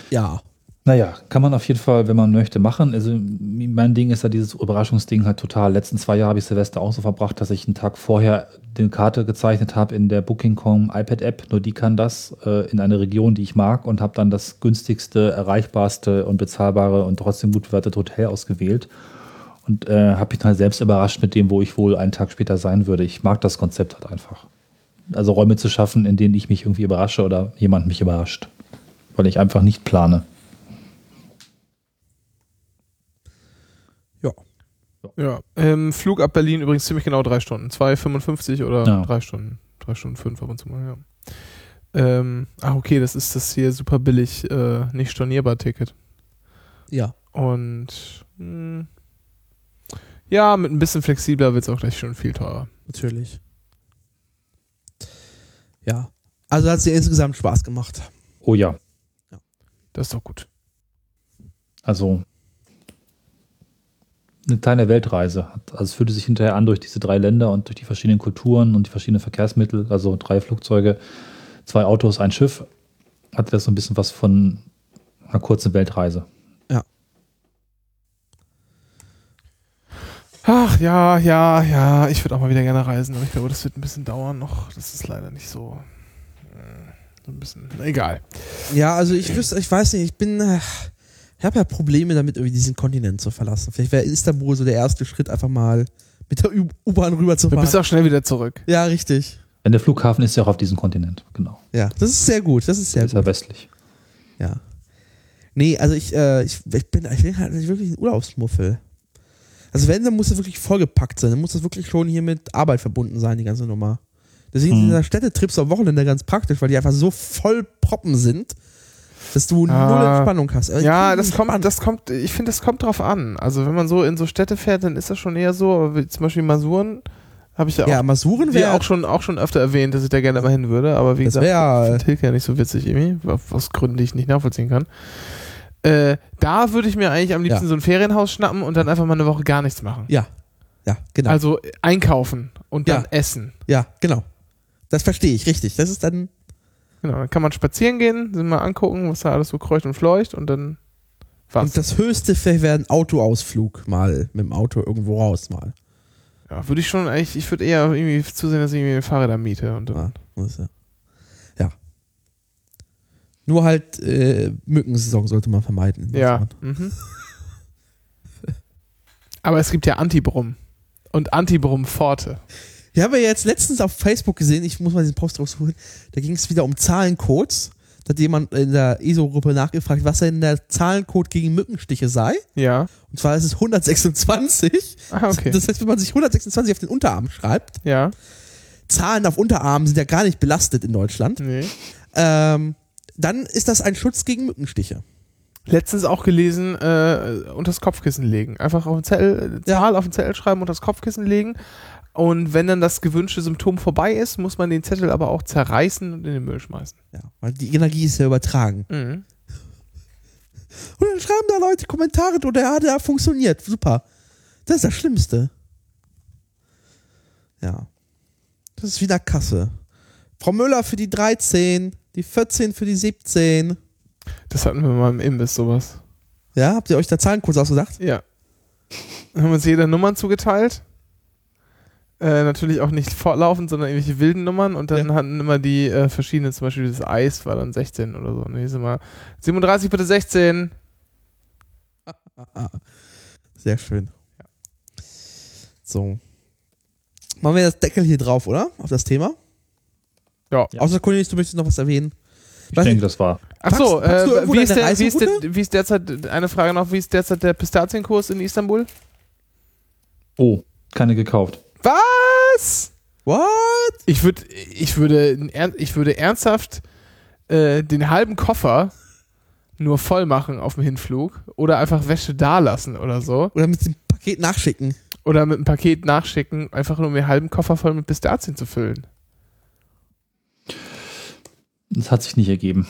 Ja. Naja, kann man auf jeden Fall, wenn man möchte, machen. Also mein Ding ist ja dieses Überraschungsding halt total. Letzten zwei Jahre habe ich Silvester auch so verbracht, dass ich einen Tag vorher die Karte gezeichnet habe in der Booking.com iPad-App. Nur die kann das äh, in eine Region, die ich mag und habe dann das günstigste, erreichbarste und bezahlbare und trotzdem gut bewertete Hotel ausgewählt. Und äh, habe mich dann halt selbst überrascht mit dem, wo ich wohl einen Tag später sein würde. Ich mag das Konzept halt einfach. Also Räume zu schaffen, in denen ich mich irgendwie überrasche oder jemand mich überrascht. Weil ich einfach nicht plane. Ja. Ja. Ähm, Flug ab Berlin übrigens ziemlich genau drei Stunden. 2,55 oder Ja. drei Stunden. Drei Stunden fünf ab und zu mal, ja. Ähm, ach, okay, das ist das hier super billig, äh, nicht stornierbar Ticket. Ja. Und mh, ja, mit ein bisschen flexibler wird es auch gleich schon viel teurer. Natürlich. Ja. Also hat es dir insgesamt Spaß gemacht. Oh ja. Das ist doch gut. Also eine kleine Weltreise. Hat- Also es fühlte sich hinterher an durch diese drei Länder und durch die verschiedenen Kulturen und die verschiedenen Verkehrsmittel, also drei Flugzeuge, zwei Autos, ein Schiff, hatte das so ein bisschen was von einer kurzen Weltreise. Ach ja, ja, ja, ich würde auch mal wieder gerne reisen, aber ich glaube, das wird ein bisschen dauern noch. Das ist leider nicht so. äh, So ein bisschen. Egal. Ja, also ich wüsste, ich weiß nicht, ich bin, äh, ich habe ja Probleme damit, irgendwie diesen Kontinent zu verlassen. Vielleicht wäre Istanbul so der erste Schritt, einfach mal mit der U-Bahn rüber zu Du bist auch schnell wieder zurück. Ja, richtig. Denn der Flughafen ist ja auch auf diesem Kontinent, genau. Ja, das ist sehr gut. Das ist sehr ist ja gut. westlich. Ja. Nee, also ich, äh, ich, ich bin, ich bin halt wirklich ein Urlaubsmuffel. Also wenn, dann muss das wirklich vollgepackt sein. Dann muss das wirklich schon hier mit Arbeit verbunden sein, die ganze Nummer. Deswegen Hm. sind da Städtetrips am Wochenende ganz praktisch, weil die einfach so voll proppen sind, dass du Ah. null Entspannung hast. Also Ja, das kommt, das kommt, ich finde, das kommt drauf an. Also wenn man so in so Städte fährt, dann ist das schon eher so, aber wie zum Beispiel Masuren habe ich ja auch, Ja, Masuren wäre auch schon, auch schon öfter erwähnt, dass ich da gerne mal hin würde, aber wie Das gesagt, ich Tilke ja nicht so witzig irgendwie, aus Gründen, die ich nicht nachvollziehen kann. Äh, da würde ich mir eigentlich am liebsten Ja. so ein Ferienhaus schnappen und dann einfach mal eine Woche gar nichts machen. Ja. Ja, genau. Also einkaufen und dann Ja. essen. ja, genau. Das verstehe ich, richtig. Das ist dann, Genau, dann kann man spazieren gehen, sich mal angucken, was da alles so kreucht und fleucht und dann was. und das höchste vielleicht wäre ein Autoausflug mal mit dem Auto irgendwo raus mal. Ja, würde ich schon eigentlich, ich würde eher irgendwie zusehen, dass ich irgendwie Fahrräder miete und dann. Ja, ist ja. ja. Nur halt äh, Mückensaison sollte man vermeiden. Ja. Mhm. Aber es gibt ja Antibrum. Und Antibrum Forte. Ich habe ja jetzt letztens auf Facebook gesehen, ich muss mal diesen Post rausholen, da ging es wieder um Zahlencodes. Da hat jemand in der ESO-Gruppe nachgefragt, was denn der Zahlencode gegen Mückenstiche sei. Ja. Und zwar ist es 126. Ah, okay. Das heißt, wenn man sich 126 auf den Unterarm schreibt, ja. Zahlen auf Unterarmen sind ja gar nicht belastet in Deutschland, Nee. ähm, dann ist das ein Schutz gegen Mückenstiche. Letztens auch gelesen, äh, unter das Kopfkissen legen. Einfach auf den Zettel, äh, Ja. Zahl auf den Zettel schreiben, unter das Kopfkissen legen. Und wenn dann das gewünschte Symptom vorbei ist, muss man den Zettel aber auch zerreißen und in den Müll schmeißen. Ja, weil die Energie ist ja übertragen. Mhm. Und dann schreiben da Leute Kommentare drunter, ja, der funktioniert. Super. Das ist das Schlimmste. Ja. Das ist wieder Kasse. Frau Müller für die 13, die 14 für die 17. Das hatten wir mal im Imbiss, sowas. Ja, habt ihr euch da Zahlencodes ausgedacht? Ja. Dann haben uns jeder Nummern zugeteilt. Äh, natürlich auch nicht fortlaufend, sondern irgendwelche wilden Nummern und dann Ja. hatten immer die äh, verschiedenen, zum Beispiel das Eis war dann 16 oder so. Und hieß immer 37 bitte 16. Sehr schön. So. Machen wir das Deckel hier drauf, oder? Auf das Thema? Ja. Ja. Außer Cornelius, du möchtest noch was erwähnen. Ich denke, das war. Achso, äh, wie, ist der, wie, ist der, Reiseroute? wie ist derzeit, eine Frage noch, wie ist derzeit der Pistazienkurs in Istanbul? Oh, keine gekauft. Was? What? Ich, würd, ich, würde, ich würde ernsthaft äh, den halben Koffer nur voll machen auf dem Hinflug oder einfach Wäsche da lassen oder so. Oder mit dem Paket nachschicken. Oder mit einem Paket nachschicken, einfach nur mir einen halben Koffer voll mit Pistazien zu füllen. Das hat sich nicht ergeben.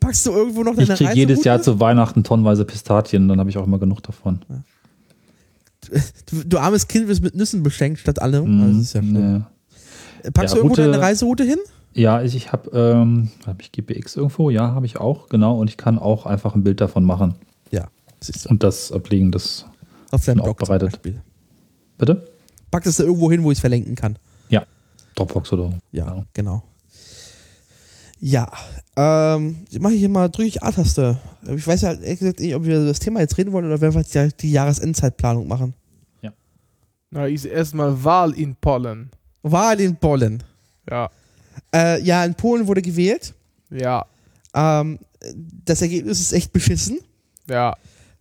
Packst du irgendwo noch Ich deine kriege jedes? Jahr zu Weihnachten tonnenweise Pistazien, dann habe ich auch immer genug davon. Du, du armes Kind wirst mit Nüssen beschenkt statt allem. Also das ist ja schlimm. Ja. Packst Ja, du irgendwo Route- deine Reiseroute hin? Ja, ich, ich habe ähm, hab ich GPX irgendwo, ja, habe ich auch, genau. Und ich kann auch einfach ein Bild davon machen Ja. Siehst du. und das ablegen. Das Auf deinem Blog. Beispiel. bitte? Pack das da irgendwo hin, wo ich es verlinken kann. Dropbox oder Ja, Ja. genau. Ja, ähm, mache ich hier mal, drücke ich A-Taste. Ich weiß ja ehrlich gesagt nicht, ob wir über das Thema jetzt reden wollen oder wenn wir jetzt ja die Jahresendzeitplanung machen. Na, ist erstmal Wahl in Polen. Wahl in Polen. Ja. Äh, ja, in Polen wurde gewählt. Ja. Ähm, das Ergebnis ist echt beschissen, Ja.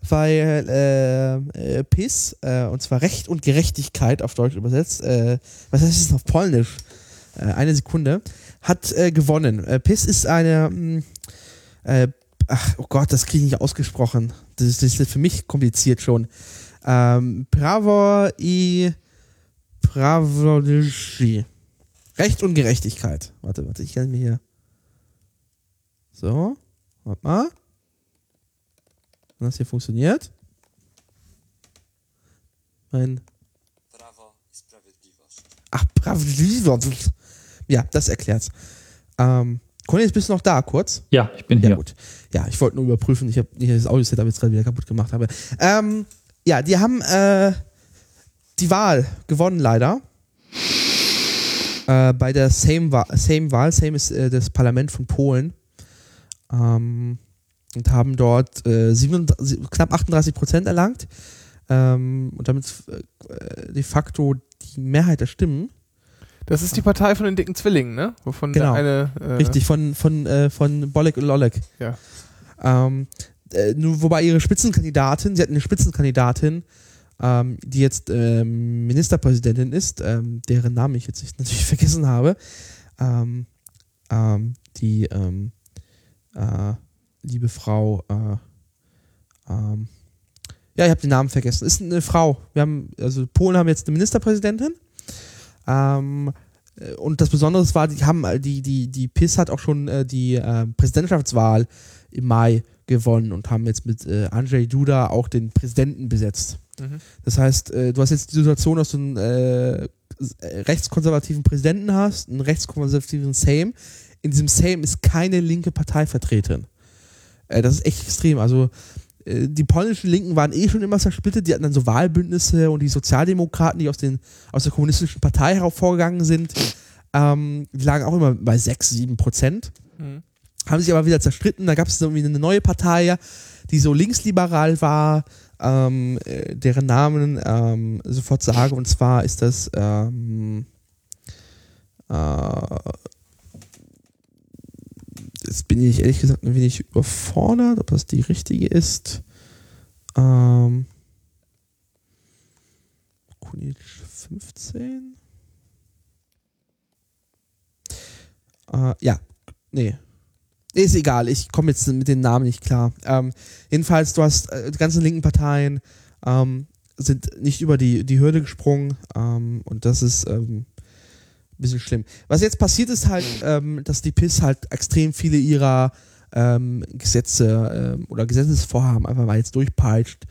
weil äh, äh, PIS, äh, und zwar Recht und Gerechtigkeit auf Deutsch übersetzt, äh, was heißt das auf Polnisch? Äh, eine Sekunde, hat äh, gewonnen. Äh, PIS ist eine, mh, äh, ach oh Gott, das kriege ich nicht ausgesprochen. Das ist, das ist für mich kompliziert schon. Ähm, Prawo i Prawodyszy. Recht und Gerechtigkeit. Warte, warte, ich kann mir hier. So, warte mal. Wenn das hier funktioniert. Mein. Ach, Prawo Ja, das erklärt's. Ähm, Cornelis, bist du noch da, kurz? Ja, ich bin Ja, hier. gut. Ja, ich wollte nur überprüfen. Ich habe das Audio-Setup jetzt gerade wieder kaputt gemacht habe. Ähm, ja, die haben äh, die Wahl gewonnen, leider. Äh, bei der Sejm-Wahl. Sejm-Wahl. Sejm ist äh, das Parlament von Polen. Ähm, und haben dort äh, 37, knapp 38 Prozent erlangt. Ähm, und damit äh, de facto die Mehrheit der Stimmen. Das ist die Partei von den dicken Zwillingen, ne? Wovon Genau. der eine. Äh, Richtig, von, von, äh, von Bolek und Lolek. Ja. Ähm, äh, nur wobei ihre Spitzenkandidatin, sie hatten eine Spitzenkandidatin, ähm, die jetzt ähm, Ministerpräsidentin ist, ähm, deren Namen ich jetzt nicht, natürlich vergessen habe, ähm, ähm, die äh, liebe Frau, äh, ja, ich habe den Namen vergessen, ist eine Frau. Wir haben, also Polen haben jetzt eine Ministerpräsidentin. Ähm, äh, und das Besondere war, die haben äh, die, die, die PIS hat auch schon äh, die äh, Präsidentschaftswahl im Mai gewonnen und haben jetzt mit äh, Andrzej Duda auch den Präsidenten besetzt. Mhm. Das heißt, äh, du hast jetzt die Situation, dass du einen äh, äh, rechtskonservativen Präsidenten hast, einen rechtskonservativen Sejm. In diesem Sejm ist keine linke Partei vertreten. Das ist echt extrem. Also die polnischen Linken waren eh schon immer zersplittet. Die hatten dann so Wahlbündnisse und die Sozialdemokraten, die aus, den, aus der kommunistischen Partei hervorgegangen sind, ähm, die lagen auch immer bei 6, 7 Prozent Mhm. haben sich aber wieder zerstritten. Da gab es irgendwie eine neue Partei, die so linksliberal war, ähm, äh, deren Namen ähm, sofort sage. Und zwar ist das ähm, äh, jetzt bin ich ehrlich gesagt ein wenig überfordert, ob das die richtige ist. Ähm, Kunic 15. Äh, ja, nee. Ist egal, ich komme jetzt mit den Namen nicht klar. Ähm, jedenfalls, du hast äh, die ganzen linken Parteien ähm, sind nicht über die, die Hürde gesprungen ähm, und das ist ähm, ein bisschen schlimm. Was jetzt passiert ist halt, ähm, dass die PIS halt extrem viele ihrer ähm, Gesetze ähm, oder Gesetzesvorhaben einfach mal jetzt durchpeitscht.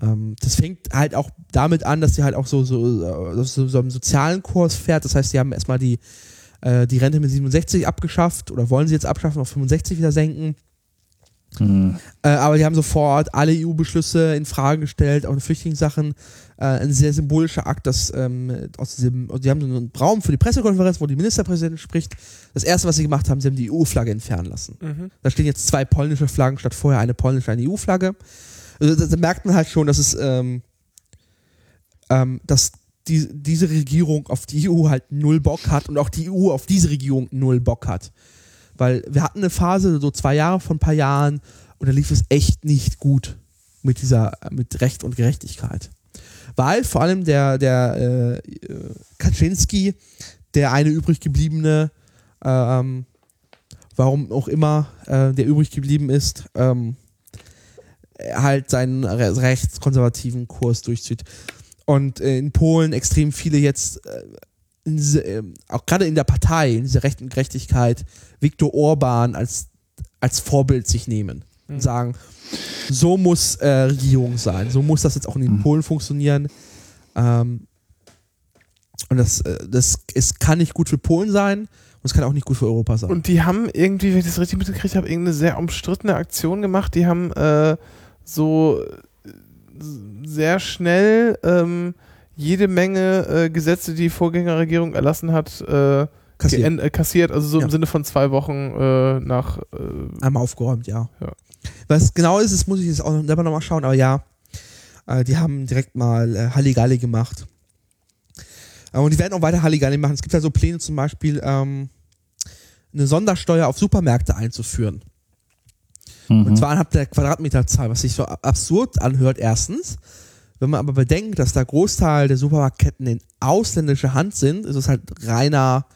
Ähm, das fängt halt auch damit an, dass sie halt auch so, so, äh, so, so einen sozialen Kurs fährt. Das heißt, sie haben erstmal die äh, die Rente mit 67 abgeschafft oder wollen sie jetzt abschaffen, auf 65 wieder senken. Hm. Äh, aber die haben sofort alle EU-Beschlüsse in Frage gestellt, auch in Flüchtlingssachen. Äh, ein sehr symbolischer Akt, dass ähm, aus diesem, die haben so einen Raum für die Pressekonferenz, wo die Ministerpräsidentin spricht. Das erste, was sie gemacht haben, sie haben die EU-Flagge entfernen lassen. Mhm. Da stehen jetzt zwei polnische Flaggen statt vorher eine polnische, eine EU-Flagge. Also da, da merkt man halt schon, dass es, ähm, ähm, dass die, diese Regierung auf die EU halt null Bock hat und auch die EU auf diese Regierung null Bock hat. Weil wir hatten eine Phase, so zwei Jahre von ein paar Jahren, und da lief es echt nicht gut mit dieser, mit Recht und Gerechtigkeit. Weil vor allem der, der äh, Kaczynski, der eine übrig gebliebene, ähm, warum auch immer äh, der übrig geblieben ist, ähm, halt seinen re rechtskonservativen Kurs durchzieht. Und äh, in Polen extrem viele jetzt, äh, diese, äh, auch gerade in der Partei, in dieser rechten Gerechtigkeit, Viktor Orban als, als Vorbild sich nehmen und sagen, so muss äh, Regierung sein, so muss das jetzt auch in Mhm. Polen funktionieren. Ähm, und das, äh, das es kann nicht gut für Polen sein und es kann auch nicht gut für Europa sein. Und die haben irgendwie, wenn ich das richtig mitgekriegt habe, irgendeine sehr umstrittene Aktion gemacht. Die haben äh, so äh, sehr schnell ähm, jede Menge äh, Gesetze, die die Vorgängerregierung erlassen hat, äh, Kassiert. äh, kassiert. Also so Ja. im Sinne von zwei Wochen äh, nach. Äh, Einmal aufgeräumt, ja. Ja. Was genau ist, das muss ich jetzt auch noch- selber nochmal schauen, aber ja, äh, die haben direkt mal äh, Halligalli gemacht. Äh, und die werden auch weiter Halligalli machen. Es gibt ja so Pläne zum Beispiel, ähm, eine Sondersteuer auf Supermärkte einzuführen. Mhm. Und zwar anhand der Quadratmeterzahl, was sich so absurd anhört, erstens. Wenn man aber bedenkt, dass der Großteil der Supermarktketten in ausländischer Hand sind, ist es halt reiner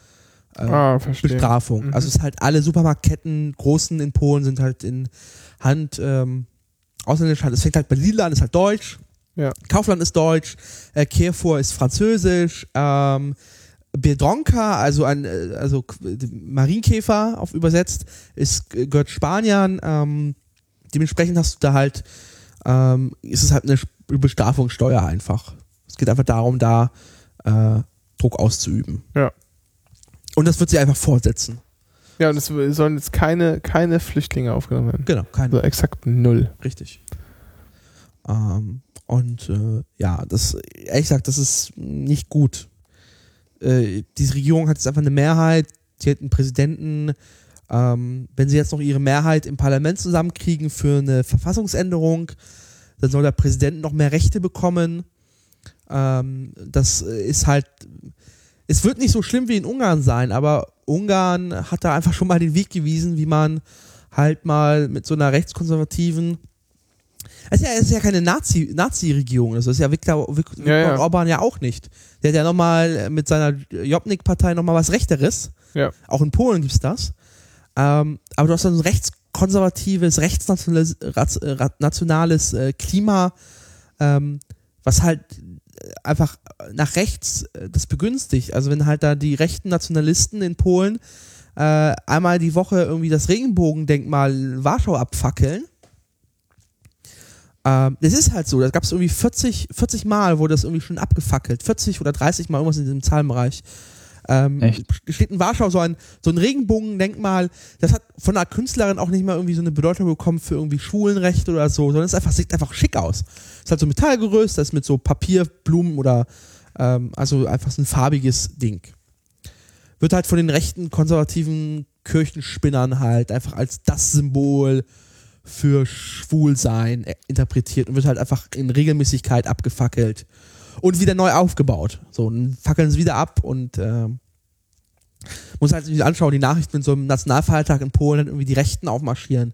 äh, ah. Bestrafung. Mhm. Also es ist halt alle Supermarktketten, großen in Polen sind halt in Hand, ähm, ausländischer Hand. Es fängt halt bei Lidl an, ist halt deutsch. Ja. Kaufland ist deutsch, äh, Carrefour ist französisch, ähm, Biedronka, also ein, äh, also Marienkäfer auf übersetzt, ist, gehört Spaniern, ähm, dementsprechend hast du da halt, ähm, ist es halt eine Bestrafungssteuer einfach. Es geht einfach darum, da äh, Druck auszuüben. Ja. Und das wird sie einfach fortsetzen. Ja, und es sollen jetzt keine, keine Flüchtlinge aufgenommen werden. Genau, kein Also exakt null. Richtig. Ähm, und äh, ja, das, ehrlich gesagt, das ist nicht gut. Äh, diese Regierung hat jetzt einfach eine Mehrheit, sie hat einen Präsidenten. Ähm, wenn sie jetzt noch ihre Mehrheit im Parlament zusammenkriegen für eine Verfassungsänderung, dann soll der Präsident noch mehr Rechte bekommen. Ähm, das ist halt, es wird nicht so schlimm wie in Ungarn sein, aber Ungarn hat da einfach schon mal den Weg gewiesen, wie man halt mal mit so einer rechtskonservativen es ist ja, es ist ja keine Nazi- Nazi-Regierung, das ist ja Viktor, Viktor Ja, ja. Orban ja auch nicht. Der hat ja nochmal mit seiner Jobnik-Partei nochmal was Rechteres. Ja. Auch in Polen gibt's das. Ähm, aber du hast dann so ein rechtskonservatives, rechtsnationales äh, nationales äh, Klima, ähm, was halt äh, einfach nach rechts äh, das begünstigt. Also wenn halt da die rechten Nationalisten in Polen äh, einmal die Woche irgendwie das Regenbogendenkmal Warschau abfackeln, ähm, das ist halt so, da gab es irgendwie 40, 40 Mal, wurde das irgendwie schon abgefackelt. 40 oder 30 Mal, irgendwas in diesem Zahlenbereich. Ähm, Echt? Steht in Warschau so ein, so ein Regenbogendenkmal, das hat von einer Künstlerin auch nicht mal irgendwie so eine Bedeutung bekommen für irgendwie Schulenrecht oder so, sondern es einfach, sieht einfach schick aus. Es ist halt so Metallgerüst, das ist mit so Papierblumen oder, ähm, also einfach so ein farbiges Ding. Wird halt von den rechten konservativen Kirchenspinnern halt einfach als das Symbol für Schwulsein äh, interpretiert und wird halt einfach in Regelmäßigkeit abgefackelt und wieder neu aufgebaut. So, dann fackeln sie wieder ab und ähm, muss halt sich anschauen, die Nachrichten mit so einem Nationalfeiertag in Polen irgendwie die Rechten aufmarschieren.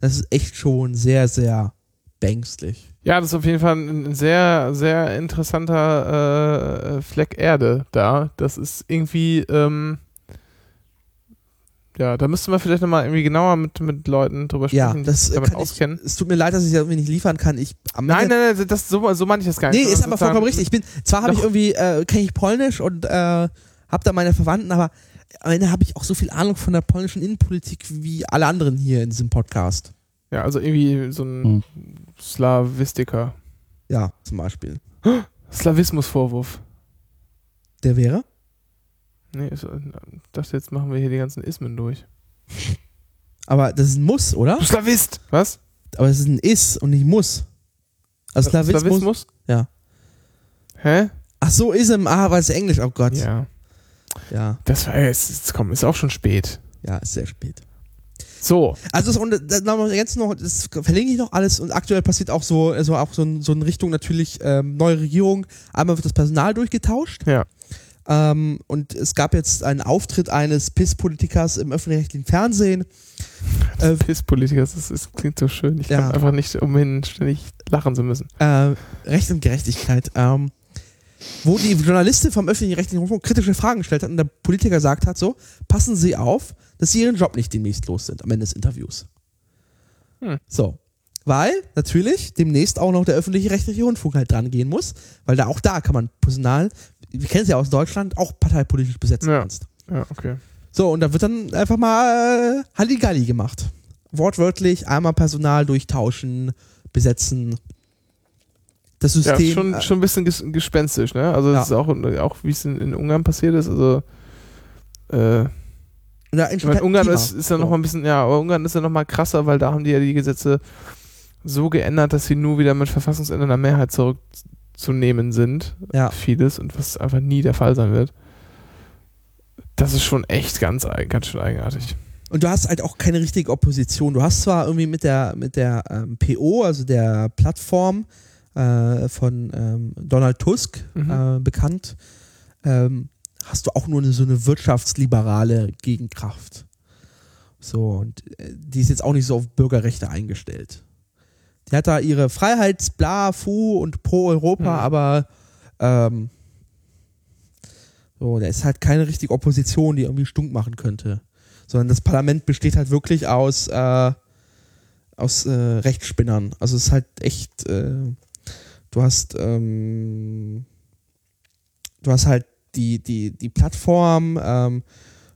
Das ist echt schon sehr, sehr bängstlich. Ja, das ist auf jeden Fall ein sehr, sehr interessanter äh, Fleck Erde da. Das ist irgendwie, ähm, ja, da müssten wir vielleicht nochmal irgendwie genauer mit, mit Leuten drüber Ja, sprechen, die das sich äh, damit kann ich, auskennen. es tut mir leid, dass ich das irgendwie nicht liefern kann. Ich, am Nein, Ende- nein, nein, das, so, so meine ich das gar nicht. Nee, ist sondern aber vollkommen richtig. Ich bin, zwar habe ich irgendwie, äh, kenne ich Polnisch und äh, habe da meine Verwandten, aber am Ende habe ich auch so viel Ahnung von der polnischen Innenpolitik wie alle anderen hier in diesem Podcast. Ja, also irgendwie so ein Hm. Slavistiker. Ja, zum Beispiel. Slawismusvorwurf. Der wäre? Nee, ich dachte, jetzt machen wir hier die ganzen Ismen durch. Aber das ist ein Muss, oder? Slavist! Was? Aber es ist ein Ist und nicht Muss. Also Slawismus. Ja. Hä? Ach so, Ism. Ah, weil es Englisch. Oh Gott. Ja. Ja. Ja, Das war jetzt, komm, ist auch schon spät. ist sehr spät. So. Also das, und das, noch- jetzt noch, das verlinke ich noch alles und aktuell passiert auch so, also auch so, in- so in Richtung natürlich ähm, neue Regierung. Einmal wird das Personal durchgetauscht. Ja. Ähm, und es gab jetzt einen Auftritt eines PIS-Politikers im öffentlich-rechtlichen Fernsehen. Äh, Pisspolitiker, das, das klingt so schön. Ich Ja. kann einfach nicht umhin, ständig lachen zu müssen. äh, Recht und Gerechtigkeit. Ähm, wo die Journalistin vom öffentlich-rechtlichen Rundfunk kritische Fragen gestellt hat und der Politiker gesagt hat so, passen Sie auf, dass Sie Ihren Job nicht demnächst los sind am Ende des Interviews. Hm. So. Weil natürlich demnächst auch noch der öffentlich-rechtliche Rundfunk halt dran gehen muss, weil da auch da kann man Personal, wir kennen es ja aus Deutschland, auch parteipolitisch besetzen Ja. kannst. Ja, okay. So, und da wird dann einfach mal äh, Halligalli gemacht. Wortwörtlich einmal Personal durchtauschen, besetzen. Das Ja, System. ist schon, äh, schon ein bisschen ges gespenstisch, ne? Also, das ist Ja. auch, auch wie es in, in Ungarn passiert ist. Also, äh, ja, ich meine, Ungarn ist, ist ja noch mal ein bisschen, ja, aber Ungarn ist ja noch mal krasser, weil da haben die ja die Gesetze so geändert, dass sie nur wieder mit verfassungsändernder Mehrheit zurückzunehmen sind. Ja. Vieles und was einfach nie der Fall sein wird. Das ist schon echt ganz, ganz schön eigenartig. Und du hast halt auch keine richtige Opposition. Du hast zwar irgendwie mit der, mit der ähm, PO, also der Plattform äh, von ähm, Donald Tusk Mhm. äh, bekannt, ähm, hast du auch nur eine, so eine wirtschaftsliberale Gegenkraft. So, und äh, die ist jetzt auch nicht so auf Bürgerrechte eingestellt. Die hat da ihre Freiheits-, bla, fu und pro Europa, Mhm. aber ähm, so, da ist halt keine richtige Opposition, die irgendwie stunk machen könnte sondern das Parlament besteht halt wirklich aus, äh, aus äh, Rechtsspinnern. Also es ist halt echt, äh, du hast, ähm, du hast halt die, die, die Plattform, ähm,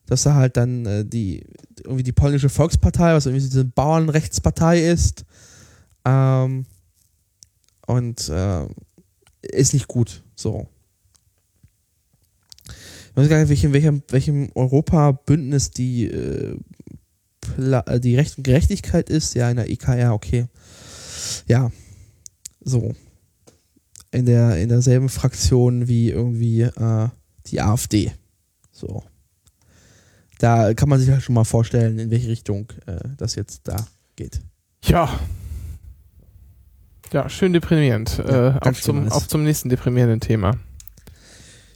dass da halt dann äh, die, irgendwie die polnische Volkspartei, was irgendwie diese Bauernrechtspartei ist, ähm, und äh, ist nicht gut, so. Ich weiß gar nicht, welchem, welchem, welchem Europa-Bündnis die, äh, äh, die Recht und Gerechtigkeit ist. Ja, in der EKR, okay. Ja, so. In, der, in derselben Fraktion wie irgendwie äh, die AfD. So. Da kann man sich halt schon mal vorstellen, in welche Richtung äh, das jetzt da geht. Ja. Ja, schön deprimierend. Ja, äh, auf, zum, auf zum nächsten deprimierenden Thema.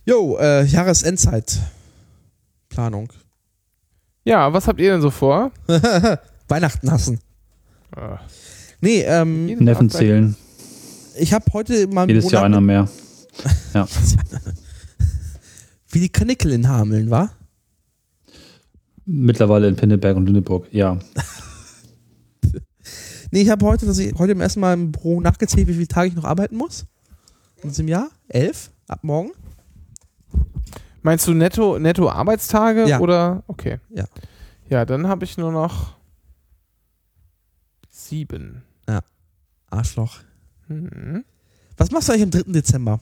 Jo, äh, Jahresendzeit. Planung. Ja, was habt ihr denn so vor? Weihnachten hassen. Ah, Nee, ähm, Neffen zählen. ich habe heute mal Jedes Jahr einer mehr. wie die Kanickel in Hameln, war? Mittlerweile in Pinneberg und Lüneburg. Ja. Nee, ich habe heute, dass ich heute im ersten Mal im Büro nachgezählt, wie viele Tage ich noch arbeiten muss. In diesem Jahr? Elf? Ab morgen? Meinst du netto, netto Arbeitstage Ja. oder? Okay. Ja. Ja, dann habe ich nur noch sieben. Arschloch. Mhm. Was machst du eigentlich am 3. Dezember?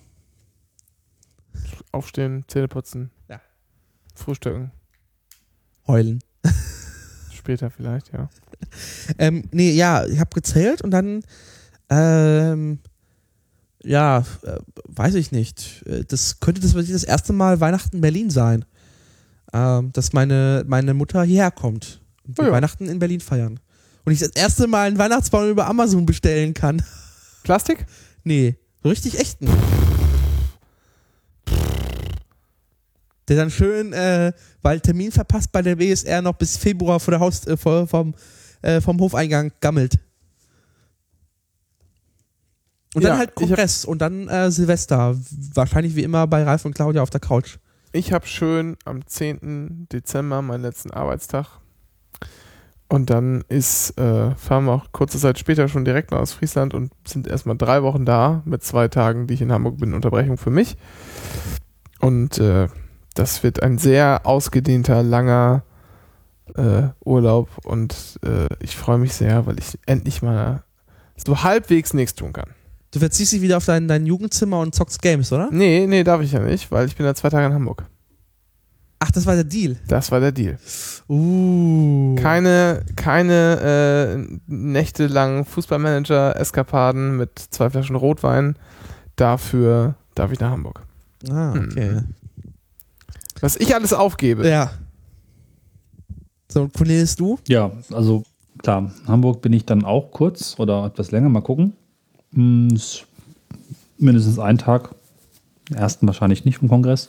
Aufstehen, Zähne putzen. Ja. Frühstücken. Heulen. Später vielleicht, ja. Ähm, nee, ja, ich habe gezählt und dann, ähm, ja, äh, weiß ich nicht. Äh, Das könnte das, das erste Mal Weihnachten in Berlin sein. Ähm, dass meine, meine Mutter hierher kommt und wir Oh ja. Weihnachten in Berlin feiern. Und ich das erste Mal einen Weihnachtsbaum über Amazon bestellen kann. Plastik? Nee, so richtig echten. Der dann schön, äh, weil Termin verpasst bei der WSR noch bis Februar vor der Haus, äh, vor, vom, äh, vom Hofeingang gammelt. Und Ja, dann halt Kongress und dann äh, Silvester. Wahrscheinlich wie immer bei Ralf und Claudia auf der Couch. Ich habe schön am 10. Dezember meinen letzten Arbeitstag. Und dann ist, äh, fahren wir auch kurze Zeit später schon direkt nach aus Friesland und sind erstmal drei Wochen da mit zwei Tagen, die ich in Hamburg bin, Unterbrechung für mich. Und äh, das wird ein sehr ausgedehnter, langer äh, Urlaub und äh, ich freue mich sehr, weil ich endlich mal so halbwegs nichts tun kann. Du verziehst dich wieder auf dein, dein Jugendzimmer und zockst Games, oder? Nee, nee, darf ich ja nicht, weil ich bin ja zwei Tage in Hamburg. Ach, das war der Deal. Das war der Deal. Uh. Keine, keine äh, nächtelangen Fußballmanager-Eskapaden mit zwei Flaschen Rotwein. Dafür darf ich nach Hamburg. Ah, okay. Was ich alles aufgebe. Ja. So, Cornelis, du? Ja, also klar, Hamburg bin ich dann auch kurz oder etwas länger, mal gucken. Hm, Mindestens einen Tag. Ersten wahrscheinlich nicht vom Kongress.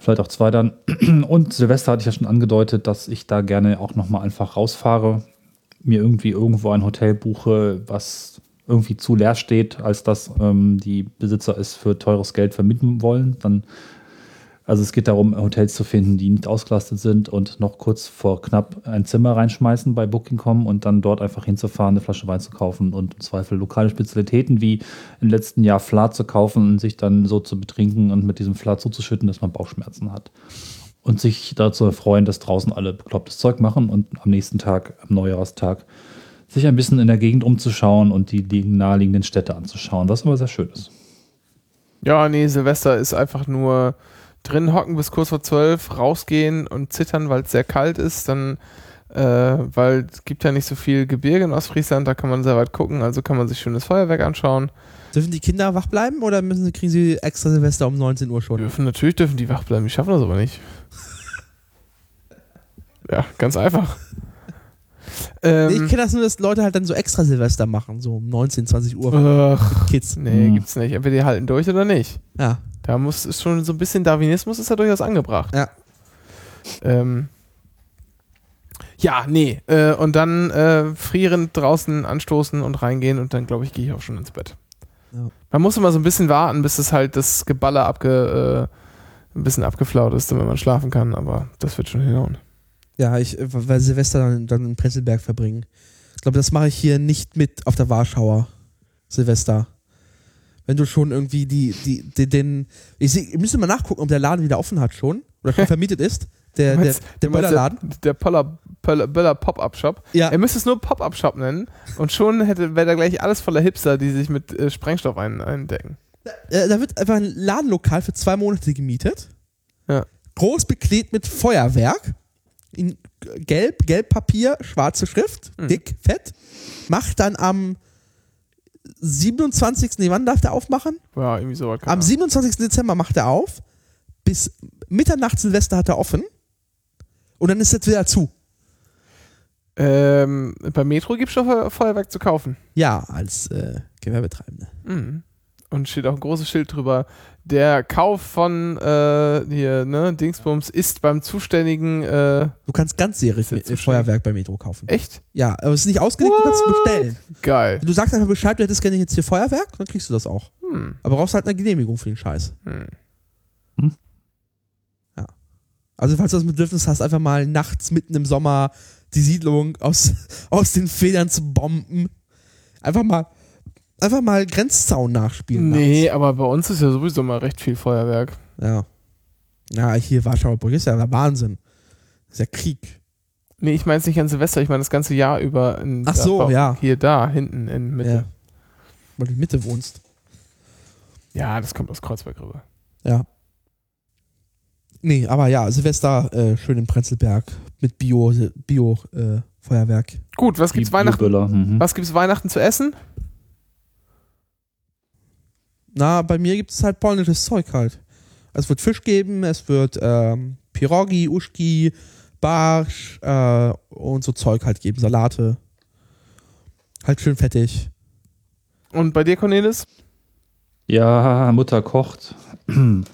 Vielleicht auch zwei dann. Und Silvester hatte ich ja schon angedeutet, dass ich da gerne auch nochmal einfach rausfahre, mir irgendwie irgendwo ein Hotel buche, was irgendwie zu leer steht, als dass ähm, die Besitzer es für teures Geld vermieten wollen. Dann, also es geht darum, Hotels zu finden, die nicht ausgelastet sind und noch kurz vor knapp ein Zimmer reinschmeißen bei Booking.com und dann dort einfach hinzufahren, eine Flasche Wein zu kaufen und im Zweifel lokale Spezialitäten wie im letzten Jahr Flat zu kaufen und sich dann so zu betrinken und mit diesem Flat zuzuschütten, dass man Bauchschmerzen hat. Und sich dazu erfreuen, dass draußen alle beklopptes Zeug machen und am nächsten Tag, am Neujahrstag, sich ein bisschen in der Gegend umzuschauen und die liegen- naheliegenden Städte anzuschauen, was aber sehr schön ist. Ja, nee, Silvester ist einfach nur drin hocken bis kurz vor zwölf, rausgehen und zittern, weil es sehr kalt ist. Dann, äh, weil es gibt ja nicht so viel Gebirge in Ostfriesland, da kann man sehr weit gucken, also kann man sich schönes Feuerwerk anschauen. Dürfen die Kinder wach bleiben oder müssen sie, kriegen sie extra Silvester um 19 Uhr schon? Dürfen, natürlich dürfen die wach bleiben, die schaffen das aber nicht. ja, ganz einfach. Nee, ich Ähm, kenne das nur, dass Leute halt dann so extra Silvester machen, so um 19, 20 Uhr. ach, Kids. nee, Hm. gibt's nicht. Entweder die halten durch oder nicht. Ja. Da muss ist schon so ein bisschen Darwinismus ist da durchaus angebracht. Ja. Ähm, ja, nee. Äh, und dann äh, frierend draußen anstoßen und reingehen und dann, glaube ich, gehe ich auch schon ins Bett. Ja. Man muss immer so ein bisschen warten, bis es halt das Geballer abge, äh, ein bisschen abgeflaut ist, damit man schlafen kann, aber das wird schon hinhauen. Ja, ich äh, weil Silvester dann, dann in Prenzlberg verbringen. Ich glaube, das mache ich hier nicht mit auf der Warschauer Silvester. Wenn du schon irgendwie die, die, die den. Ich, seh, ich müsste mal nachgucken, ob der Laden wieder offen hat schon. Oder schon vermietet ist. Der, der, der Böllerladen. Der, der Poller, Poller, Böller Pop-Up-Shop. Ja, Er müsste es nur Pop-Up-Shop nennen und schon hätte wäre da gleich alles voller Hipster, die sich mit äh, Sprengstoff ein, eindecken. äh, da wird einfach ein Ladenlokal für zwei Monate gemietet. Ja. Groß beklebt mit Feuerwerk. In gelb, gelb schwarze Schrift, Mhm. dick, fett. Macht dann am 27. Nee, wann darf der aufmachen? Ja, irgendwie so. keine Am Ahnung. 27. Dezember macht er auf. Bis Mitternacht Silvester hat er offen. Und dann ist jetzt wieder zu. Ähm, bei Metro gibt es schon Feu- Feuerwerk zu kaufen. Ja, als äh, Gewerbetreibende. Mhm. Und steht auch ein großes Schild drüber. Der Kauf von äh, hier, ne, Dingsbums ist beim zuständigen äh, Du kannst äh, zu Feuerwerk bei Metro kaufen. echt Ja, aber es ist nicht ausgelegt, du kannst es What? bestellen. geil. Du sagst einfach Bescheid, du hättest gerne jetzt hier Feuerwerk, dann kriegst du das auch. Hm. Aber brauchst halt eine Genehmigung für den Scheiß. Hm. Also falls du das Bedürfnis hast, einfach mal nachts mitten im Sommer die Siedlung aus, aus den Federn zu bomben. Einfach mal, einfach mal Grenzzaun nachspielen. Nee, aber bei uns ist ja sowieso mal recht viel Feuerwerk. Ja. Ja, hier Warschauer Brücke ist ja der Wahnsinn. Das ist ja Krieg. Nee, ich meine es nicht an Silvester, ich meine das ganze Jahr über. In, Ach so, ja. Hier, da, hinten in Mitte. Ja. Weil du in Mitte wohnst. Ja, das kommt aus Kreuzberg rüber. Ja. Nee, aber ja, Silvester äh, schön in Prenzlberg mit Bio, Bio äh, Feuerwerk. Gut, was gibt's Die Weihnachten? Mhm. Was gibt's Weihnachten zu essen? Na, bei mir gibt es halt polnisches Zeug halt. Es wird Fisch geben, es wird ähm, Pirogi, Uschki, Barsch äh, und so Zeug halt geben, Salate. Halt schön fettig. Und bei dir, Cornelis? Ja, Mutter kocht.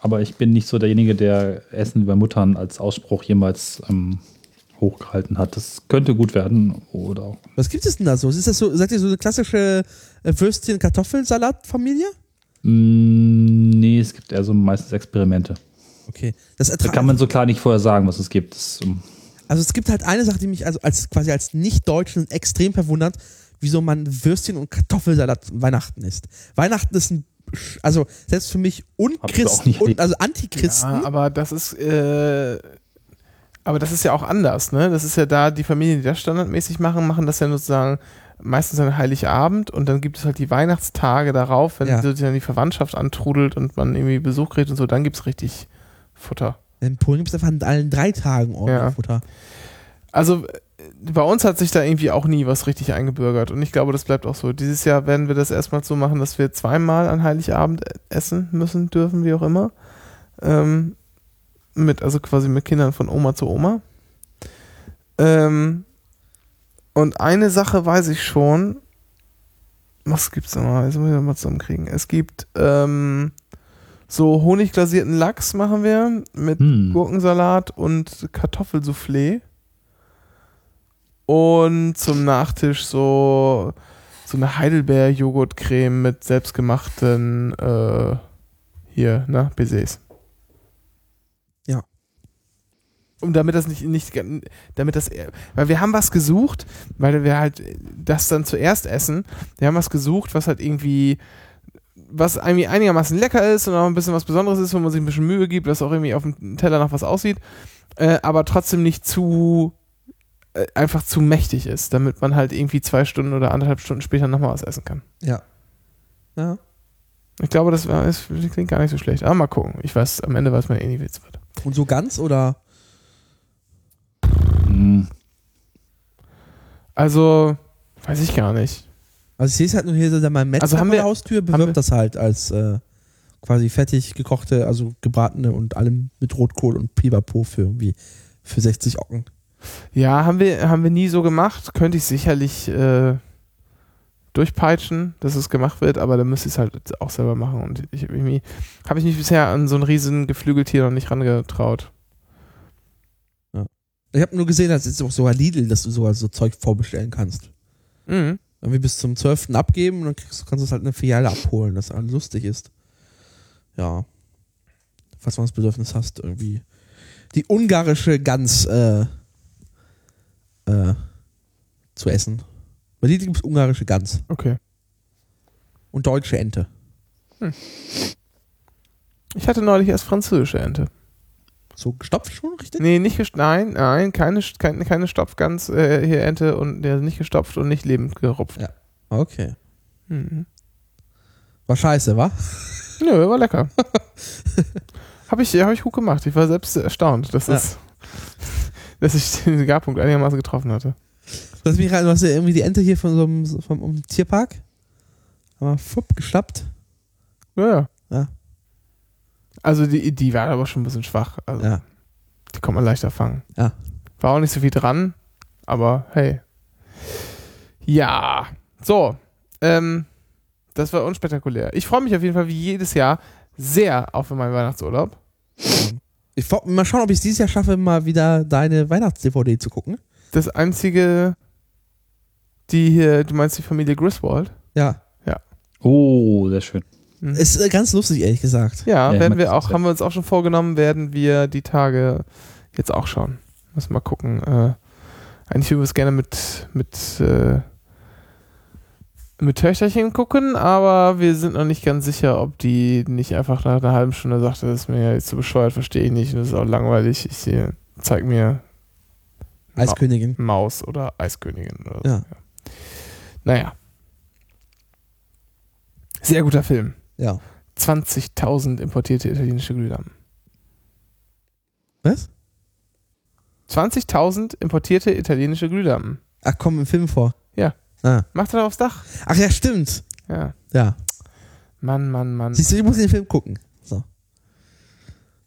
Aber ich bin nicht so derjenige, der Essen über Muttern als Ausspruch jemals ähm, hochgehalten hat. Das könnte gut werden oder. Was gibt es denn da so? Ist das so, seid ihr so eine klassische äh, Würstchen-Kartoffelsalat-Familie? Mm, nee, es gibt eher so meistens Experimente. Okay. Das Da kann man so klar nicht vorher sagen, was es gibt. Das, ähm, Also es gibt halt eine Sache, die mich also als quasi als Nicht-Deutschen extrem verwundert, wieso man Würstchen und Kartoffelsalat Weihnachten isst. Weihnachten ist ein, also selbst für mich Unchristen, und, erlebt. also Antichristen. Ja, aber das ist, äh, aber das ist ja auch anders, ne? Das ist ja da, die Familien, die das standardmäßig machen, machen das ja sozusagen meistens an Heiligabend und dann gibt es halt die Weihnachtstage darauf, wenn Ja. dann die Verwandtschaft antrudelt und man irgendwie Besuch kriegt und so, dann gibt es richtig Futter. In Polen gibt es einfach an allen drei Tagen ordentlich Ja. Futter. Also äh, bei uns hat sich da irgendwie auch nie was richtig eingebürgert und ich glaube, das bleibt auch so. Dieses Jahr werden wir das erstmal so machen, dass wir zweimal an Heiligabend e- essen müssen, dürfen, wie auch immer. Ähm, mit, also quasi mit Kindern von Oma zu Oma. Ähm, und eine Sache weiß ich schon. Was gibt's da mal? Jetzt muss ich das mal zusammenkriegen. Es gibt ähm, so honigglasierten Lachs machen wir mit hm. Gurkensalat und Kartoffelsoufflé. Und zum Nachtisch so, so eine Heidelbeer-Joghurtcreme mit selbstgemachten äh, hier, ne, Baisers. Ja. Und damit das nicht, nicht, damit das, weil wir haben was gesucht, weil wir halt das dann zuerst essen. Wir haben was gesucht, was halt irgendwie, was irgendwie einigermaßen lecker ist und auch ein bisschen was Besonderes ist, wo man sich ein bisschen Mühe gibt, was auch irgendwie auf dem Teller nach was aussieht, äh, aber trotzdem nicht zu, äh, einfach zu mächtig ist, damit man halt irgendwie zwei Stunden oder anderthalb Stunden später nochmal was essen kann. Ja. Ja. Ich glaube, das, war, das klingt gar nicht so schlecht. Aber mal gucken. Ich weiß, am Ende weiß man eh nicht, wie es wird. Und so ganz oder? Hm. Also, weiß ich gar nicht. Also ich sehe es halt nur hier so mein Metzger Also haben wir- der Haustür bewirbt das halt als äh, quasi fertig gekochte, also gebratene und allem mit Rotkohl und Pipapo für irgendwie für 60 Ocken. Ja, haben wir, haben wir nie so gemacht. Könnte ich sicherlich äh, durchpeitschen, dass es gemacht wird, aber dann müsste ich es halt auch selber machen. Und ich irgendwie habe ich mich bisher an so ein riesen Geflügeltier noch nicht rangetraut. Ich habe nur gesehen, dass jetzt auch sogar Lidl, dass du sogar so Zeug vorbestellen kannst. Mhm. Irgendwie bis zum 12. abgeben und dann kriegst, kannst du es halt in der Filiale abholen, dass alles lustig ist. Ja. Falls man das Bedürfnis hast, irgendwie die ungarische Gans äh, äh, zu essen. Bei Lidl gibt es ungarische Gans Okay. und deutsche Ente. Ich hatte neulich erst französische Ente. So gestopft schon, richtig? Nee, nicht gest nein, nein, keine, keine, keine Stopfgans äh, hier Ente und der ist nicht gestopft und nicht lebend gerupft. Ja. Okay. Mhm. War scheiße, wa? Nö, war lecker. habe ich, hab ich gut gemacht. Ich war selbst erstaunt, dass, Ja. das, dass ich den Garpunkt einigermaßen getroffen hatte. Lass mich rein, du hast ja irgendwie die Ente hier von so einem, vom, vom Tierpark. Aber fupp, geschnappt. Ja, ja. Ja. Also die, die war aber schon ein bisschen schwach. Also Ja. Die kann man leichter fangen. Ja. War auch nicht so viel dran, aber hey. Ja. So. Ähm, das war unspektakulär. Ich freue mich auf jeden Fall wie jedes Jahr sehr auf meinen Weihnachtsurlaub. Ich mal schauen, ob ich es dieses Jahr schaffe, mal wieder deine Weihnachts-DVD zu gucken. Das einzige, die hier, du meinst die Familie Griswold? Ja. Oh, sehr schön. Mhm. Ist äh, ganz lustig, ehrlich gesagt. Ja, Ja, werden ich wir auch, haben wir uns auch schon vorgenommen, werden wir die Tage jetzt auch schauen. Müssen mal gucken. Äh, eigentlich würden wir es gerne mit, mit, äh, mit Töchterchen gucken, aber wir sind noch nicht ganz sicher, ob die nicht einfach nach einer halben Stunde sagt, das ist mir jetzt zu bescheuert, verstehe ich nicht, und das ist auch langweilig. Ich sehe, zeig mir Eiskönigin. Maus oder Eiskönigin oder so. Ja. Naja. Sehr guter Film. Ja. 20.000 importierte italienische Glühlampen. Was? 20.000 importierte italienische Glühlampen. Ach komm, im Film vor. Ja. Ah. Macht er doch aufs Dach. Ach ja, stimmt. Ja. Ja. Mann, Mann, Mann. Siehst du, ich muss den Film gucken. So.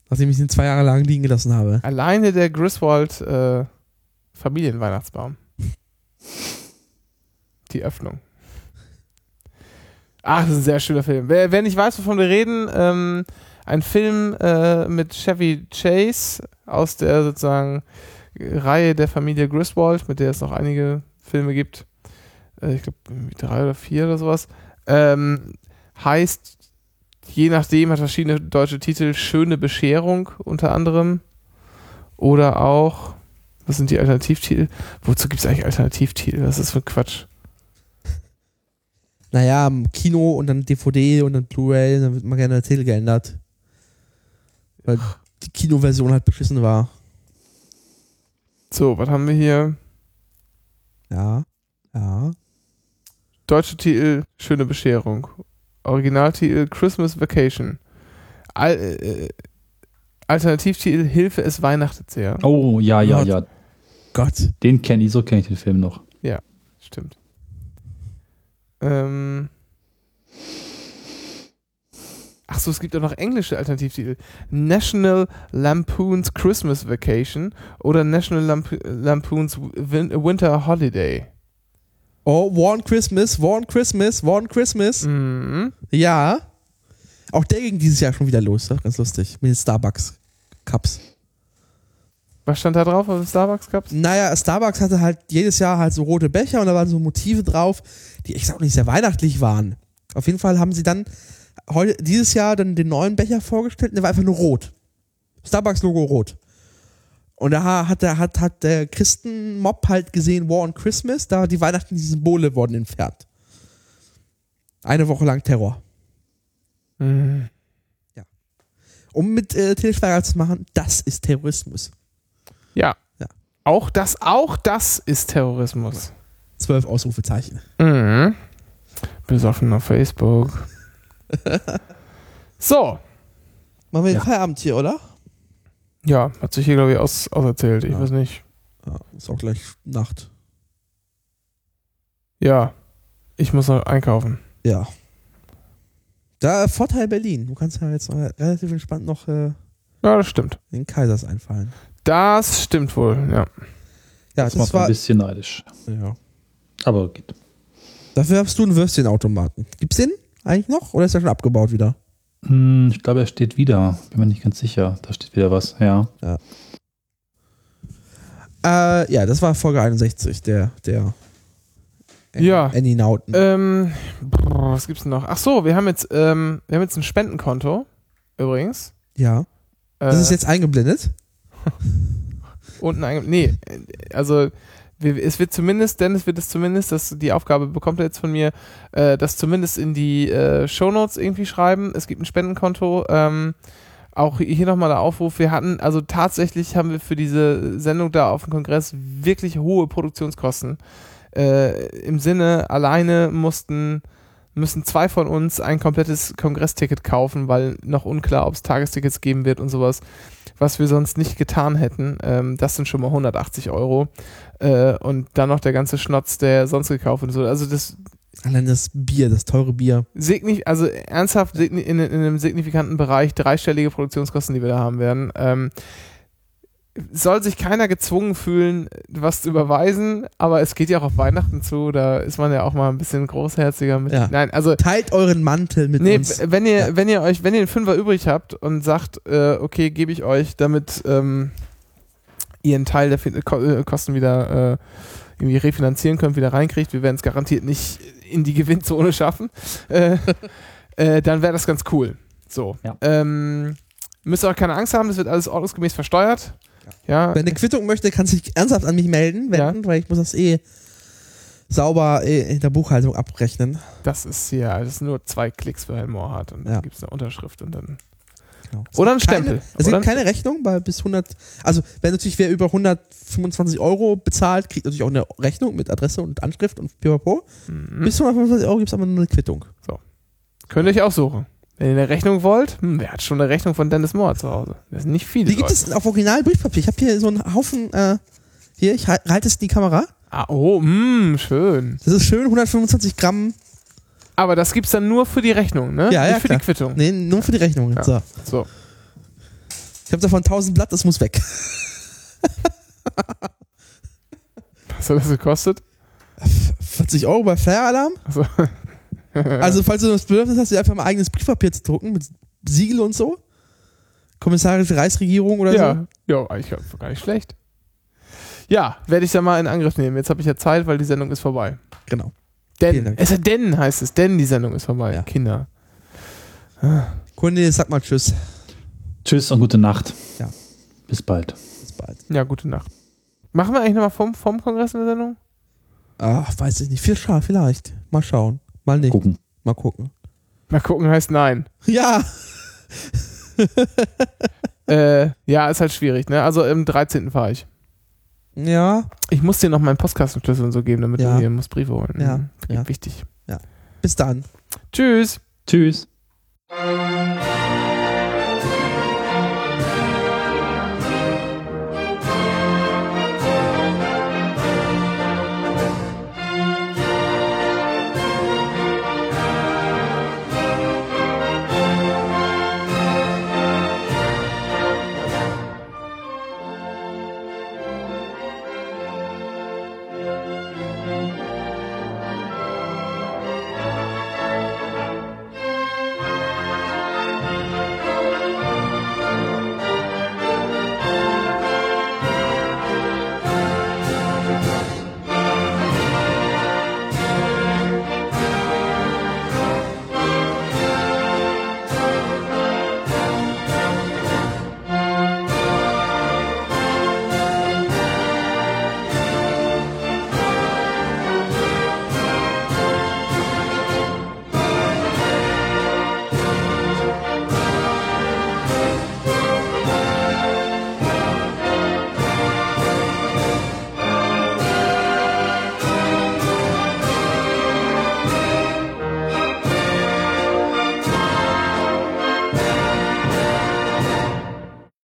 Nachdem ich ihn zwei Jahre lang liegen gelassen habe. Alleine der Griswold äh, Familienweihnachtsbaum. Die Öffnung. Ach, das ist ein sehr schöner Film. Wer, wer nicht weiß, wovon wir reden, ähm, ein Film äh, mit Chevy Chase aus der sozusagen Reihe der Familie Griswold, mit der es noch einige Filme gibt. Äh, ich glaube, drei oder vier oder sowas. Ähm, heißt, je nachdem, hat verschiedene deutsche Titel. Schöne Bescherung unter anderem. Oder auch, was sind die Alternativtitel? Wozu gibt es eigentlich Alternativtitel? Was ist das für Quatsch? Naja, im Kino und dann DVD und dann Blu-ray, dann wird mal gerne der Titel geändert. Weil die Kinoversion halt beschissen war. So, was haben wir hier? Ja. Ja. Deutsche Titel, Schöne Bescherung. Originaltitel, Christmas Vacation. Al äh, Alternativtitel, Hilfe, es weihnachtet sehr. Oh, ja, ja, Gott. ja. Gott. Den kenne ich, so kenne ich den Film noch. Stimmt. Ähm. Ach so, es gibt auch noch englische Alternativtitel. National Lampoon's Christmas Vacation oder National Lamp Lampoon's Win Winter Holiday. Oh, One Christmas, One Christmas, One Christmas. Mhm. Ja. Auch der ging dieses Jahr schon wieder los. Ne? Ganz lustig. Mit den Starbucks Cups. Was stand da drauf auf dem Starbucks Cups? Naja, Starbucks hatte halt jedes Jahr halt so rote Becher und da waren so Motive drauf, die ich sag auch nicht sehr weihnachtlich waren. Auf jeden Fall haben sie dann heute, dieses Jahr dann den neuen Becher vorgestellt und der war einfach nur rot. Starbucks-Logo rot. Und da hat der, hat, hat der Christenmob halt gesehen, War on Christmas, da die Weihnachten, die Symbole wurden entfernt. Eine Woche lang Terror. Mhm. Um mit äh, Til Schweiger zu machen, das ist Terrorismus. Ja. Ja. Auch das, auch das ist Terrorismus. Zwölf Ausrufezeichen. Mhm. Besoffen auf Facebook. so. Machen wir den Ja. Feierabend hier, oder? Ja, hat sich hier, glaube ich, aus, auserzählt. Ich Ja. weiß nicht. Ja, ist auch gleich Nacht. Ja. Ich muss noch einkaufen. Ja. Da Vorteil Berlin. Du kannst ja jetzt relativ entspannt noch äh, Ja, das stimmt. in Kaisers einfallen. Das stimmt wohl, ja. Ja, Das das, macht ein war. bisschen neidisch. Ja. Aber geht. Dafür hast du einen Würstchenautomaten. Gibt's den eigentlich noch? Oder ist der schon abgebaut wieder? Hm, ich glaube, er steht wieder. Bin mir nicht ganz sicher. Da steht wieder was. Ja. Äh, ja, das war Folge 61, der, der Ja. Annie Nauten. Ähm, brr, was gibt's denn noch? Ach so, wir haben jetzt, ähm, wir haben jetzt ein Spendenkonto. Übrigens. ja. Äh, Das ist jetzt eingeblendet. unten einge Nee, also es wird zumindest, Dennis wird es zumindest, dass die Aufgabe bekommt er jetzt von mir, äh, das zumindest in die äh, Shownotes irgendwie schreiben. Es gibt ein Spendenkonto. Ähm, auch hier nochmal der Aufruf, wir hatten, also tatsächlich haben wir für diese Sendung da auf dem Kongress wirklich hohe Produktionskosten. Äh, Im Sinne, alleine mussten, müssen zwei von uns ein komplettes Kongressticket kaufen, weil noch unklar, ob es Tagestickets geben wird und sowas, was wir sonst nicht getan hätten. Ähm, das sind schon mal 180 Euro. Äh, und dann noch der ganze Schnotz, der sonst gekauft wird. Also das Allein das Bier, das teure Bier. signif also ernsthaft signi- in, in einem signifikanten Bereich dreistellige Produktionskosten, die wir da haben werden. Ähm, soll sich keiner gezwungen fühlen, was zu überweisen, aber es geht ja auch auf Weihnachten zu, da ist man ja auch mal ein bisschen großherziger mit. Ja. Nein, also Teilt euren Mantel mit Nee, uns. wenn ihr, Ja. wenn ihr euch, wenn ihr einen Fünfer übrig habt und sagt, äh, okay, gebe ich euch, damit ähm, ihr einen Teil der Fin- Ko äh, Kosten wieder äh, irgendwie refinanzieren könnt, wieder reinkriegt, wir werden es garantiert nicht in die Gewinnzone schaffen, äh, äh, dann wäre das ganz cool. So. Ja. Ähm, müsst ihr auch keine Angst haben, das wird alles ordnungsgemäß versteuert. Ja. Wer eine Quittung möchte, kann sich ernsthaft an mich melden, wenden, weil ich muss das eh sauber äh, in der Buchhaltung abrechnen. Das ist hier, das ist nur zwei Klicks für Herrn Mohrhardt und dann Ja. gibt es eine Unterschrift und dann. Genau. Oder ein Stempel. Es gibt ein keine Rechnung bei bis 100, also wenn natürlich wer über 125 Euro bezahlt, kriegt natürlich auch eine Rechnung mit Adresse und Anschrift und pipapo. Mhm. Bis 125 Euro gibt es aber nur eine Quittung. Könnt ihr euch aussuchen. Wenn ihr eine Rechnung wollt, hm, wer hat schon eine Rechnung von Dennis Moore zu Hause? Das sind nicht viele. Die gibt Leute. es auf Original Briefpapier. Ich habe hier so einen Haufen, äh, hier, ich hal- halte es in die Kamera. Ah, oh, mh, schön. Das ist schön, 125 Gramm. Aber das gibt's dann nur für die Rechnung, ne? Ja, ja, Nicht für klar. die Quittung. Nee, nur für die Rechnung. Ja. So. So. Ich habe davon 1000 Blatt, das muss weg. Was hat das gekostet? 40 Euro bei Fair Alarm. Also, Also, falls du das Bedürfnis hast, dir einfach mal eigenes Briefpapier zu drucken mit Siegel und so. Kommissarische Reichsregierung oder so. ja, ja, eigentlich gar nicht schlecht. Ja, werde ich da mal in Angriff nehmen. Jetzt habe ich ja Zeit, weil die Sendung ist vorbei. Genau. Denn, es ist denn heißt es, denn die Sendung ist vorbei. Ja. Kinder. Cornelis, sag mal Tschüss. Tschüss und gute Nacht. Ja. Bis bald. Bis bald. Ja, gute Nacht. Machen wir eigentlich nochmal vom, vom Kongress eine Sendung? Ach, weiß ich nicht. Viel vielleicht. Mal schauen. Mal nicht. Gucken. Mal gucken. Mal gucken heißt nein. Ja. äh, ja, ist halt schwierig, ne? Also im 13. fahre ich. Ja. Ich muss dir noch meinen Postkastenschlüssel und so geben, damit Ja. du hier musst Briefe holen. Ja, ja. Wichtig. Bis dann. Tschüss. Tschüss.